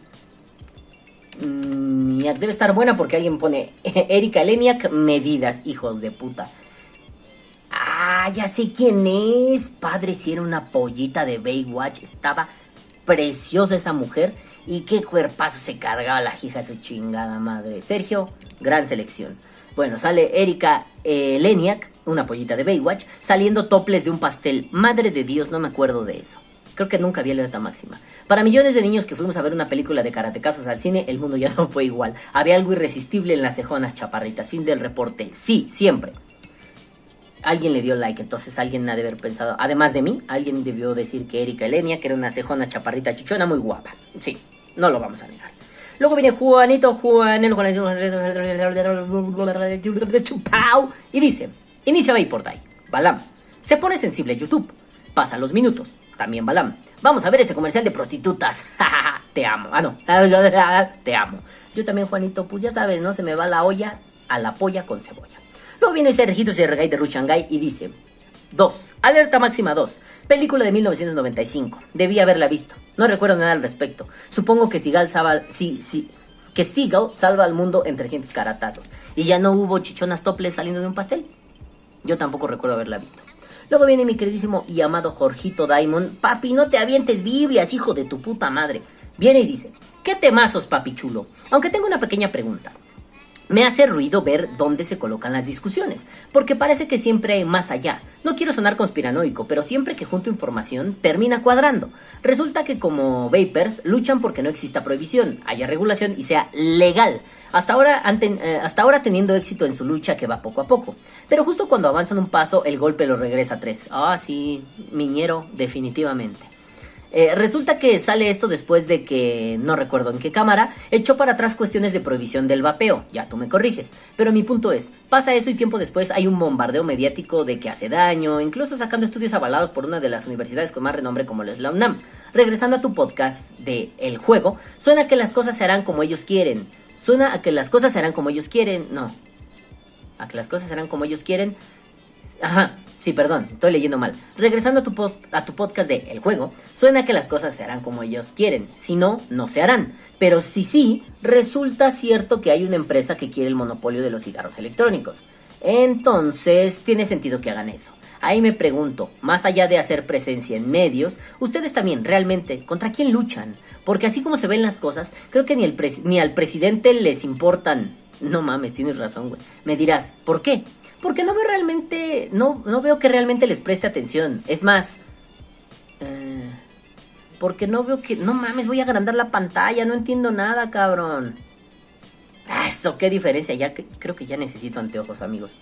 Mm, debe estar buena porque alguien pone Erika Eleniak, medidas, hijos de puta. Ah, ya sé quién es. Padre, si era una pollita de Baywatch. Estaba preciosa esa mujer. Y qué cuerpazo se cargaba la hija de su chingada madre. Sergio, gran selección. Bueno, sale Erika eh, una pollita de Baywatch, saliendo toples de un pastel. Madre de Dios, no me acuerdo de eso. Creo que nunca vi alerta máxima. Para millones de niños que fuimos a ver una película de karatecazos al cine, el mundo ya no fue igual. Había algo irresistible en las cejonas chaparritas. Fin del reporte. Sí, siempre alguien le dio like, entonces alguien ha de haber pensado, además de mí, alguien debió decir que Erika Elenia, que era una cejona chaparrita chichona muy guapa. Sí, no lo vamos a negar. Luego viene Juanito, Juanelo, Chupau, y dice, inicia Vapor Day. Balam, se pone sensible YouTube. Pasan los minutos. También Balam. Vamos a ver ese comercial de prostitutas. Te amo. Ah, no. Te amo. Yo también, Juanito, pues ya sabes, ¿no? Se me va la olla a la polla con cebolla. Luego viene Sergito Sergay de Rushangai y dice: 2. Alerta máxima 2. Película de 1995. Debí haberla visto. No recuerdo nada al respecto. Supongo que Sigal salva, sí, sí, que Seagal salva al mundo en 300 caratazos. Y ya no hubo chichonas toples saliendo de un pastel. Yo tampoco recuerdo haberla visto. Luego viene mi queridísimo y amado Jorgito Diamond. Papi, no te avientes Biblias, hijo de tu puta madre. Viene y dice, ¿qué temazos, papi chulo? Aunque tengo una pequeña pregunta. Me hace ruido ver dónde se colocan las discusiones, porque parece que siempre hay más allá. No quiero sonar conspiranoico, pero siempre que junto información termina cuadrando. Resulta que como vapers luchan porque no exista prohibición, haya regulación y sea legal. Hasta ahora, eh, hasta ahora teniendo éxito en su lucha que va poco a poco. Pero justo cuando avanzan un paso, el golpe lo regresa a tres. Ah, sí, miñero, definitivamente. Eh, resulta que sale esto después de que, no recuerdo en qué cámara, echó para atrás cuestiones de prohibición del vapeo. Ya tú me corriges. Pero mi punto es, pasa eso y tiempo después hay un bombardeo mediático de que hace daño, incluso sacando estudios avalados por una de las universidades con más renombre como la UNAM. Regresando a tu podcast de El Juego, suena que las cosas se harán como ellos quieren. Suena a que las cosas se harán como ellos quieren. No. A que las cosas se harán como ellos quieren. Ajá, sí, perdón, estoy leyendo mal. Regresando a tu, post, a tu podcast de El Juego, suena que las cosas se harán como ellos quieren. Si no, no se harán. Pero si sí, resulta cierto que hay una empresa que quiere el monopolio de los cigarros electrónicos. Entonces, tiene sentido que hagan eso. Ahí me pregunto, más allá de hacer presencia en medios, ustedes también realmente, ¿contra quién luchan? Porque así como se ven las cosas, creo que ni, el ni al presidente les importan. No mames, tienes razón, güey. Me dirás, ¿por qué? Porque no veo realmente, no, no veo que realmente les preste atención. Es más, eh, porque no veo que, no mames, voy a agrandar la pantalla, no entiendo nada, cabrón. Ah, Eso, qué diferencia. Ya creo que ya necesito anteojos, amigos.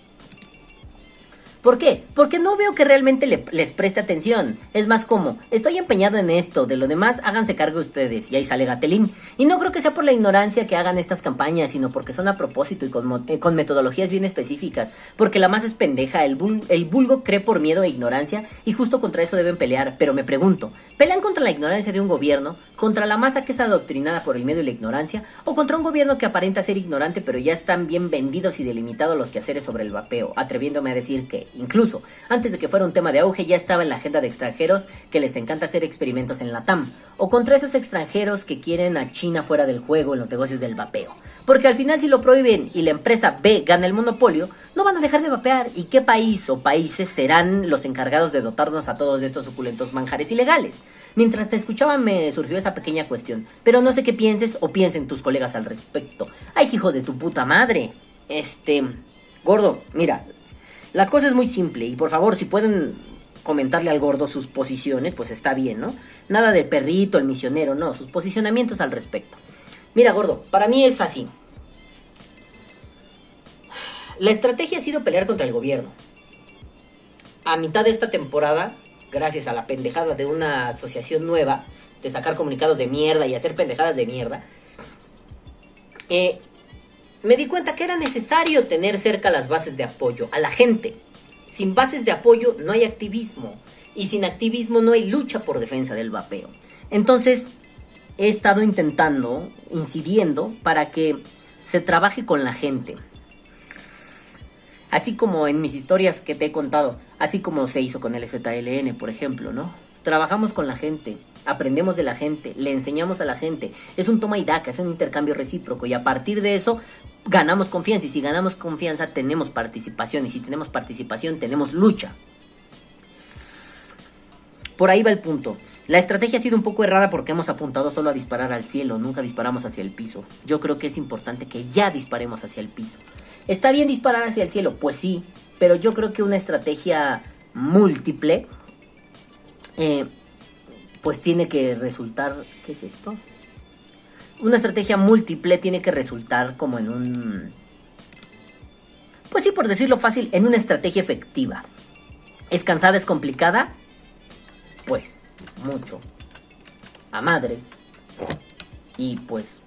¿Por qué? Porque no veo que realmente le- les preste atención. Es más como, estoy empeñado en esto, de lo demás háganse cargo ustedes. Y ahí sale Gatelín. Y no creo que sea por la ignorancia que hagan estas campañas, sino porque son a propósito y con, eh, metodologías bien específicas. Porque la masa es pendeja, el, vul- el vulgo cree por miedo e ignorancia y justo contra eso deben pelear. Pero me pregunto, ¿pelean contra la ignorancia de un gobierno? ¿Contra la masa que es adoctrinada por el miedo y la ignorancia? ¿O contra un gobierno que aparenta ser ignorante pero ya están bien vendidos y delimitados los quehaceres sobre el vapeo? Atreviéndome a decir que, incluso, antes de que fuera un tema de auge ya estaba en la agenda de extranjeros que les encanta hacer experimentos en la TAM. O contra esos extranjeros que quieren a China fuera del juego en los negocios del vapeo. Porque al final si lo prohíben y la empresa B gana el monopolio, no van a dejar de vapear. ¿Y qué país o países serán los encargados de dotarnos a todos estos suculentos manjares ilegales? Mientras te escuchaba me surgió esa pequeña cuestión, pero no sé qué pienses o piensen tus colegas al respecto. ¡Ay, hijo de tu puta madre! Este... Gordo, mira, la cosa es muy simple y por favor si pueden comentarle al gordo sus posiciones, pues está bien, ¿no? Nada de perrito, el misionero, no, sus posicionamientos al respecto. Mira, gordo, para mí es así. La estrategia ha sido pelear contra el gobierno. A mitad de esta temporada, gracias a la pendejada de una asociación nueva, de sacar comunicados de mierda y hacer pendejadas de mierda, eh, me di cuenta que era necesario tener cerca las bases de apoyo, a la gente. Sin bases de apoyo no hay activismo. Y sin activismo no hay lucha por defensa del vapeo. Entonces, he estado intentando, incidiendo, para que se trabaje con la gente. Así como en mis historias que te he contado, así como se hizo con el ZLN, por ejemplo, ¿no? Trabajamos con la gente, aprendemos de la gente, le enseñamos a la gente. Es un toma y daca, es un intercambio recíproco y a partir de eso ganamos confianza y si ganamos confianza tenemos participación y si tenemos participación tenemos lucha. Por ahí va el punto. La estrategia ha sido un poco errada porque hemos apuntado solo a disparar al cielo, nunca disparamos hacia el piso. Yo creo que es importante que ya disparemos hacia el piso. ¿Está bien disparar hacia el cielo? Pues sí, pero yo creo que una estrategia múltiple, eh, pues tiene que resultar... ¿Qué es esto? Una estrategia múltiple tiene que resultar como en un... Pues sí, por decirlo fácil, en una estrategia efectiva. ¿Es cansada, es complicada? Pues mucho. A madres. Y pues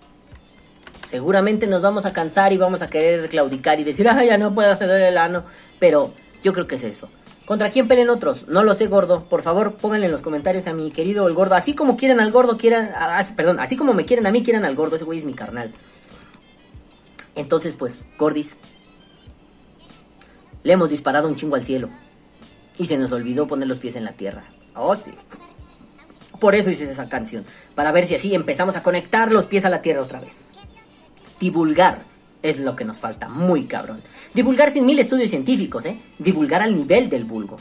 seguramente nos vamos a cansar y vamos a querer claudicar y decir, ah, ya no puedo hacer el ano. Pero yo creo que es eso. ¿Contra quién peleen otros? No lo sé, gordo. Por favor, pónganle en los comentarios a mi querido el gordo. Así como quieren al gordo, quieran. ah, ah, perdón, así como me quieren a mí, quieran al gordo. Ese güey es mi carnal. Entonces, pues, gordis. Le hemos disparado un chingo al cielo. Y se nos olvidó poner los pies en la tierra. Oh, sí. Por eso hice esa canción. Para ver si así empezamos a conectar los pies a la tierra otra vez. Divulgar es lo que nos falta, muy cabrón. Divulgar sin mil estudios científicos, ¿eh? Divulgar al nivel del vulgo.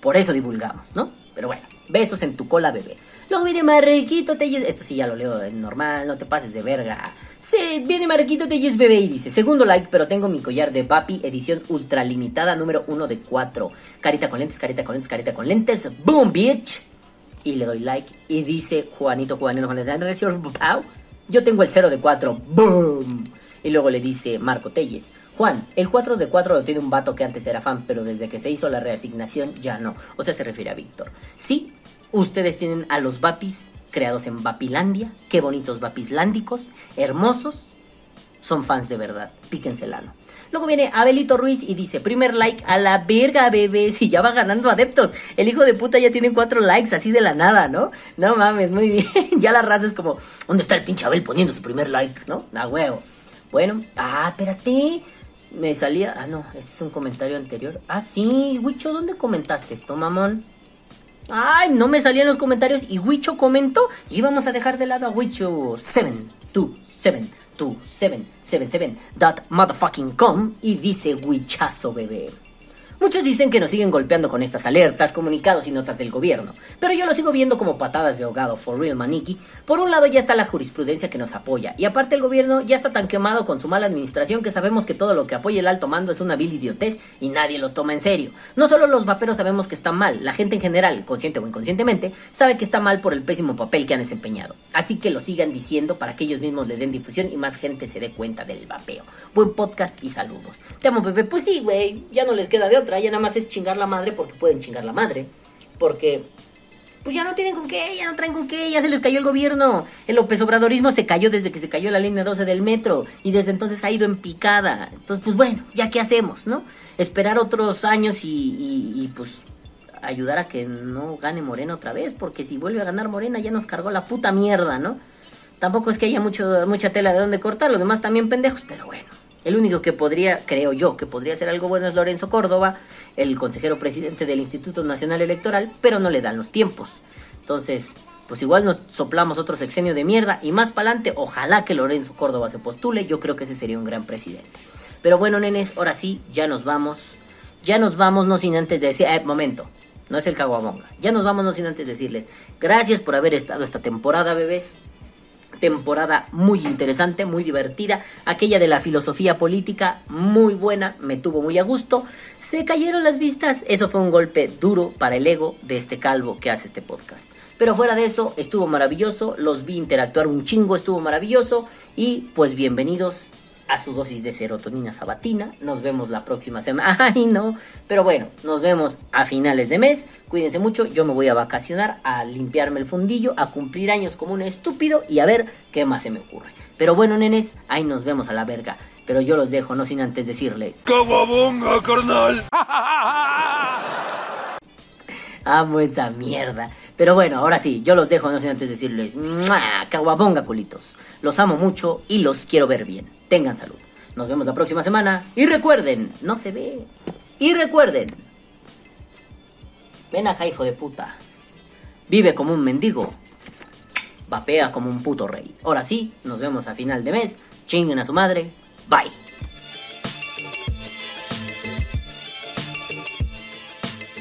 Por eso divulgamos, ¿no? Pero bueno, besos en tu cola, bebé. Luego viene Marquito Telles. Esto sí ya lo leo en normal, no te pases de verga. Sí, viene Marquito Telles Bebé y dice: Segundo like, pero tengo mi collar de Papi, edición ultralimitada número uno de 4. Carita con lentes, carita con lentes, carita con lentes. ¡Boom, bitch! Y le doy like. Y dice Juanito, Juanito, Juanito, yo tengo el 0 de 4. ¡Boom! Y luego le dice Marco Telles. Juan, el 4 de 4 lo tiene un vato que antes era fan, pero desde que se hizo la reasignación ya no. O sea, se refiere a Víctor. Sí, ustedes tienen a los Vapis creados en Vapilandia. Qué bonitos Vapislándicos, hermosos. Son fans de verdad. Píquense el ano. Luego viene Abelito Ruiz y dice, primer like a la verga, bebé. Si ya va ganando adeptos. El hijo de puta ya tiene cuatro likes así de la nada, ¿no? No mames, muy bien. ya la raza es como, ¿dónde está el pinche Abel poniendo su primer like, no? A huevo. Bueno, ah, espérate. Me salía. Ah, no, este es un comentario anterior. Ah, sí, Wicho, ¿dónde comentaste esto, mamón? Ay, no me salían los comentarios y Wicho comentó. Y vamos a dejar de lado a Wicho 727 to 777.motherfucking.com y dice huichazo bebé. Muchos dicen que nos siguen golpeando con estas alertas, comunicados y notas del gobierno, pero yo lo sigo viendo como patadas de ahogado for real maniki. Por un lado ya está la jurisprudencia que nos apoya, y aparte el gobierno ya está tan quemado con su mala administración que sabemos que todo lo que apoya el alto mando es una vil idiotez y nadie los toma en serio. No solo los vaperos sabemos que está mal, la gente en general, consciente o inconscientemente, sabe que está mal por el pésimo papel que han desempeñado. Así que lo sigan diciendo para que ellos mismos le den difusión y más gente se dé cuenta del vapeo. Buen podcast y saludos. Te amo, Pepe. Pues sí, güey, ya no les queda de otra, nada más es chingar la madre porque pueden chingar la madre. Porque pues ya no tienen con qué, ya no traen con qué, ya se les cayó el gobierno. El López Obradorismo se cayó desde que se cayó la línea 12 del metro y desde entonces ha ido en picada. Entonces, pues bueno, ya qué hacemos, ¿no? Esperar otros años y, pues ayudar a que no gane Morena otra vez, porque si vuelve a ganar Morena ya nos cargó la puta mierda, ¿no? Tampoco es que haya mucho, mucha tela de dónde cortar, los demás también pendejos, pero bueno. El único que podría, creo yo, que podría hacer algo bueno es Lorenzo Córdoba, el consejero presidente del Instituto Nacional Electoral, pero no le dan los tiempos. Entonces, pues igual nos soplamos otro sexenio de mierda y más para adelante, ojalá que Lorenzo Córdoba se postule, yo creo que ese sería un gran presidente. Pero bueno, nenes, ahora sí, ya nos vamos. Ya nos vamos, no sin antes decir, eh, momento, no es el caguamonga. Ya nos vamos, no sin antes decirles, gracias por haber estado esta temporada, bebés temporada muy interesante, muy divertida. Aquella de la filosofía política, muy buena, me tuvo muy a gusto. Se cayeron las vistas, eso fue un golpe duro para el ego de este calvo que hace este podcast. Pero fuera de eso, estuvo maravilloso, los vi interactuar un chingo, estuvo maravilloso. Y pues bienvenidos a su dosis de serotonina sabatina. Nos vemos la próxima semana. Ay, no. Pero bueno, nos vemos a finales de mes. Cuídense mucho. Yo me voy a vacacionar, a limpiarme el fundillo, a cumplir años como un estúpido y a ver qué más se me ocurre. Pero bueno, nenes, ahí nos vemos a la verga. Pero yo los dejo, no sin antes decirles. ¡Caguabonga, carnal! Amo esa mierda. Pero bueno, ahora sí, yo los dejo, no sin antes decirles. ¡mua! Caguabonga, culitos. Los amo mucho y los quiero ver bien. Tengan salud. Nos vemos la próxima semana. Y recuerden, no se ve. Y recuerden. Ven acá, hijo de puta. Vive como un mendigo. Vapea como un puto rey. Ahora sí, nos vemos a final de mes. Chinguen a su madre. Bye.